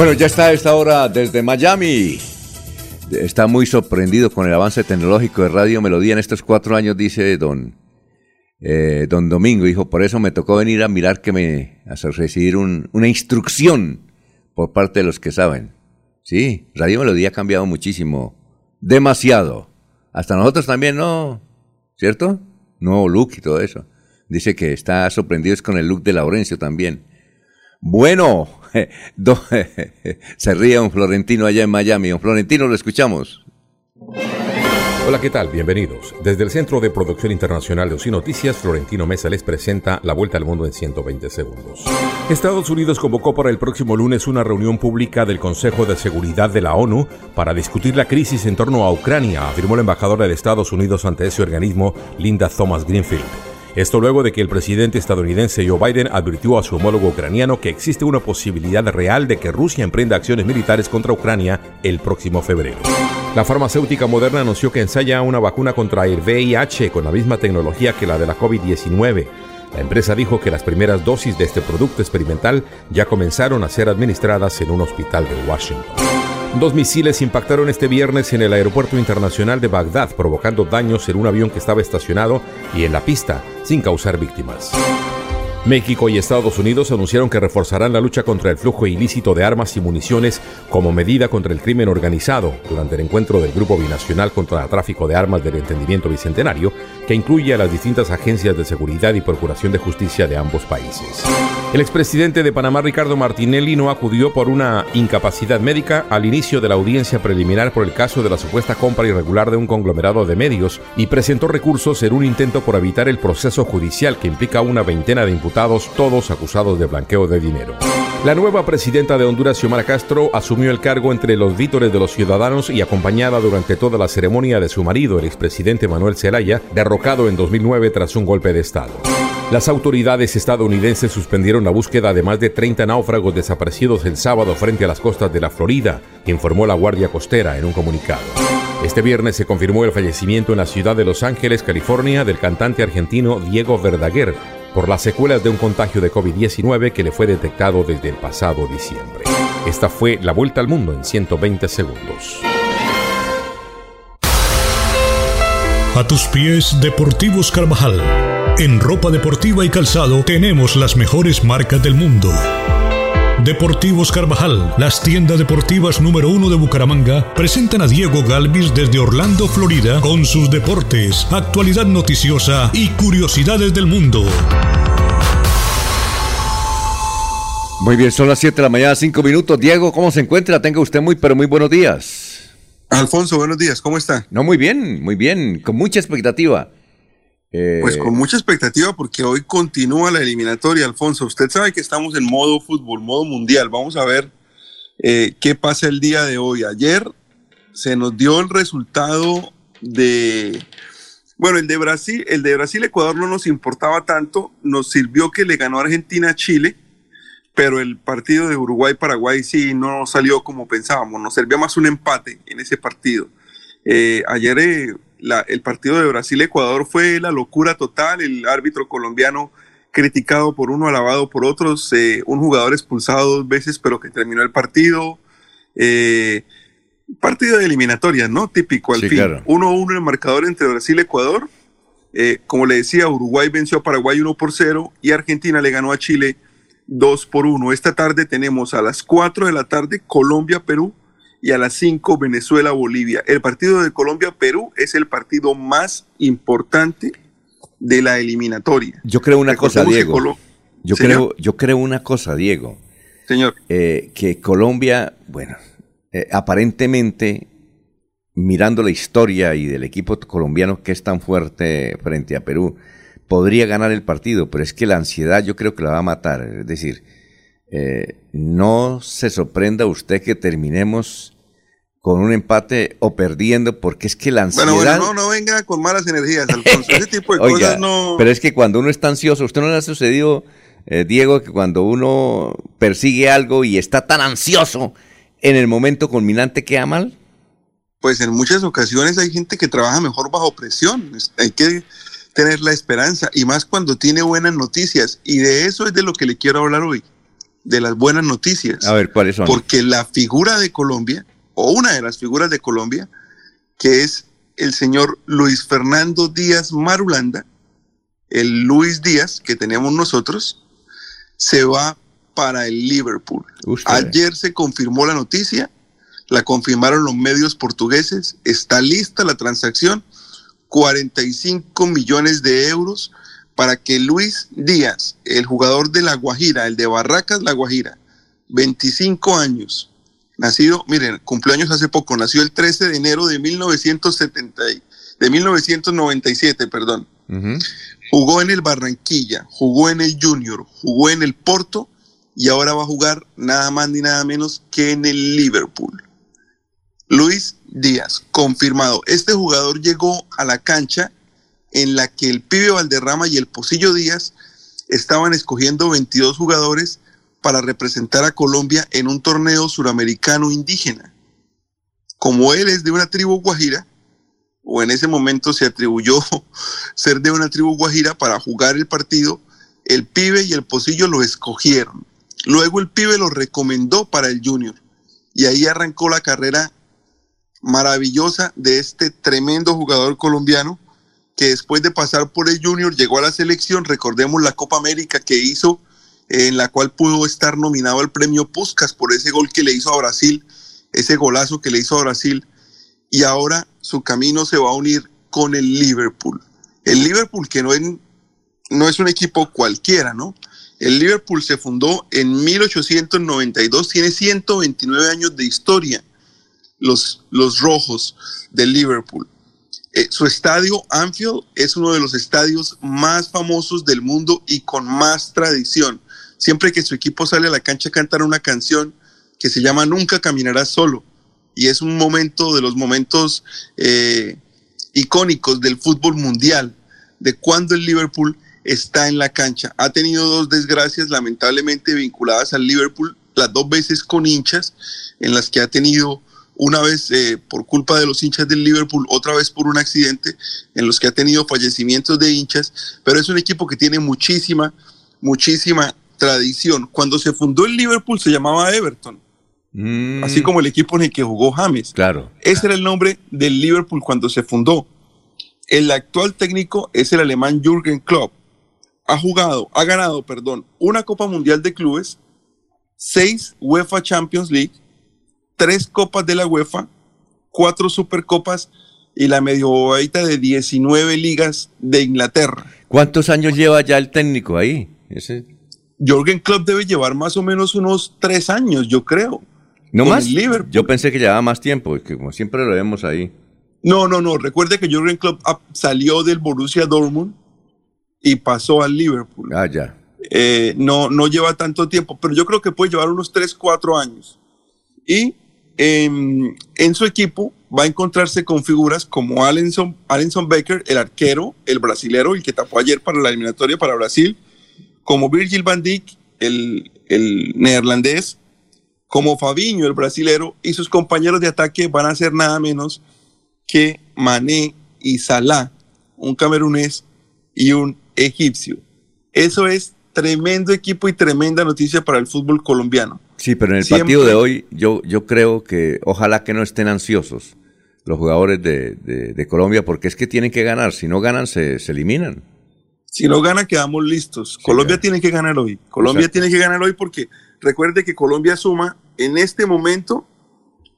Bueno, ya está a esta hora desde Miami. Está muy sorprendido con el avance tecnológico de Radio Melodía en estos cuatro años, dice don, eh, don Domingo. Dijo, por eso me tocó venir a mirar que me, a recibir un- una instrucción por parte de los que saben. Sí, Radio Melodía ha cambiado muchísimo. Demasiado. Hasta nosotros también, ¿no? ¿Cierto? Nuevo look y todo eso. Dice que está sorprendido con el look de Laurencio también. Bueno, se ríe un Florentino allá en Miami. Un Florentino, lo escuchamos. Hola, ¿qué tal? Bienvenidos. Desde el Centro de Producción Internacional de OSI Noticias, Florentino Mesa les presenta La Vuelta al Mundo en 120 segundos. Estados Unidos convocó para el próximo lunes una reunión pública del Consejo de Seguridad de la ONU para discutir la crisis en torno a Ucrania, afirmó la embajadora de Estados Unidos ante ese organismo, Linda Thomas Greenfield. Esto luego de que el presidente estadounidense Joe Biden advirtió a su homólogo ucraniano que existe una posibilidad real de que Rusia emprenda acciones militares contra Ucrania el próximo febrero. La farmacéutica moderna anunció que ensaya una vacuna contra el VIH con la misma tecnología que la de la COVID-19. La empresa dijo que las primeras dosis de este producto experimental ya comenzaron a ser administradas en un hospital de Washington. Dos misiles impactaron este viernes en el aeropuerto internacional de Bagdad, provocando daños en un avión que estaba estacionado y en la pista, sin causar víctimas. México y Estados Unidos anunciaron que reforzarán la lucha contra el flujo ilícito de armas y municiones como medida contra el crimen organizado durante el encuentro del Grupo Binacional contra el Tráfico de Armas del Entendimiento Bicentenario, que incluye a las distintas agencias de seguridad y procuración de justicia de ambos países. El expresidente de Panamá, Ricardo Martinelli, no acudió por una incapacidad médica al inicio de la audiencia preliminar por el caso de la supuesta compra irregular de un conglomerado de medios y presentó recursos en un intento por evitar el proceso judicial que implica una veintena de imputados, todos acusados de blanqueo de dinero. La nueva presidenta de Honduras, Xiomara Castro, asumió el cargo entre los vítores de los ciudadanos y acompañada durante toda la ceremonia de su marido, el expresidente Manuel Zelaya, en 2009 tras un golpe de Estado. Las autoridades estadounidenses suspendieron la búsqueda de más de 30 náufragos desaparecidos el sábado frente a las costas de la Florida, informó la Guardia Costera en un comunicado. Este viernes se confirmó el fallecimiento en la ciudad de Los Ángeles, California, del cantante argentino Diego Verdaguer por las secuelas de un contagio de COVID-19 que le fue detectado desde el pasado diciembre. Esta fue la vuelta al mundo en 120 segundos. A tus pies, Deportivos Carvajal. En ropa deportiva y calzado tenemos las mejores marcas del mundo. Deportivos Carvajal, las tiendas deportivas número uno de Bucaramanga, presentan a Diego Galvis desde Orlando, Florida, con sus deportes, actualidad noticiosa y curiosidades del mundo. Muy bien, son las 7 de la mañana, 5 minutos. Diego, ¿cómo se encuentra? Tenga usted muy, pero muy buenos días. Alfonso, buenos días, ¿cómo está? No, muy bien, muy bien, con mucha expectativa. Eh, Pues con mucha expectativa porque hoy continúa la eliminatoria, Alfonso. Usted sabe que estamos en modo fútbol, modo mundial. Vamos a ver eh, qué pasa el día de hoy. Ayer se nos dio el resultado de, bueno, el de Brasil, el de Brasil-Ecuador no nos importaba tanto, nos sirvió que le ganó Argentina a Chile, pero el partido de Uruguay-Paraguay sí no salió como pensábamos, nos servía más un empate en ese partido. Eh, ayer eh, la- el partido de Brasil-Ecuador fue la locura total, el árbitro colombiano criticado por uno, alabado por otros, eh, un jugador expulsado dos veces pero que terminó el partido, eh, partido de eliminatoria, ¿no? Típico al Sí, fin. claro. 1-1 el marcador entre Brasil y Ecuador. Eh, como le decía, Uruguay venció a Paraguay 1 por 0 y Argentina le ganó a Chile 2 por 1. Esta tarde tenemos a las 4 de la tarde Colombia-Perú y a las 5 Venezuela-Bolivia. El partido de Colombia-Perú es el partido más importante de la eliminatoria. Yo creo una cosa, Recordemos Diego. Colo- Yo creo, yo creo una cosa, Diego. Señor. Eh, que Colombia, bueno, eh, aparentemente, mirando la historia y del equipo colombiano que es tan fuerte frente a Perú, podría ganar el partido, pero es que la ansiedad yo creo que la va a matar. Es decir, eh, no se sorprenda usted que terminemos con un empate o perdiendo, porque es que la ansiedad... Bueno, bueno, no, no venga con malas energías, Alfonso. Ese tipo de Oiga, cosas no. pero es que cuando uno está ansioso, ¿usted no le ha sucedido, eh, Diego, que cuando uno persigue algo y está tan ansioso, en el momento culminante queda mal? Pues en muchas ocasiones hay gente que trabaja mejor bajo presión. Es- Hay que tener la esperanza y más cuando tiene buenas noticias. Y de eso es de lo que le quiero hablar hoy, de las buenas noticias. A ver, ¿cuáles son? Porque la figura de Colombia, o una de las figuras de Colombia, que es el señor Luis Fernando Díaz Marulanda, el Luis Díaz que tenemos nosotros, se va para el Liverpool. Usted. Ayer se confirmó la noticia, la confirmaron los medios portugueses, está lista la transacción, 45 millones de euros para que Luis Díaz, el jugador de La Guajira, el de Barracas La Guajira, 25 años, nacido, miren, cumpleaños hace poco, nació el 13 de enero de 1970, y- de 1997, perdón. Jugó en el Barranquilla, jugó en el Junior, jugó en el Porto y ahora va a jugar nada más ni nada menos que en el Liverpool. Luis Díaz, confirmado. Este jugador llegó a la cancha en la que el pibe Valderrama y el Pocillo Díaz estaban escogiendo 22 jugadores para representar a Colombia en un torneo suramericano indígena. Como él es de una tribu guajira, o en ese momento se atribuyó ser de una tribu guajira para jugar el partido, el pibe y el pocillo lo escogieron. Luego el pibe lo recomendó para el junior y ahí arrancó la carrera maravillosa de este tremendo jugador colombiano que después de pasar por el junior llegó a la selección, recordemos la Copa América que hizo, en la cual pudo estar nominado al premio Puskas por ese gol que le hizo a Brasil, ese golazo que le hizo a Brasil y ahora su camino se va a unir con el Liverpool. El Liverpool que no es, no es un equipo cualquiera, ¿no? El Liverpool se fundó en 1892, tiene 129 años de historia, los, los rojos del Liverpool. Eh, su estadio Anfield es uno de los estadios más famosos del mundo y con más tradición. Siempre que su equipo sale a la cancha cantan una canción que se llama Nunca caminarás solo y es un momento de los momentos eh, icónicos del fútbol mundial, de cuando el Liverpool está en la cancha. Ha tenido dos desgracias lamentablemente vinculadas al Liverpool, las dos veces con hinchas, en las que ha tenido una vez eh, por culpa de los hinchas del Liverpool, otra vez por un accidente, en los que ha tenido fallecimientos de hinchas, pero es un equipo que tiene muchísima, muchísima tradición. Cuando se fundó el Liverpool se llamaba Everton así como el equipo en el que jugó James. Mm, Claro. Ese era el nombre del Liverpool cuando se fundó. El actual técnico es el alemán Jürgen Klopp. Ha jugado, ha ganado, perdón, una Copa Mundial de Clubes, seis UEFA Champions League, tres Copas de la UEFA, cuatro Supercopas y la medio bobadita de 19 ligas de Inglaterra. ¿Cuántos años lleva ya el técnico ahí? Ese... Jürgen Klopp debe llevar más o menos unos tres años, yo creo. ¿No más? Yo pensé que llevaba más tiempo, que como siempre lo vemos ahí. No, no, no. Recuerde que Jürgen Klopp salió del Borussia Dortmund y pasó al Liverpool. Ah, ya. Eh, no, no lleva tanto tiempo, pero yo creo que puede llevar unos 3, 4 años. Y em, en su equipo va a encontrarse con figuras como Alenson, Alenson Becker, el arquero, el brasilero, el que tapó ayer para la eliminatoria para Brasil, como Virgil van Dijk, el, el neerlandés, como Fabiño, el brasilero, y sus compañeros de ataque van a ser nada menos que Mané y Salah, un camerunés y un egipcio. Eso es tremendo equipo y tremenda noticia para el fútbol colombiano. Sí, pero en el Siempre- partido de hoy yo, yo creo que ojalá que no estén ansiosos los jugadores de, de- de Colombia porque es que tienen que ganar. Si no ganan, se, se eliminan. Si no gana, quedamos listos. Colombia tiene que ganar hoy. Colombia Exacto. tiene que ganar hoy porque recuerde que Colombia suma en este momento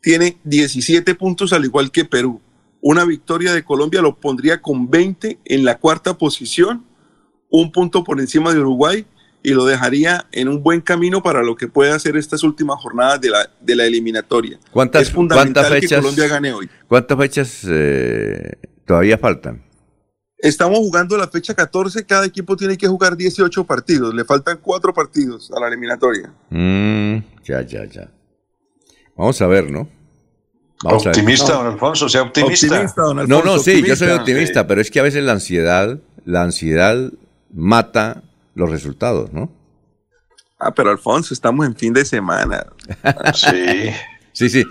tiene 17 puntos al igual que Perú. Una victoria de Colombia lo pondría con 20 en la cuarta posición, un punto por encima de Uruguay y lo dejaría en un buen camino para lo que pueda hacer estas últimas jornadas de la, de la eliminatoria. ¿Cuántas, es fundamental cuántas que fechas, Colombia gane hoy. ¿Cuántas fechas eh, todavía faltan? Estamos jugando la fecha 14, cada equipo tiene que jugar 18 partidos, le faltan 4 partidos a la eliminatoria. Mm, ya, ya, ya. Vamos a ver, ¿no? Vamos a ver. Optimista, don Alfonso, sea optimista. No, no, sí, yo soy optimista, pero es que a veces la ansiedad, la ansiedad mata los resultados, ¿no? Ah, pero Alfonso, estamos en fin de semana. Sí. Sí, sí.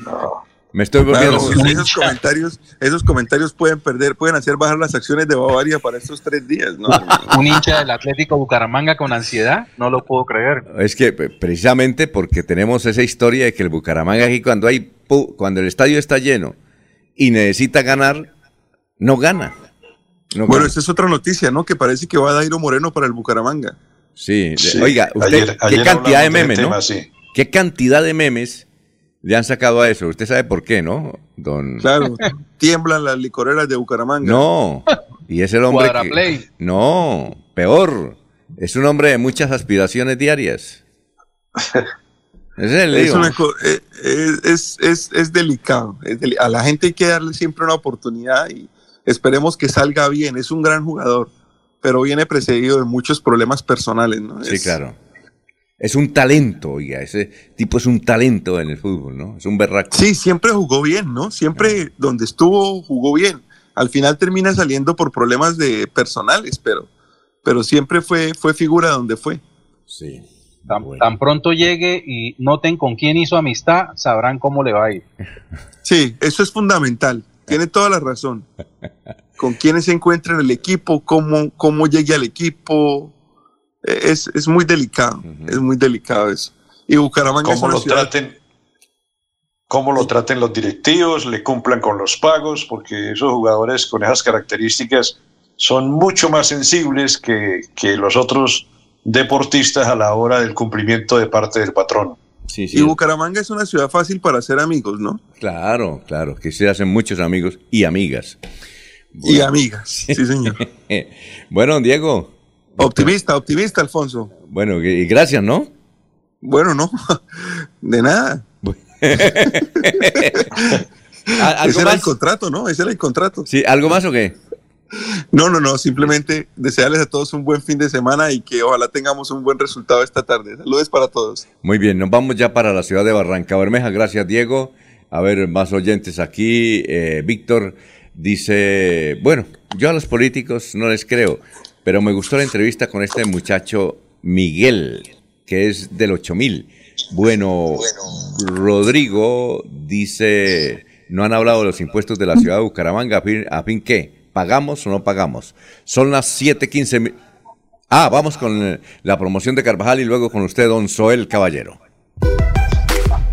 Me estoy volviendo. Claro, esos comentarios, esos comentarios pueden perder, pueden hacer bajar las acciones de Bavaria para estos tres días, ¿no? Un hincha del Atlético Bucaramanga con ansiedad, no lo puedo creer. Es que precisamente porque tenemos esa historia de que el Bucaramanga aquí cuando hay cuando el estadio está lleno y necesita ganar, no gana. No bueno, esta es otra noticia, ¿no? Que parece que va Dairo Moreno para el Bucaramanga. Sí, Sí, oiga, usted, ayer- qué ayer cantidad de de memes, ese ¿no? tema, sí. ¿Qué cantidad de memes le han sacado a eso? Usted sabe por qué, ¿no? Don Claro, tiemblan las licoreras de Bucaramanga. No, y es el hombre que. No, peor. Es un hombre de muchas aspiraciones diarias. Ese es el Es, una co- eh, es, es, es- es delicado. es deli- a la gente hay que darle siempre una oportunidad y esperemos que salga bien. Es un gran jugador, pero viene precedido de muchos problemas personales, ¿no? Sí, Es- claro. Es un talento, oiga. Ese tipo es un talento en el fútbol, ¿no? Es un berraco. Sí, siempre jugó bien, ¿no? Siempre donde estuvo jugó bien. Al final termina saliendo por problemas de personales, pero, pero siempre fue, fue figura donde fue. Sí. Tan, tan pronto llegue y noten con quién hizo amistad, sabrán cómo le va a ir. Sí, eso es fundamental. Tiene toda la razón. Con quiénes se encuentra en el equipo, cómo, cómo llegue al equipo. Eh, Es, es muy delicado. Es muy delicado eso. Y Bucaramanga cómo lo ciudad- traten, cómo lo traten los directivos, le cumplan con los pagos, porque esos jugadores con esas características son mucho más sensibles que, que los otros deportistas a la hora del cumplimiento de parte del patrón. Sí, Y Bucaramanga es una ciudad fácil para hacer amigos, ¿no? Claro, claro. Que se hacen muchos amigos y amigas. Y amigas, sí, señor. bueno, Diego. Optimista, optimista, Alfonso. Bueno, y gracias, ¿no? Bueno, no, de nada. ¿Algo Ese era el más? contrato, ¿no? Ese era el contrato. Sí, ¿algo más o qué? No, no, no, simplemente desearles a todos un buen fin de semana y que ojalá tengamos un buen resultado esta tarde. Saludos para todos. Muy bien, nos vamos ya para la ciudad de Barranca Bermeja. Gracias, Diego. A ver, más oyentes aquí. Eh, Víctor dice, bueno, yo a los políticos no les creo, pero me gustó la entrevista con este muchacho Miguel, que es del 8000. Bueno, Rodrigo dice, no han hablado de los impuestos de la ciudad de Bucaramanga, ¿a fin, a fin qué? ¿Pagamos o no pagamos? Son las 7.15. mi- Ah, vamos con eh, la promoción de Carvajal y luego con usted, don Soel Caballero.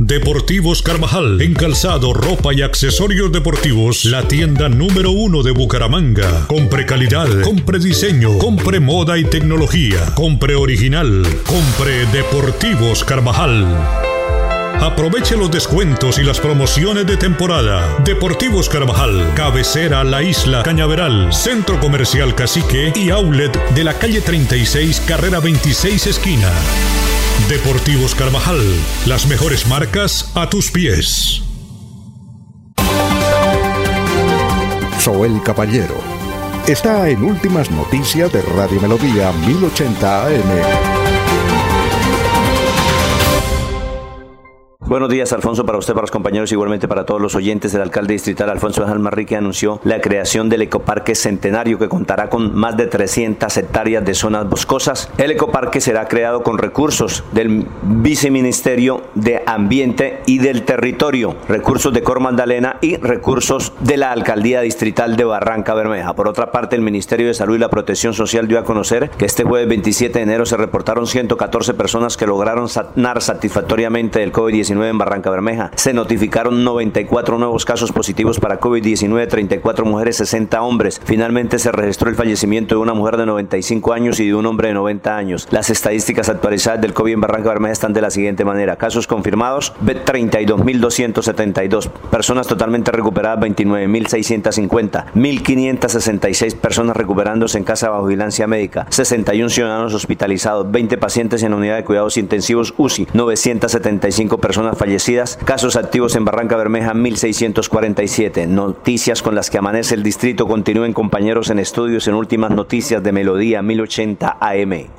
Deportivos Carvajal, en calzado, ropa y accesorios deportivos, la tienda número uno de Bucaramanga. Compre calidad, compre diseño, compre moda y tecnología, compre original, compre Deportivos Carvajal. Aproveche los descuentos y las promociones de temporada. Deportivos Carvajal, cabecera La Isla Cañaveral, Centro Comercial Cacique y Outlet de la calle 36, carrera 26 esquina. Deportivos Carvajal, las mejores marcas a tus pies. Soel Caballero está en Últimas Noticias de Radio Melodía 1080 AM. Buenos días, Alfonso, para usted, para los compañeros, igualmente para todos los oyentes. El alcalde distrital Alfonso Ángel Marrique anunció la creación del Ecoparque Centenario que contará con más de 300 hectáreas de zonas boscosas. El ecoparque será creado con recursos del Viceministerio de Ambiente y del Territorio, recursos de Cor Magdalena y recursos de la Alcaldía Distrital de Barranca Bermeja. Por otra parte, el Ministerio de Salud y la Protección Social dio a conocer que este jueves 27 de enero se reportaron 114 personas que lograron sanar satisfactoriamente del COVID-19 en Barranca Bermeja. Se notificaron 94 nuevos casos positivos para COVID-19, 34 mujeres, 60 hombres. Finalmente se registró el fallecimiento de una mujer de 95 años y de un hombre de 90 años. Las estadísticas actualizadas del COVID en Barranca Bermeja están de la siguiente manera. Casos confirmados, 32.272. Personas totalmente recuperadas, 29.650. 1.566 personas recuperándose en casa bajo vigilancia médica. 61 ciudadanos hospitalizados. 20 pacientes en unidad de cuidados intensivos UCI. 975 personas fallecidas. Casos activos en Barranca Bermeja, 1.647. Noticias con las que amanece el distrito. Continúen compañeros en estudios en últimas noticias de Melodía 1080 AM.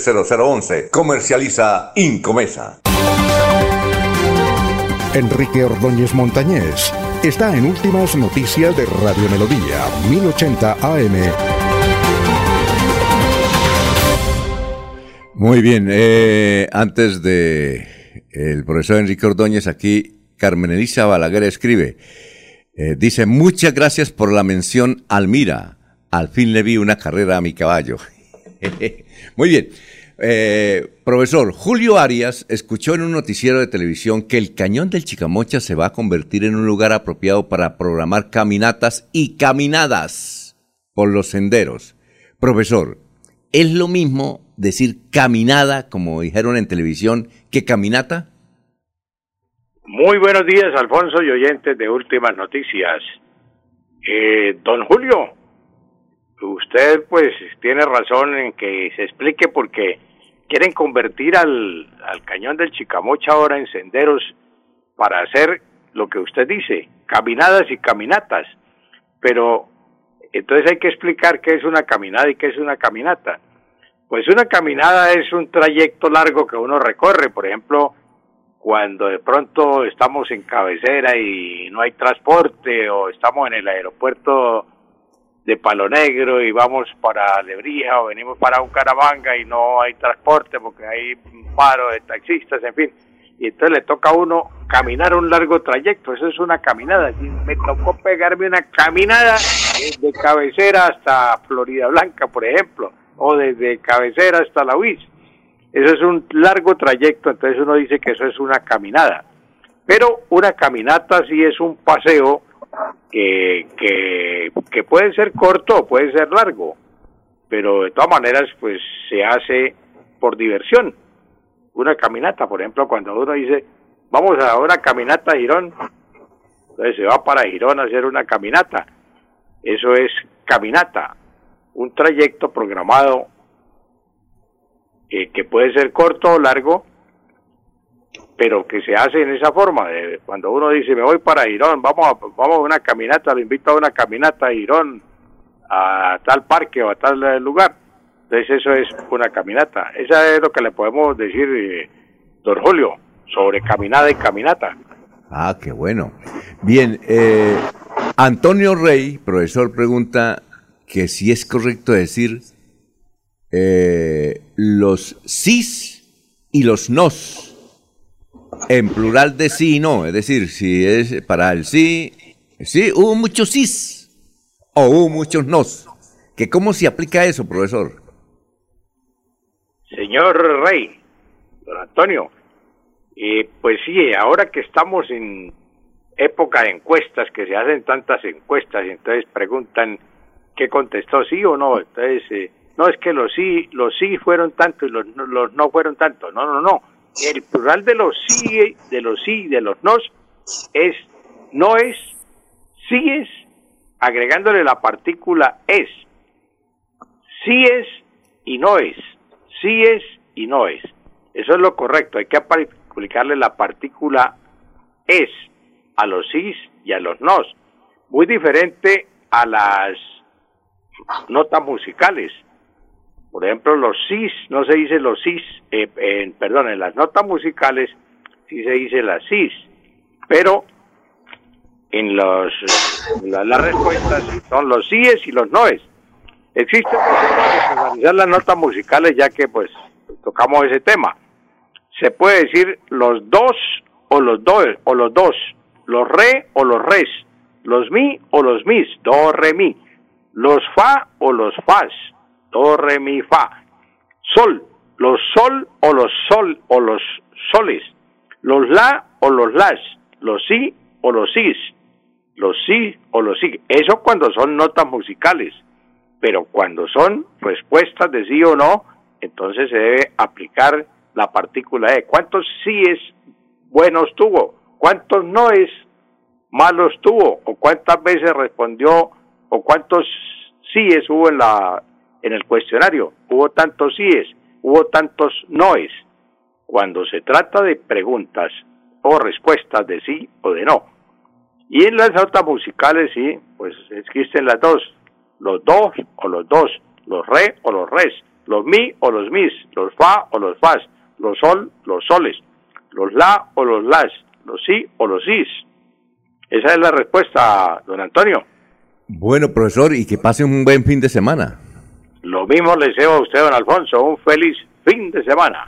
301-643-0011. Comercializa Incomesa. Enrique Ordóñez Montañés está en Últimas Noticias de Radio Melodía, 1080 AM. Muy bien, eh, antes de el profesor Enrique Ordóñez, aquí Carmen Elisa Balaguer escribe, eh, dice, muchas gracias por la mención Almira, al fin le vi una carrera a mi caballo. Muy bien, eh, profesor, Julio Arias escuchó en un noticiero de televisión que el cañón del Chicamocha se va a convertir en un lugar apropiado para programar caminatas y caminadas por los senderos. Profesor, ¿es lo mismo decir caminada, como dijeron en televisión, que caminata? Muy buenos días, Alfonso y oyentes de Últimas Noticias. Eh, don Julio, usted pues tiene razón en que se explique porque quieren convertir al, al cañón del Chicamocha ahora en senderos para hacer lo que usted dice, caminadas y caminatas. Pero entonces hay que explicar qué es una caminada y qué es una caminata. Pues una caminada es un trayecto largo que uno recorre, por ejemplo, cuando de pronto estamos en cabecera y no hay transporte o estamos en el aeropuerto de Palo Negro y vamos para Lebrija o venimos para Bucaramanga y no hay transporte porque hay paro de taxistas, en fin. Y entonces le toca a uno caminar un largo trayecto, eso es una caminada. Me tocó pegarme una caminada desde cabecera hasta Florida Blanca, por ejemplo, o desde cabecera hasta la UIS. Eso es un largo trayecto, entonces uno dice que eso es una caminada. Pero una caminata sí es un paseo que, que, puede ser corto o puede ser largo, pero de todas maneras pues se hace por diversión. Una caminata, por ejemplo, cuando uno dice, vamos a una caminata a Girón, entonces se va para Girón a hacer una caminata. Eso es caminata, un trayecto programado eh, que puede ser corto o largo, pero que se hace en esa forma. De, cuando uno dice, me voy para Girón, vamos a, vamos a una caminata, lo invito a una caminata a Girón, a tal parque o a tal eh, lugar. Entonces eso es una caminata. Esa es lo que le podemos decir, eh, don Julio, sobre caminada y caminata. Ah, qué bueno. Bien, eh, Antonio Rey, profesor, pregunta que si es correcto decir eh, los sís y los nos en plural de sí no. Es decir, si es para el sí, sí, hubo muchos sís o hubo muchos nos. ¿Que ¿Cómo se aplica eso, profesor? Señor Rey, don Antonio, pues sí, ahora que estamos en época de encuestas, que se hacen tantas encuestas, y entonces preguntan qué contestó sí o no, entonces, eh, no es que los sí, los sí fueron tantos y los, los no fueron tantos, no, no, no, el plural de los sí, de los sí y de los nos es no es, sí es, agregándole la partícula es. Sí es y no es. Sí es y no es. Eso es lo correcto. Hay que aplicarle la partícula es a los sí y a los nos. Muy diferente a las notas musicales. Por ejemplo, los sis, no se dice los sis, eh, perdón, en las notas musicales sí se dice las sis, pero en los la- las respuestas son los síes y los noes. Existe una forma de personalizar las notas musicales ya que pues tocamos ese tema. Se puede decir los dos o los dos o los dos, los re o los res, los mi o los mis, do re mi, los fa o los fas, do re mi fa, sol, los sol o los sol o los soles, los la o los las, los sí o los sis, los sí o los sí. Eso cuando son notas musicales, pero cuando son respuestas de sí o no, entonces se debe aplicar la partícula E. ¿Cuántos síes buenos tuvo? ¿Cuántos noes malos tuvo? ¿O cuántas veces respondió? ¿O cuántos síes hubo en, la, en el cuestionario? ¿Hubo tantos síes? ¿Hubo tantos noes? Cuando se trata de preguntas o respuestas de sí o de no. Y en las notas musicales, sí, pues existen las dos, los dos o los dos, los re o los res, los mi o los mis, los fa o los fas, los sol, los soles, los la o los las, los sí o los sis. Esa es la respuesta, don Antonio. Bueno, profesor, y que pase un buen fin de semana. Lo mismo le deseo a usted, don Alfonso, un feliz fin de semana.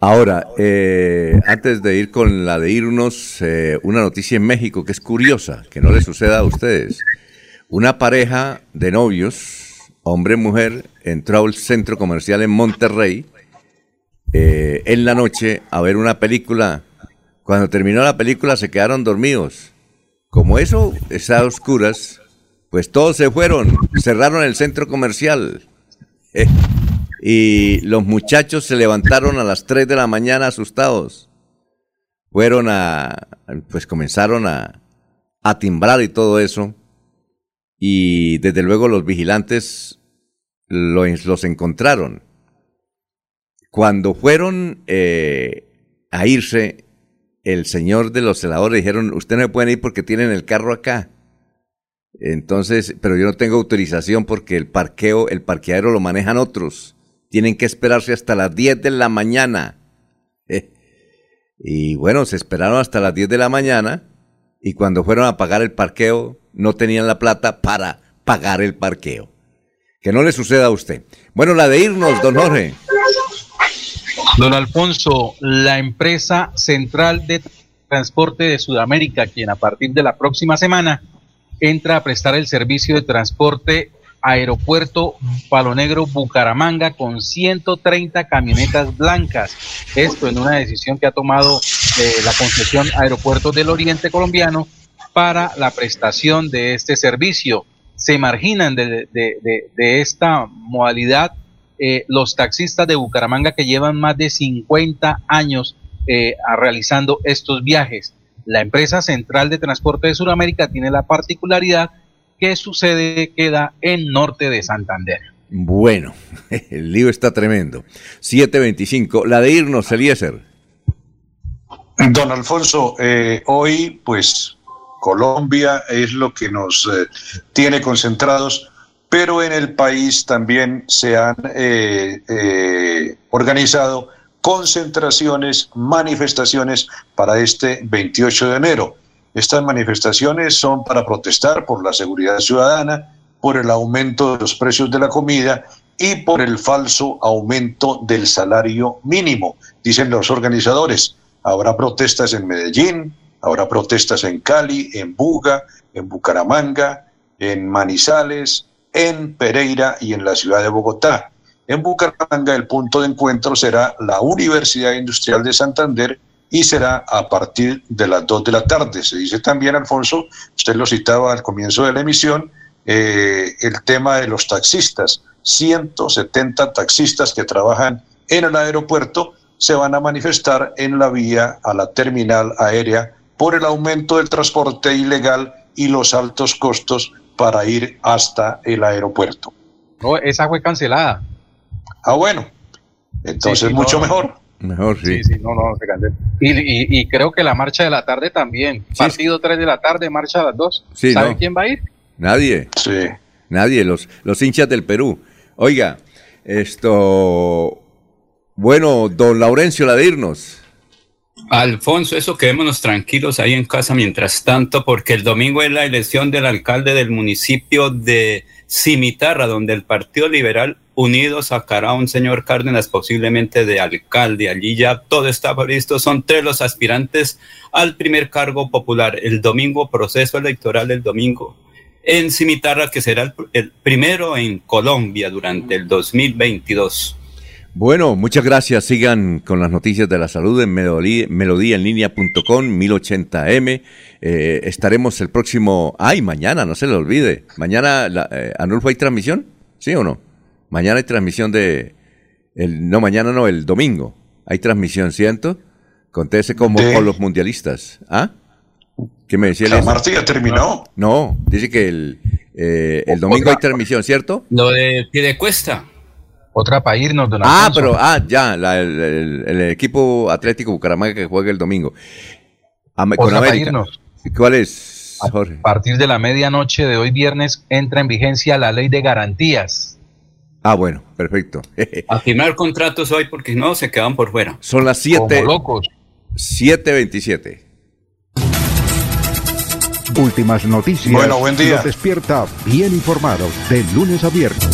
Ahora, eh, antes de ir con la de irnos, eh, una noticia en México que es curiosa, que no le suceda a ustedes. Una pareja de novios, hombre y mujer, entró al centro comercial en Monterrey eh, en la noche a ver una película. Cuando terminó la película se quedaron dormidos. Como eso está a oscuras, pues todos se fueron, cerraron el centro comercial. Y los muchachos se levantaron a las 3 de la mañana asustados. Fueron a, pues comenzaron a, a timbrar y todo eso. Y desde luego los vigilantes lo- los encontraron. Cuando fueron eh, a irse, el señor de los celadores dijeron, usted no pueden ir porque tienen el carro acá. Entonces, pero yo no tengo autorización porque el parqueo, el parqueadero lo manejan otros. Tienen que esperarse hasta las 10 de la mañana. Eh, Y bueno, se esperaron hasta las 10 de la mañana y cuando fueron a pagar el parqueo no tenían la plata para pagar el parqueo. Que no le suceda a usted. Bueno, la de irnos, don Jorge. Don Alfonso, la empresa central de transporte de Sudamérica, quien a partir de la próxima semana entra a prestar el servicio de transporte Aeropuerto Palo Negro Bucaramanga con 130 camionetas blancas. Esto en una decisión que ha tomado eh, la concesión Aeropuertos del Oriente Colombiano para la prestación de este servicio. Se marginan de, de- de- esta modalidad eh, los taxistas de Bucaramanga que llevan más de 50 años eh, realizando estos viajes. La empresa central de transporte de Sudamérica tiene la particularidad que su sede queda en norte de Santander. Bueno, el lío está tremendo. 725. La de irnos, Eliezer. Don Alfonso, eh, hoy pues Colombia es lo que nos eh, tiene concentrados, pero en el país también se han eh, eh, organizado concentraciones, manifestaciones para este 28 de enero. Estas manifestaciones son para protestar por la seguridad ciudadana, por el aumento de los precios de la comida y por el falso aumento del salario mínimo, dicen los organizadores. Habrá protestas en Medellín, habrá protestas en Cali, en Buga, en Bucaramanga, en Manizales, en Pereira y en la ciudad de Bogotá. En Bucaramanga el punto de encuentro será la Universidad Industrial de Santander y será a partir de las 2 de la tarde. Se dice también, Alfonso, usted lo citaba al comienzo de la emisión, eh, el tema de los taxistas. 170 taxistas que trabajan en el aeropuerto se van a manifestar en la vía a la terminal aérea por el aumento del transporte ilegal y los altos costos para ir hasta el aeropuerto. No, esa fue cancelada. Ah, bueno. Entonces Sí, sí, mucho no, mejor. Mejor, sí. Sí, sí, no, no. Y, y- y creo que la marcha de la tarde también. Partido 3 de la tarde, marcha a las 2. Sí, ¿Sabe no. quién va a ir? Nadie. Sí. Nadie, los, los hinchas del Perú. Oiga, esto. Bueno, don Laurencio, la de irnos. Alfonso, eso quedémonos tranquilos ahí en casa mientras tanto, porque el domingo es la elección del alcalde del municipio de Cimitarra, donde el Partido Liberal Unido sacará un señor Cárdenas posiblemente de alcalde. Allí ya todo está listo. Son tres los aspirantes al primer cargo popular. El domingo, proceso electoral el domingo en Cimitarra, que será el, el primero en Colombia durante el 2022. Bueno, muchas gracias. Sigan con las noticias de la salud en melodía, melodíaenlínea.com, 1080m. Eh, estaremos el próximo. Ay, mañana, no se le olvide. Mañana, la, eh, Anulfo, ¿hay transmisión? ¿Sí o no? Mañana hay transmisión de. El, no, mañana no, el domingo. Hay transmisión, ¿cierto? Contese como De- con los mundialistas. ¿Ah? ¿Qué me decía? Marcha ya terminó. No, dice que el, eh, el domingo hay transmisión, ¿cierto? Lo de Piedecuesta. Otra para irnos, don Ah, Alfonso. pero, ah, ya, la- el, el- el equipo Atlético Bucaramanga que juega el domingo. Con Otra para América. irnos. ¿Cuál es, Jorge? A partir de la medianoche de hoy viernes entra en vigencia la ley de garantías. Ah, bueno, perfecto. A firmar contratos hoy porque no se quedan por fuera. Son las 7. Como locos. 7.27. Últimas noticias. Bueno, buen día. Los despierta bien informados de lunes a viernes.